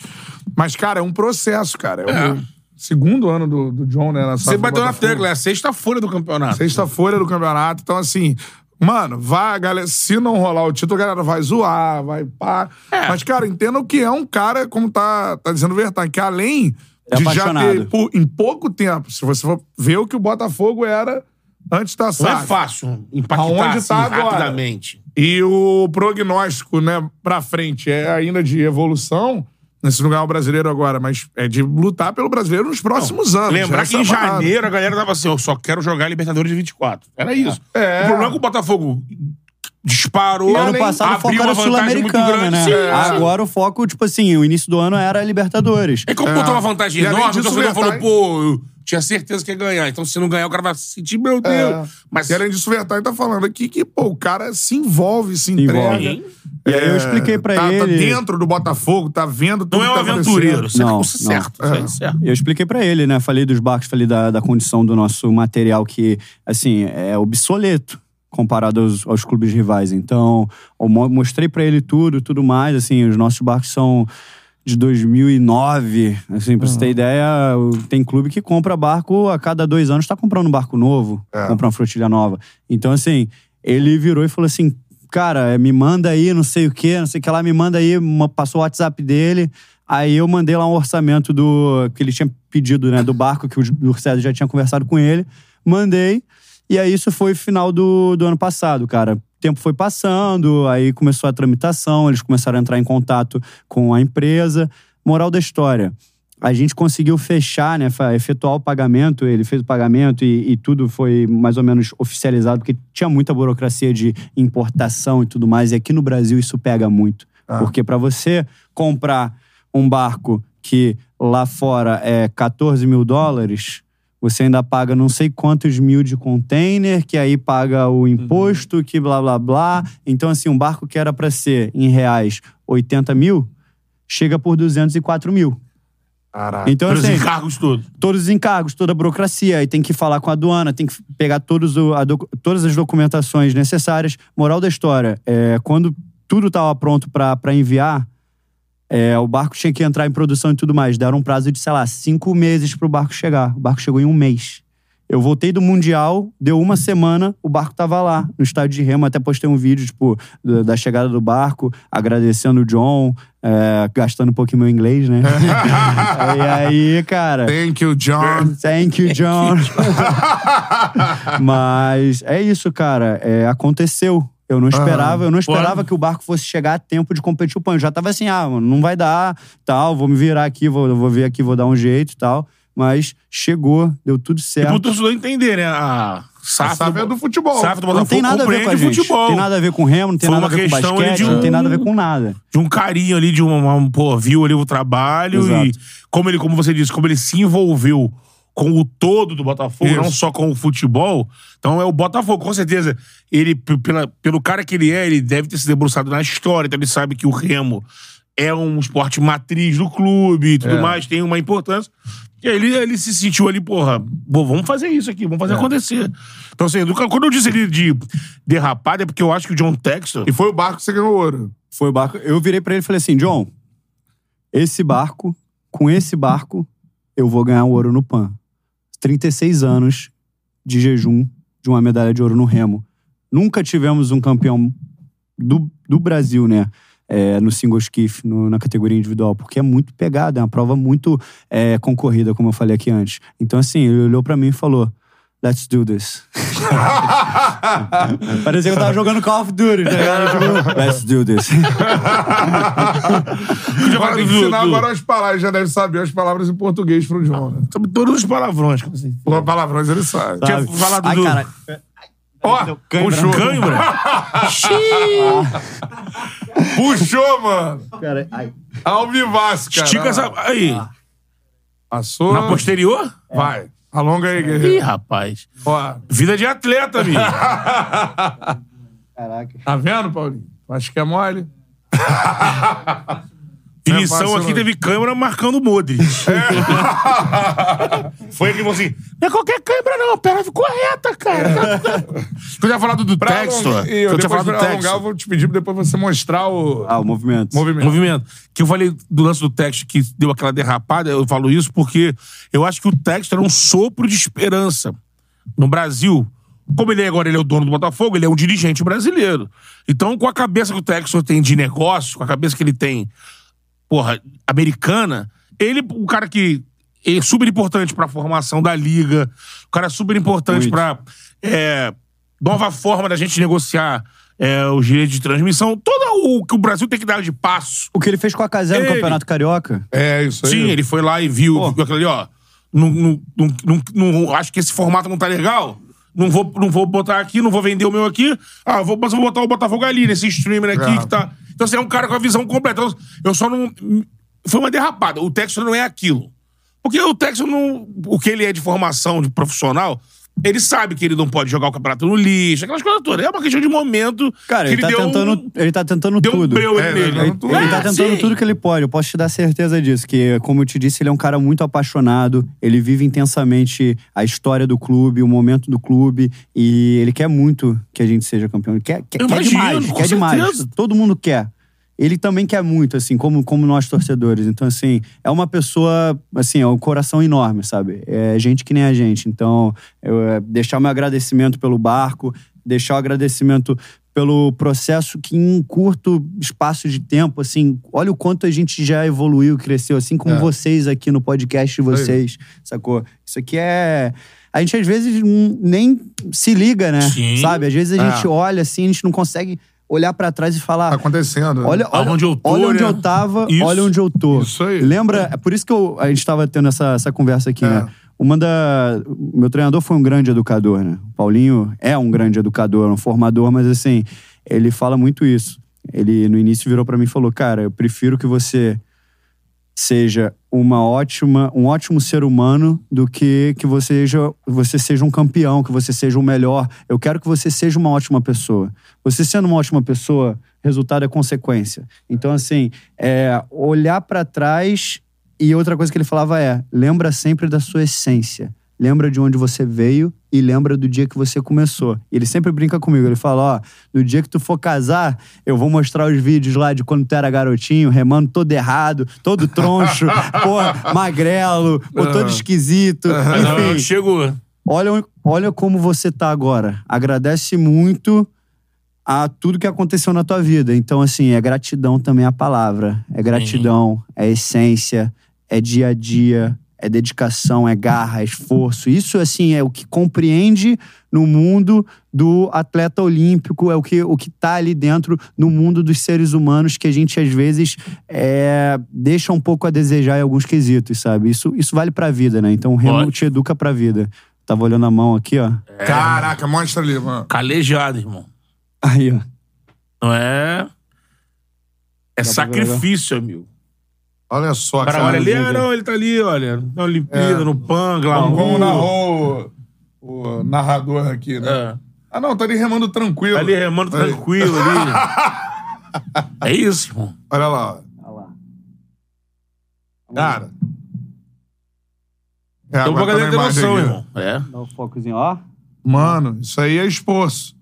Mas, cara, é um processo, cara. É, É. o segundo ano do, do John, né? Na Você bateu na tecla, é a sexta folha do campeonato. Sexta-feira do campeonato. Então, assim, mano, vai, galera. Se não rolar o título, a galera vai zoar, vai pá. É. Mas, cara, entendam que é um cara, como tá, tá dizendo o Vertan, que além É de já ter, por- em pouco tempo, se você for ver o que o Botafogo era antes da Não SAF. é fácil impactar Aonde assim, tá agora? rapidamente. E o prognóstico, né, pra frente é ainda de evolução. Nesse lugar o brasileiro agora, mas é de lutar pelo brasileiro nos próximos anos. Lembrar que em é parada. janeiro a galera tava assim, eu só quero jogar Libertadores de 24. Era isso. É. O problema é que o Botafogo disparou. ano passado o foco abriu era grande. né? Sim, sim. Agora o foco, tipo assim, o início do ano era a Libertadores. É como botou uma vantagem E enorme, o torcedor falou, pô, tinha certeza que ia ganhar. Então, se não ganhar, o cara vai se sentir, meu Deus. É. Mas E além disso, o Vertain tá falando aqui que, pô, o cara se envolve, se entrega. envolve. E aí eu expliquei pra tá, Tá ele- dentro do Botafogo, tá vendo tudo não é um que tá aventureiro. é Não, isso é não. certo. isso é certo. Eu expliquei pra ele, né? Falei dos barcos, falei da, da condição do nosso material que, assim, é obsoleto comparado aos, aos clubes rivais. Então, eu mo- mostrei pra ele tudo, tudo mais. Assim, os nossos barcos são de 2009. Assim, pra você ter ideia, o- tem clube que compra barco a cada dois anos, tá comprando um barco novo, É. compra uma flotilha nova. Então, assim, ele virou e falou assim: cara, me manda aí, não sei o quê, não sei o que lá, me manda aí, uma- passou o WhatsApp dele. Aí eu mandei lá um orçamento do que ele tinha pedido, né, do barco, que o César já tinha conversado com ele. Mandei. E aí isso foi final do, do ano passado, cara. O tempo foi passando, aí começou a tramitação, eles começaram a entrar em contato com a empresa. Moral da história. A gente conseguiu fechar, né, efetuar o pagamento, ele fez o pagamento e, e tudo foi mais ou menos oficializado, porque tinha muita burocracia de importação e tudo mais, e aqui no Brasil isso pega muito. Porque para você comprar um barco que lá fora é 14 mil dólares, você ainda paga não sei quantos mil de container, que aí paga o imposto, que blá blá blá. Então, assim, um barco que era para ser em reais 80 mil, chega por 204 mil. Caraca. Então, Pelos assim, encargos todos. todos os encargos, toda a burocracia, aí tem que falar com a aduana, tem que pegar todos o- a docu- todas as documentações necessárias. Moral da história, é, quando tudo estava pronto para enviar, é, o barco tinha que entrar em produção e tudo mais. Deram um prazo de, sei lá, cinco meses pro barco chegar. O barco chegou em um mês. Eu voltei do Mundial, deu uma semana, o barco tava lá, no estádio de Remo. Até postei um vídeo, tipo, da, da chegada do barco, agradecendo o John, é, gastando um pouquinho meu inglês, né? e aí, cara. Thank you, John. Thank you, John. Mas é isso, cara. É, aconteceu. Eu não esperava, eu não esperava que o barco fosse chegar a tempo de competir o pão. Eu já tava assim, ah, mano, não vai dar, tal, vou me virar aqui, vou, vou ver aqui, vou dar um jeito e tal. Mas chegou, deu tudo E pro certo. torcedor entender, né? A A SAF, SAF é do futebol. SAF do Não Botafogo tem nada a ver com a gente. futebol. Tem nada a ver com remo, não tem Foi nada a uma ver com basquete, de não tem um- nada a ver com nada. de um carinho ali, de uma, uma- pô, viu ali o trabalho Exato. e como ele, como você disse, como ele se envolveu com o todo do Botafogo, Isso. não só com o futebol. Então é o Botafogo, com certeza. Ele, pela, pelo cara que ele é, ele deve ter se debruçado na história, então ele sabe que o remo é um esporte matriz do clube e tudo É. mais, tem uma importância. E aí ele, ele se sentiu ali, porra, pô, vamos fazer isso aqui, vamos É. fazer acontecer. Então, assim, do- quando eu disse ali de derrapado, é porque eu acho que o John Textor. E foi o barco que você ganhou ouro. Foi o barco. Eu virei pra ele e falei assim: John, esse barco, com esse barco, eu vou ganhar o ouro no PAN. 36 anos de jejum de uma medalha de ouro no remo. Nunca tivemos um campeão do, do Brasil, né? é, no single skiff, no- na categoria individual, porque é muito pegada, é uma prova muito é, concorrida, como eu falei aqui antes. Então, assim, ele olhou pra mim e falou: Let's do this. Parecia que eu tava jogando Call of Duty, tá ligado? Tipo, Let's do this. Agora tem que ensinar agora as palavras. Já deve saber as palavras em português pro John, né? Sabe todos os palavrões. como assim. Pô, palavrões ele sabe. Tinha Sabe? falado Ai, do. cara. Ó, Cãibra. puxou. Cãibra? Puxou, mano. cara ai. Cara. Estica essa. Aí. Passou. Na posterior? Vai. Alonga aí, Ih, guerreiro. rapaz. Ó, Vida de atleta, amigo. Caraca. tá vendo, Paulinho? Acho que é mole. Finição fácil, aqui teve câmera marcando o Modric. Foi aqui que falou assim: não é qualquer câmera, não. A perna ficou reta, cara. Quando eu ia falar do, Pra alongar- e eu, eu falar depois do pra alongar, eu Textor. vou te pedir pra depois você mostrar o Ah, o movimento. movimento. movimento. Que eu falei do lance do Textor que deu aquela derrapada, eu falo isso porque eu acho que o Textor é um sopro de esperança. No Brasil, como ele é agora, ele é o dono do Botafogo, ele é um dirigente brasileiro. Então, com a cabeça que o Textor tem de negócio, com a cabeça que ele tem, porra, americana, ele, um cara que é super importante pra formação da liga, um cara super importante Muito. pra é, nova forma da gente negociar é, os direitos de transmissão, todo o que o Brasil tem que dar de passo. O que ele fez com a Casé no Campeonato Carioca. É, isso aí. Sim, ele foi lá e viu, Pô. viu aquilo ali, ó. Não, não, não, não- não- acho que esse formato não tá legal. Não vou, não vou botar aqui, não vou vender o meu aqui. Ah, vou, mas vou botar o Botafogo ali, nesse streamer aqui É. que tá. Então, assim, é um cara com a visão completa. Então, Eu só não. Foi uma derrapada. O Texas não é aquilo. Porque o Texas não. O que ele é de formação, de profissional, ele sabe que ele não pode jogar o campeonato no lixo, aquelas coisas todas. É uma questão de momento. Cara, que ele, tá tentando, um- ele tá tentando deu um tudo. breu É, nele. ele- Ele, ele É, tá tentando sim. tudo que ele pode. Eu posso te dar certeza disso. Que, como eu te disse, ele é um cara muito apaixonado. Ele vive intensamente a história do clube, o momento do clube. E ele quer muito que a gente seja campeão. Ele quer, quer, Eu quer imagino, demais. Quer demais. certeza. Todo mundo quer. Ele também quer muito, assim, como, como nós torcedores. Então, assim, é uma pessoa, assim, é um coração enorme, sabe? É gente que nem a gente. Então, eu, é, deixar meu agradecimento pelo barco, deixar o agradecimento pelo processo que em um curto espaço de tempo, assim, olha o quanto a gente já evoluiu, cresceu, assim como É. vocês aqui no podcast de vocês, sacou? Isso aqui é... A gente às vezes nem se liga, né? Sim. Sabe? Às vezes a É. gente olha assim, a gente não consegue olhar pra trás e falar... Tá acontecendo. né? Olha, olha, Aonde eu tô, olha onde né? eu tava, Isso. olha onde eu tô. Isso aí. Lembra? É por isso que eu- a gente tava tendo essa, essa conversa aqui, É. né? Uma da. Meu treinador foi um grande educador, né? O Paulinho é um grande educador, um formador, mas assim, ele fala muito isso. Ele no início virou pra mim e falou: Cara, eu prefiro que você seja uma ótima, um ótimo ser humano do que que você seja, você seja um campeão, que você seja o melhor. Eu quero que você seja uma ótima pessoa. Você sendo uma ótima pessoa, resultado é consequência. Então assim, é olhar pra trás e outra coisa que ele falava é: lembra sempre da sua essência. Lembra de onde você veio e lembra do dia que você começou. E ele sempre brinca comigo. Ele fala: Ó, no dia que tu for casar, eu vou mostrar os vídeos lá de quando tu era garotinho, remando todo errado, todo troncho, pô, magrelo, pô, todo esquisito. Enfim, chego. olha, olha como você tá agora. Agradece muito a tudo que aconteceu na tua vida. Então, assim, é gratidão também a palavra. É gratidão, é essência, é dia a dia, é dedicação, é garra, é esforço. Isso, assim, é o que compreende no mundo do atleta olímpico, é o que, o que tá ali dentro no mundo dos seres humanos que a gente, às vezes, é, deixa um pouco a desejar em alguns quesitos, sabe? Isso, isso vale pra vida, né? Então, o Remo te educa pra vida. Tava olhando a mão aqui, ó. Caraca, mostra ali, mano. Calejado, irmão. Aí, ó. Não é. É Dá sacrifício, amigo. Olha só, O cara olha ali, ah, não, ele tá ali, olha. Na Olimpíada, É. no PAN, glamour. como narrou o, o narrador aqui, né? É. Ah, não, tá ali remando tranquilo. Tá ali remando Aí. tranquilo ali. é isso, irmão. Olha lá. ó. Olha lá. Cara. É, Então, pra tá galera ter noção, irmão. É. Dá o focozinho, ó. Mano, isso aí é esforço.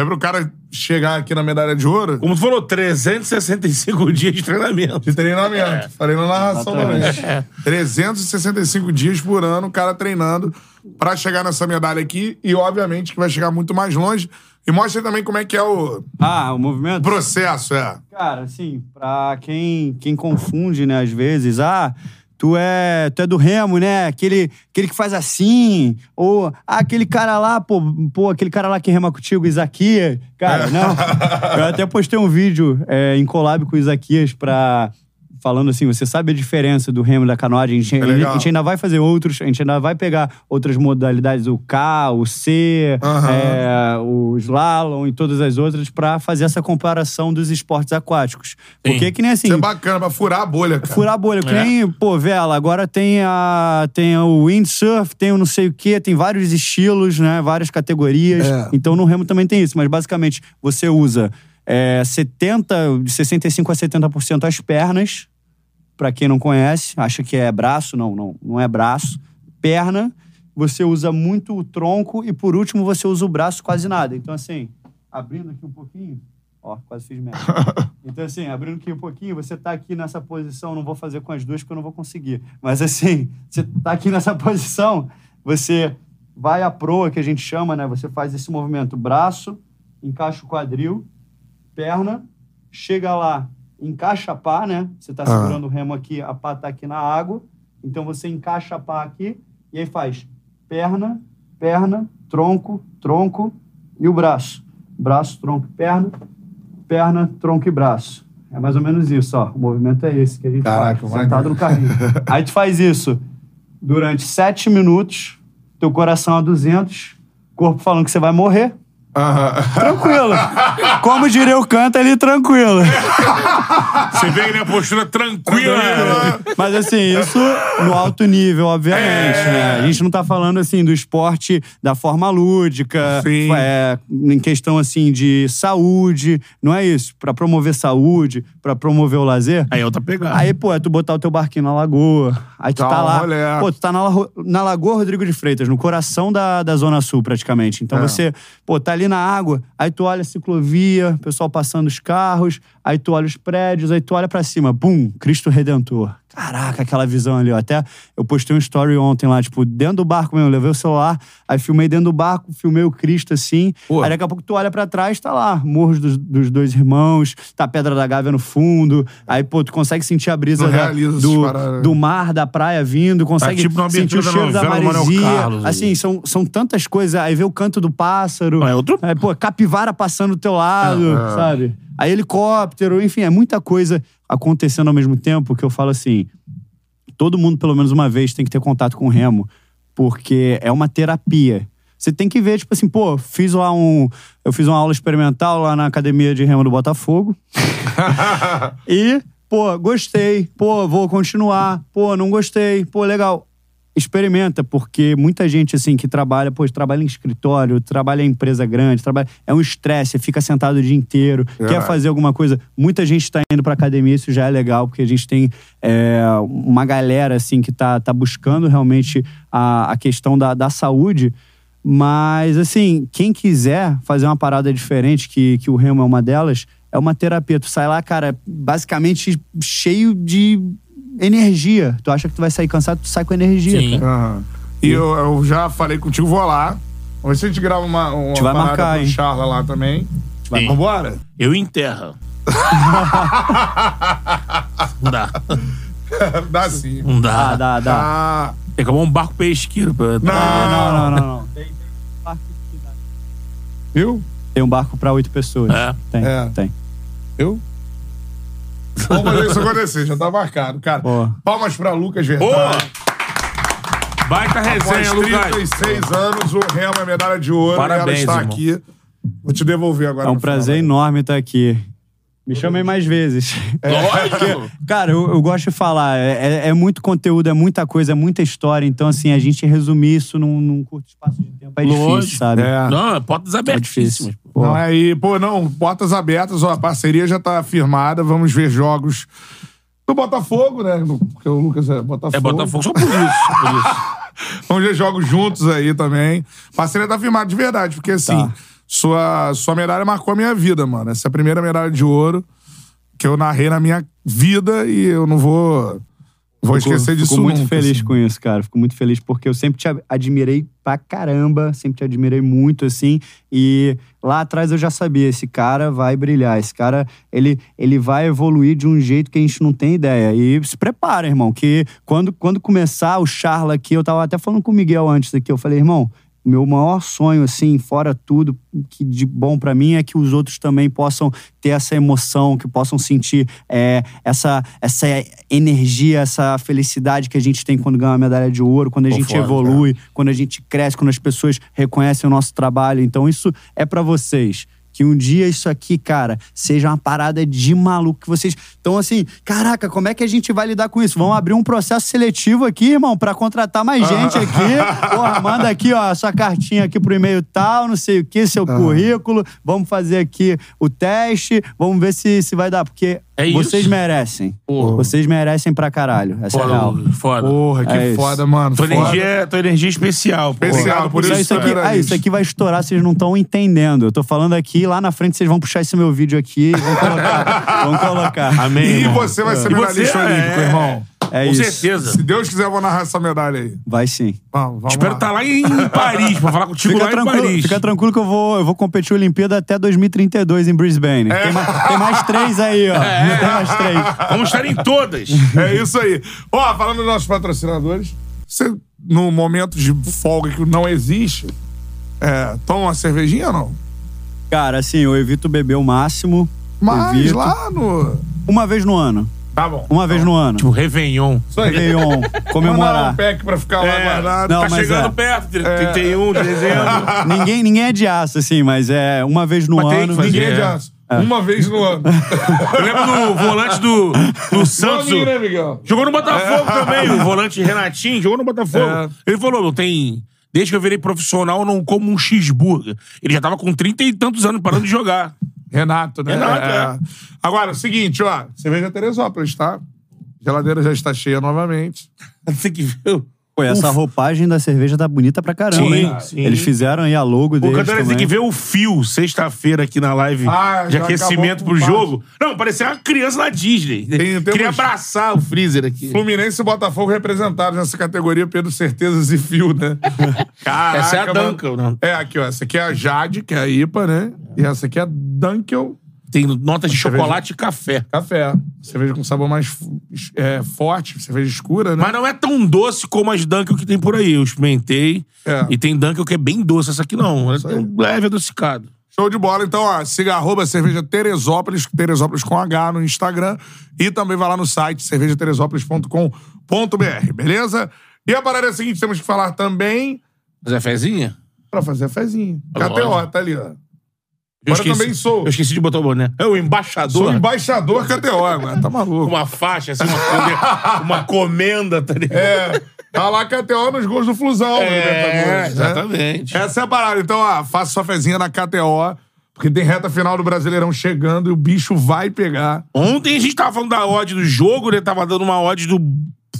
É pro cara chegar aqui na medalha de ouro Como tu falou, 365 dias de treinamento. de treinamento. Falei na narração também. Exatamente. É. 365 dias por ano, o cara treinando pra chegar nessa medalha aqui e, obviamente, que vai chegar muito mais longe. E mostra também como é que é o Ah, o movimento? processo, é. Cara, assim, pra quem, quem confunde, né, às vezes, ah, tu é, tu é do Remo, né? Aquele, aquele que faz assim, ou ah, aquele cara lá, pô, pô, aquele cara lá que rema contigo, Isaquias. Cara, não. Eu até postei um vídeo é, em collab com o Isaquias pra. Falando assim, você sabe a diferença do remo e da canoagem? A gente, É a gente ainda vai fazer outros, a gente ainda vai pegar outras modalidades, o K, o C, Aham. é, o slalom e todas as outras, pra fazer essa comparação dos esportes aquáticos. Porque que nem assim. Isso é bacana, pra furar a bolha, cara. Furar a bolha. Que É. nem, pô, Vela, agora tem, a, tem o windsurf, tem o não sei o quê, tem vários estilos, né? Várias categorias. É. Então no remo também tem isso. Mas basicamente você usa é, 70, de 65% a 70% as pernas. Pra quem não conhece, acha que é braço. Não, não, não é braço. Perna, você usa muito o tronco e por último você usa o braço quase nada. Então assim, abrindo aqui um pouquinho, ó, quase fiz merda. Então, assim, abrindo aqui um pouquinho, você tá aqui nessa posição, não vou fazer com as duas porque eu não vou conseguir. Mas, assim, você tá aqui nessa posição, você vai à proa, que a gente chama, né? Você faz esse movimento braço, encaixa o quadril, perna, chega lá, encaixa a pá, né? Você tá segurando o remo aqui, a pá tá aqui na água. Então, você encaixa a pá aqui e aí faz perna, perna, tronco, tronco e o braço. Braço, tronco, perna, perna, tronco e braço. É mais ou menos isso, ó. O movimento é esse que a gente Caraca, faz, sentado no carrinho. Aí tu faz isso durante sete minutos, teu coração a 200, corpo falando que você vai morrer. Aham. Tranquilo. Como diria o canto ali, tranquilo. Você vê ele a postura tranquila. né? Mas assim, isso no alto nível, obviamente, né? A gente não tá falando assim do esporte da forma lúdica, Sim. é, em questão assim de saúde, não é isso. Pra promover saúde, pra promover o lazer. Aí é outra pegada. Aí, pô, é tu botar o teu barquinho na lagoa. Aí tu tá um lá. Pô, tu tá na, na Lagoa Rodrigo de Freitas, no coração da, da Zona Sul, praticamente. Então É. você, pô, tá ali na água, aí tu olha a ciclovia, o pessoal passando os carros, aí tu olha os prédios, aí tu olha pra cima, bum, Cristo Redentor. Caraca, aquela visão ali, ó. Até eu postei um story ontem lá, tipo, dentro do barco mesmo. Eu levei o celular, aí filmei dentro do barco, filmei o Cristo assim. Pô. Aí daqui a pouco tu olha pra trás, tá lá, Morros dos, dos Dois Irmãos, tá a Pedra da Gávea no fundo. Aí, pô, tu consegue sentir a brisa da- do, paradas. do mar, da praia vindo, consegue tipo na sentir o da cheiro da novela Manuel maresia. Carlos, assim, são, são tantas coisas. Aí vê o canto do pássaro. É outro- Aí, pô, capivara passando do teu lado, É, é. sabe? Aí helicóptero, enfim, é muita coisa acontecendo ao mesmo tempo que eu falo assim, todo mundo pelo menos uma vez tem que ter contato com o remo, porque é uma terapia. Você tem que ver, tipo assim, pô, fiz lá um. Eu fiz uma aula experimental lá na academia de remo do Botafogo. e, pô, gostei. Pô, vou continuar. Pô, não gostei. Pô, legal. Experimenta, porque muita gente, assim, que trabalha, pô, trabalha em escritório, trabalha em empresa grande, trabalha. É um estresse, fica sentado o dia inteiro, quer Verdade. fazer alguma coisa. Muita gente está indo pra academia, isso já é legal, porque a gente tem é, uma galera, assim, que tá, tá buscando realmente a, a questão da, da saúde. Mas, assim, quem quiser fazer uma parada diferente, que, que o remo é uma delas, é uma terapia. Tu sai lá, cara, basicamente cheio de energia. Tu acha que tu vai sair cansado, tu sai com energia. Sim. cara. Aham. E eu, eu já falei contigo, vou lá. Vamos ver se a gente grava uma, uma gente vai marcar, hein? Charla lá também. Sim. Vambora? Eu enterra. Não dá. Dá sim. Não dá. Dá, dá, dá. Ah, Tem que um barco pesqueiro. Pra... Não. Ah, não, não, não, não. Tem, tem barco que dá. viu? Tem um barco pra oito pessoas. É. Tem, É. tem. Viu? Vamos fazer isso acontecer, já tá marcado, cara. Boa. Palmas pra Lucas! Verdade. Baita Após resenha, Lucas. 36 anos, o Remo é medalha de ouro Parabéns, e ela está irmão. aqui. Vou te devolver agora. É um prazer final. enorme estar aqui. Me chamem mais vezes. Lógico. Cara, eu, eu gosto de falar. É, é- é muito conteúdo, é muita coisa, é muita história. Então, assim, a gente resumir isso num, num curto espaço de tempo é Lógico. difícil, sabe? É. Não, é portas É abertíssimas. difícil. Pô. Não, aí, pô, não, portas abertas, ó, a parceria já tá firmada, vamos ver jogos do Botafogo, né? Porque o Lucas é Botafogo. É Botafogo só por isso. Por isso. Vamos ver jogos juntos aí também. Parceria tá firmada de verdade, porque assim, Tá. Sua, sua medalha marcou a minha vida, mano. Essa é a primeira medalha de ouro que eu narrei na minha vida e eu não vou, vou esquecer disso Fico muito nunca, feliz assim. com isso, cara. Fico muito feliz porque eu sempre te admirei pra caramba, sempre te admirei muito, assim. E lá atrás eu já sabia, esse cara vai brilhar, esse cara, ele, ele vai evoluir de um jeito que a gente não tem ideia. E se prepara, irmão, que quando, quando começar o Charla aqui, eu tava até falando com o Miguel antes aqui, eu falei, irmão, meu maior sonho, assim, fora tudo que de bom pra mim é que os outros também possam ter essa emoção, que possam sentir é, essa, essa energia, essa felicidade que a gente tem quando ganha uma medalha de ouro, quando a gente evolui, quando a gente cresce, quando as pessoas reconhecem o nosso trabalho. Então, isso é pra vocês. Que um dia isso aqui, cara, seja uma parada de maluco que vocês. Então, assim, caraca, como é que a gente vai lidar com isso? Vamos abrir um processo seletivo aqui, irmão, pra contratar mais gente aqui. Porra, manda aqui, ó, sua cartinha aqui pro e-mail tal, não sei o que, seu currículo. Vamos fazer aqui o teste, vamos ver se, se vai dar, porque É isso. vocês merecem. Porra. Vocês merecem pra caralho. Essa é a real. Foda. Porra, que É isso. foda, mano. Tua foda. energia, é- tua energia é especial. pô. Especial, por Isso, isso aqui, que eu era ah, isso aqui vai estourar, vocês não estão entendendo. Eu tô falando aqui, lá na frente vocês vão puxar esse meu vídeo aqui e vão colocar. vão colocar. Amém. E irmão. você vai ser E medalhista você olímpico, é- irmão. É Com isso. certeza. Se Deus quiser, eu vou narrar essa medalha aí. Vai sim. Vamos, vamos Espero lá. estar lá em Paris, pra falar contigo Fica lá em tranquilo, Paris. fica tranquilo que eu vou, eu vou competir Olimpíada até 2032 em Brisbane. É. Tem, mais, tem mais três aí, ó. Tem mais três. Vamos estar em todas. É isso aí. Ó, falando dos nossos patrocinadores, você, no momento de folga que não existe, é, toma uma cervejinha ou não? Cara, assim, eu evito beber o máximo. Mas evito. lá no. Uma vez no ano. Tá bom. Uma vez no ano. Tipo, Réveillon. Isso aí. Réveillon. Mandar Comemorar. um pack pra ficar lá É, guardado. Não, tá mas chegando é. perto, 31 de dezembro. ninguém, ninguém é de aço, assim, mas é uma vez no Mas ano. Ninguém é de É. aço. Uma vez no ano. Eu lembro do volante do, do Santos. Novinho, né, Miguel? Jogou no Botafogo também, o volante Renatinho, jogou no Botafogo. É. Ele falou, não tem... Desde que eu virei profissional, eu não como um cheeseburger. Ele já tava com 30 e tantos anos parando de jogar. Renato, né? Renato, É. é. Agora, o seguinte, ó. Cerveja Teresópolis, tá? Geladeira já está cheia novamente. Tem que ver. Pô, essa roupagem da cerveja tá bonita pra caramba, Sim, hein? sim. Eles fizeram aí a logo O deles Cantona tem também. que ver o fio sexta-feira aqui na live Ah, de aquecimento pro o jogo. Não, parecia uma criança da Disney. Tem- Queria abraçar o freezer aqui. Fluminense e Botafogo representados nessa categoria Pedro Certezas e Fio, né? Caraca, Essa é a mano. Dunkel, né? É, aqui, ó. Essa aqui é a Jade, que é a IPA, né? E essa aqui é a Dunkel Tem notas de cerveja. chocolate e café. Café. Cerveja com sabor mais é, forte, cerveja escura, né? Mas não é tão doce como as Dunkel que tem por aí. Eu experimentei. É. E tem Dunkel que é bem doce. Essa aqui não. Ela tem um leve adocicado. Show de bola. Então, ó, siga arroba cerveja Teresópolis, Teresópolis com H no Instagram. E também vai lá no site cervejateresópolis.com.br, beleza? E a parada é a seguinte, temos que falar também Mas é fezinha? pra fazer a fezinha. KTO, tá ali, ó. Eu Agora também sou. Eu esqueci de botar o boné. É o embaixador. Sou embaixador KTO agora, tá maluco. Uma faixa, assim, uma, uma comenda, tá ligado? É, tá lá KTO nos gols do Flusão. É, né? exatamente. Essa é a parada. Então, ó, faça sua fezinha na KTO, porque tem reta final do Brasileirão chegando e o bicho vai pegar. Ontem a gente tava falando da odd do jogo, né? Tava dando uma odd do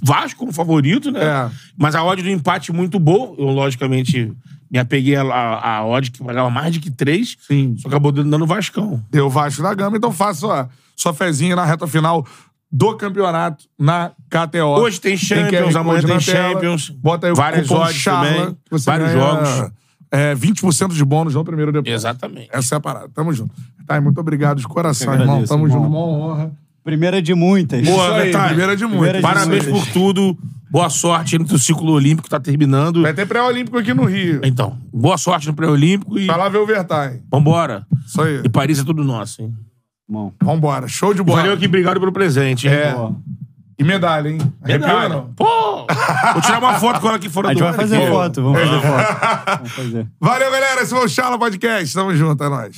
Vasco como favorito, né? É. Mas a odd do empate muito boa. Eu, logicamente, me apeguei a, a, a odd que pagava mais de que três. Sim. Só acabou dando o Vascão. Deu Vasco da Gama, então faça sua, sua fezinha na reta final do campeonato na KTO. Hoje tem Champions, amanhã tem na tela. Champions. Bota aí o Várias cupom odds Charla, Vários ganha, jogos. É, 20% de bônus no primeiro depois. Exatamente. Essa é a parada. Tamo junto. Tá, muito obrigado de coração, Eu irmão. agradeço, Tamo irmão. junto. Uma honra. Primeira de muitas. Boa, aí, primeira de Primeira muitas. de Parabéns muitas. por tudo. Boa sorte no ciclo olímpico, tá terminando. Vai ter pré-olímpico aqui no Rio. Então, boa sorte no pré-olímpico e Vai lá ver o Overtime. vambora. Isso aí. E Paris é tudo nosso, hein? Bom. Vambora. Show de bola. Valeu aqui, obrigado pelo presente. hein? É. E medalha, hein? Medalha. não? Pô! Vou tirar uma foto com ela aqui fora A gente do vai fazer aqui. foto, vamos fazer foto. Vamos fazer. Valeu, galera. Esse foi o Charla Podcast. Tamo junto, é nóis.